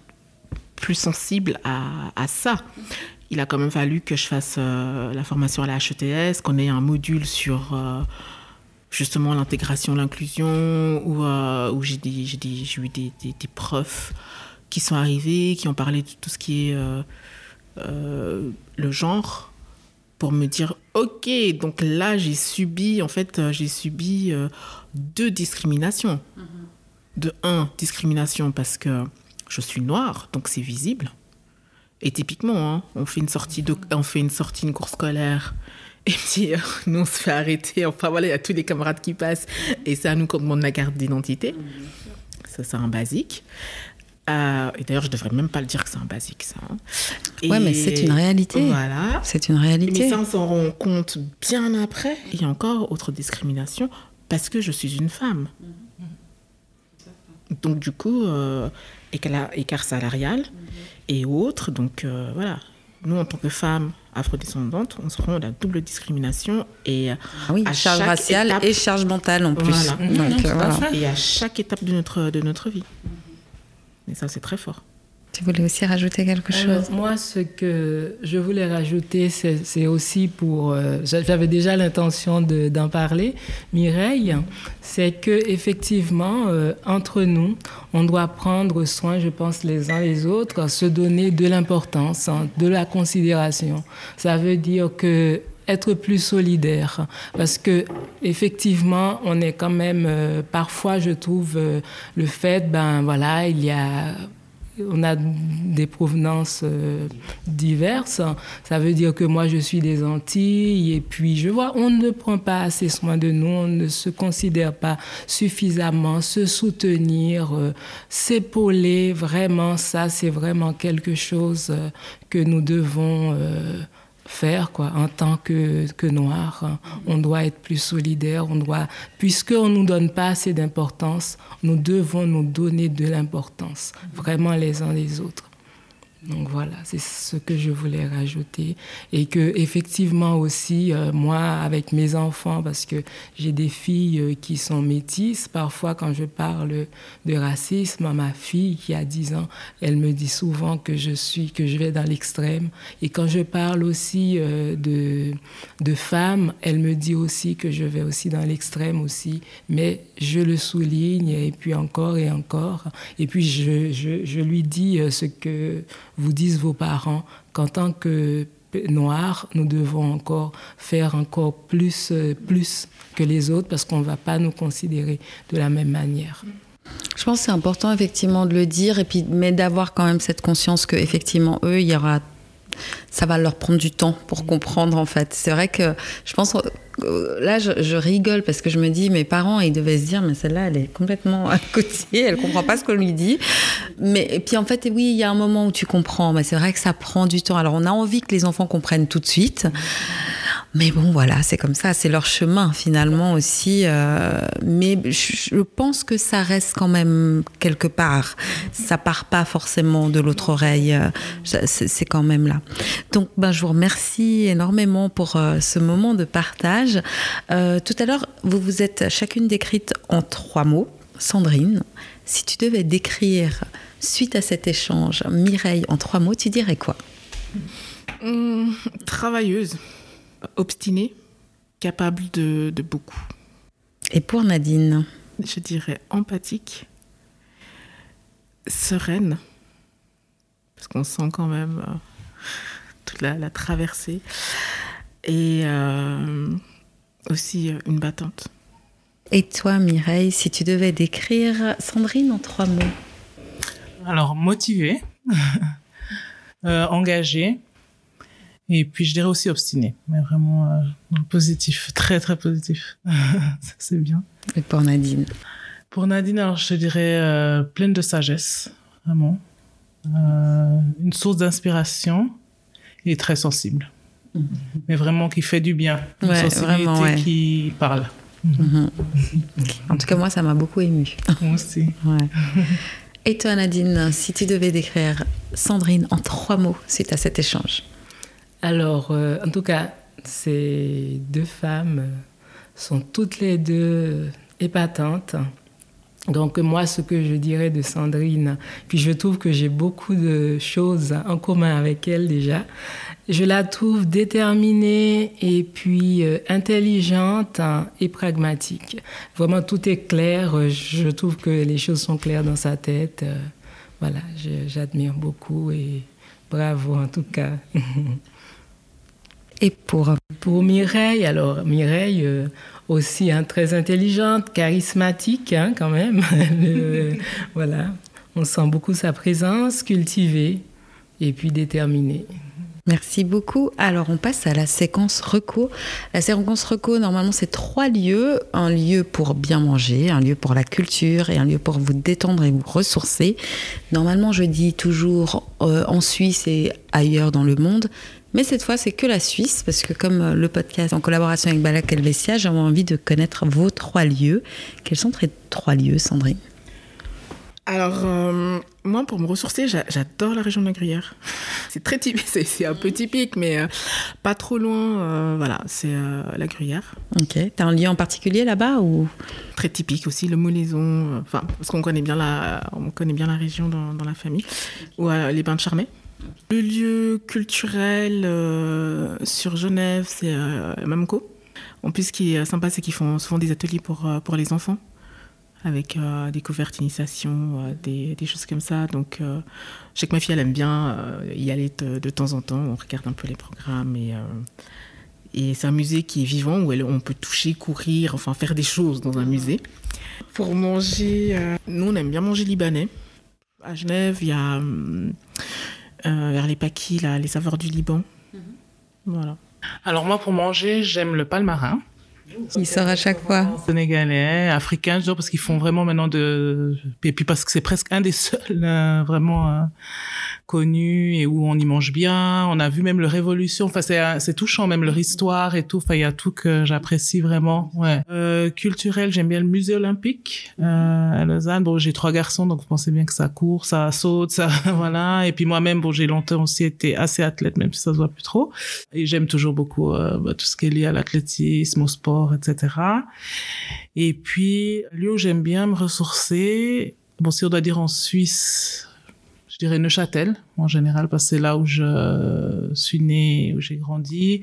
plus sensible à, à, ça. Il a quand même fallu que je fasse euh, la formation à la HETS, qu'on ait un module sur euh, justement l'intégration, l'inclusion, où, euh, où j'ai eu des, des, profs qui sont arrivés, qui ont parlé de tout ce qui est le genre, pour me dire, ok, donc là j'ai subi, en fait, j'ai subi deux discriminations. Mm -hmm de un, discrimination parce que je suis noire, donc c'est visible. Et typiquement, hein, on fait une sortie, de, on fait une sortie, une course scolaire, Et puis, nous, on se fait arrêter. Enfin, voilà, il y a tous les camarades qui passent. Et c'est à nous qu'on demande la carte d'identité. Ça, c'est un basique. Euh, et d'ailleurs, je devrais même pas le dire que c'est un basique, ça. Hein.
Ouais, mais c'est une réalité.
Voilà.
C'est une réalité.
Mais ça, on s'en rend compte bien après. Il y a encore autre discrimination parce que je suis une femme. Donc, du coup, euh, écart, salarial et autres. Donc, euh, voilà. Nous, en tant que femmes afrodescendantes, on se rend à la double discrimination et
ah oui, à charge raciale et charge mentale en plus.
Donc, voilà. Et à chaque étape de notre, de notre vie. Et ça, c'est très fort.
Tu voulais aussi rajouter quelque chose?
Moi, ce que je voulais rajouter, c'est aussi pour. Euh, j'avais déjà l'intention d'en parler, Mireille, c'est que effectivement, euh, entre nous, on doit prendre soin, je pense, les uns les autres, se donner de l'importance, hein, de la considération. Ça veut dire que être plus solidaire parce que effectivement on est quand même euh, parfois je trouve euh, le fait ben voilà il y a on a des provenances euh, diverses. Ça veut dire que moi, je suis des Antilles et puis je vois, on ne prend pas assez soin de nous, on ne se considère pas suffisamment, se soutenir, s'épauler. Vraiment, ça, c'est vraiment quelque chose que nous devons faire quoi. En tant que, que noir on doit être plus solidaire on doit puisqu'on nous donne pas assez d'importance nous devons nous donner de l'importance vraiment les uns les autres donc voilà, c'est ce que je voulais rajouter. Et que effectivement aussi, euh, moi, avec mes enfants, parce que j'ai des filles euh, qui sont métisses, parfois quand je parle de racisme, ma fille qui a 10 ans, elle me dit souvent que je suis, que je vais dans l'extrême. Et quand je parle aussi euh, de, de femmes, elle me dit aussi que je vais aussi dans l'extrême aussi. Mais je le souligne et puis encore et encore. Et puis je, je, je lui dis ce que vous disent vos parents qu'en tant que noirs, nous devons encore faire encore plus, euh, plus que les autres parce qu'on ne va pas nous considérer de la même manière.
Je pense que c'est important effectivement de le dire et puis mais d'avoir quand même cette conscience que effectivement eux il y aura ça va leur prendre du temps pour comprendre en fait. C'est vrai que je pense euh, là je, rigole parce que je me dis mes parents ils devaient se dire mais celle-là elle est complètement à côté, elle comprend pas ce qu'on lui dit. Mais et puis en fait oui il y a un moment où tu comprends, mais c'est vrai que ça prend du temps. Alors on a envie que les enfants comprennent tout de suite. Mais bon, voilà, c'est comme ça, c'est leur chemin finalement aussi. Euh, mais je pense que ça reste quand même quelque part. Ça part pas forcément de l'autre oreille. Euh, c'est quand même là. Donc, ben, je vous remercie énormément pour euh, ce moment de partage. tout à l'heure, vous vous êtes chacune décrite en trois mots. Sandrine, si tu devais décrire suite à cet échange Mireille en trois mots, tu dirais quoi?
Hum, Travailleuse obstinée, capable de, beaucoup.
Et pour Nadine?
Je dirais empathique, sereine, parce qu'on sent quand même euh, toute la, traversée, et euh, aussi euh, une battante.
Et toi, Mireille, si tu devais décrire Sandrine en trois mots?
Alors, motivée, engagée, et puis, je dirais aussi obstiné, mais vraiment euh, positif, très, très positif. c'est bien.
Et pour Nadine?
Pour Nadine, alors, je dirais euh, pleine de sagesse, vraiment. Euh, une source d'inspiration et très sensible. Mhm. Mais vraiment qui fait du bien. Une ouais, sensibilité qui parle.
Mhm. En tout cas, moi, ça m'a beaucoup ému.
Moi aussi.
Et toi, Nadine, si tu devais décrire Sandrine en trois mots suite à cet échange
alors, euh, en tout cas, ces deux femmes sont toutes les deux épatantes. Donc moi, ce que je dirais de Sandrine, puis je trouve que j'ai beaucoup de choses en commun avec elle déjà. Je la trouve déterminée et puis euh, intelligente et pragmatique. Vraiment, tout est clair. Je trouve que les choses sont claires dans sa tête. Euh, voilà, j'admire beaucoup et bravo en tout cas.
Et pour
Pour Mireille, alors Mireille euh, aussi hein, très intelligente, charismatique hein, quand même. voilà, on sent beaucoup sa présence, cultivée et puis déterminée.
Merci beaucoup. Alors, on passe à la séquence reco. La séquence reco, normalement, c'est trois lieux. Un lieu pour bien manger, un lieu pour la culture et un lieu pour vous détendre et vous ressourcer. Normalement, je dis toujours euh, en Suisse et ailleurs dans le monde. Mais cette fois, c'est que la Suisse, parce que comme euh, le podcast en collaboration avec Balak Helvetia, j'avais envie de connaître vos trois lieux. Quels sont ces trois lieux, Sandrine?
Alors, euh, moi, pour me ressourcer, j'adore la région de la Gruyère. C'est très typique, c'est un peu typique, mais euh, pas trop loin. Euh, voilà, c'est la Gruyère.
Ok. T'as un lieu en particulier là-bas ou?
Très typique aussi, le Molaison. Enfin, parce qu'on connaît bien la, on connaît bien la région dans, la famille. Ou les Bains de Charmey. Le lieu culturel sur Genève, c'est Mamco. En plus, ce qui est sympa, c'est qu'ils font souvent des ateliers pour, pour les enfants avec euh, découverte, initiation, euh, des, des, choses comme ça. Donc, euh, je sais que ma fille, elle aime bien euh, y aller de, de, temps en temps. On regarde un peu les programmes et, et c'est un musée qui est vivant où elle, on peut toucher, courir, enfin faire des choses dans un musée. Pour manger, nous, on aime bien manger libanais. À Genève, il y a vers les Paquis, là, les saveurs du Liban. Mm-hmm. Voilà.
Alors moi, pour manger, j'aime le palmarin.
Il sort à chaque fois.
Sénégalais, africain, genre parce qu'ils font vraiment maintenant de, et puis parce que c'est presque un des seuls euh, vraiment euh, connu et où on y mange bien. On a vu même le Révolution. Enfin, c'est, c'est touchant, même leur histoire et tout. Enfin, il y a tout que j'apprécie vraiment. Ouais. Euh, culturel, j'aime bien le musée olympique euh, à Lausanne. Bon, j'ai trois garçons, donc vous pensez bien que ça court, ça saute, ça voilà. Et puis moi-même, bon, j'ai longtemps aussi été assez athlète, même si ça se voit plus trop. Et j'aime toujours beaucoup euh, bah, tout ce qui est lié à l'athlétisme, au sport, etc. Et puis, lieu où j'aime bien me ressourcer. Bon, si on doit dire en Suisse, je dirais Neuchâtel en général parce que c'est là où je suis née, où j'ai grandi.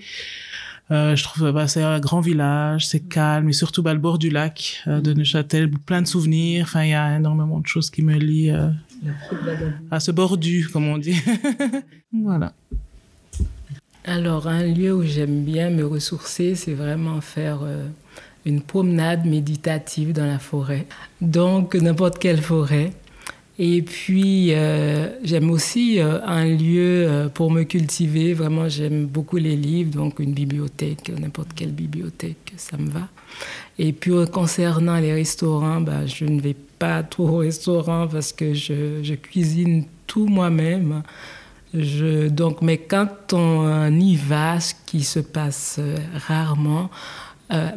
Euh, je trouve bah, c'est un grand village, c'est calme et surtout bah, le bord du lac euh, de Neuchâtel, plein de souvenirs. Enfin, il y a énormément de choses qui me lient euh, à ce bordu, comme on dit. voilà.
Alors, un lieu où j'aime bien me ressourcer, c'est vraiment faire euh, une promenade méditative dans la forêt. Donc, n'importe quelle forêt. Et puis, euh, j'aime aussi euh, un lieu pour me cultiver. Vraiment, j'aime beaucoup les livres, donc une bibliothèque, n'importe quelle bibliothèque, ça me va. Et puis, concernant les restaurants, bah, je ne vais pas trop au restaurant parce que je cuisine tout moi-même. Je, donc, mais quand on y va, ce qui se passe rarement,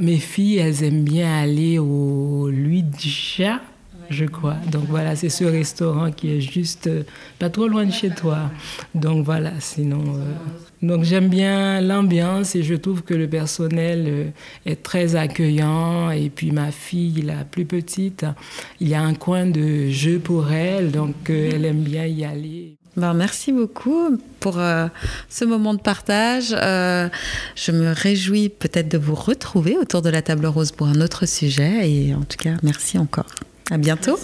mes filles, elles aiment bien aller au Luigi je crois. Donc voilà, c'est ce restaurant qui est juste euh, pas trop loin de chez toi. Donc voilà, sinon. Euh, donc j'aime bien l'ambiance et je trouve que le personnel euh, est très accueillant. Et puis ma fille, la plus petite, il y a un coin de jeu pour elle, donc elle aime bien y aller.
Ben, merci beaucoup pour ce moment de partage. je me réjouis peut-être de vous retrouver autour de la table rose pour un autre sujet. Et en tout cas, merci encore. À bientôt.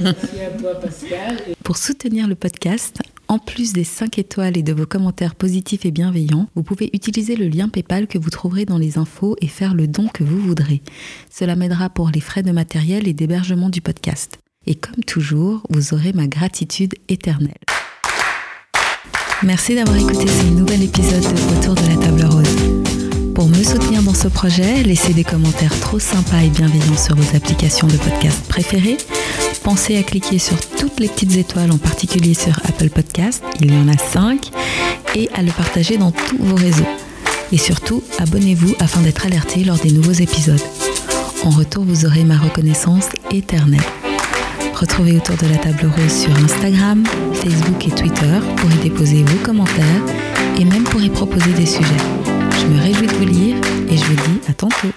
Merci à toi, Pascal.
Pour soutenir le podcast, en plus des 5 étoiles et de vos commentaires positifs et bienveillants, vous pouvez utiliser le lien PayPal que vous trouverez dans les infos et faire le don que vous voudrez. Cela m'aidera pour les frais de matériel et d'hébergement du podcast. Et comme toujours, vous aurez ma gratitude éternelle. Merci d'avoir écouté ce nouvel épisode de Autour de la table rose. Pour me soutenir dans ce projet, laissez des commentaires trop sympas et bienveillants sur vos applications de podcast préférées. Pensez à cliquer sur toutes les petites étoiles, en particulier sur Apple Podcast, il y en a 5, et à le partager dans tous vos réseaux. Et surtout, abonnez-vous afin d'être alerté lors des nouveaux épisodes. En retour, vous aurez ma reconnaissance éternelle. Retrouvez autour de la table rose sur Instagram, Facebook et Twitter pour y déposer vos commentaires et même pour y proposer des sujets. Je me réjouis de vous lire et je vous dis à tantôt.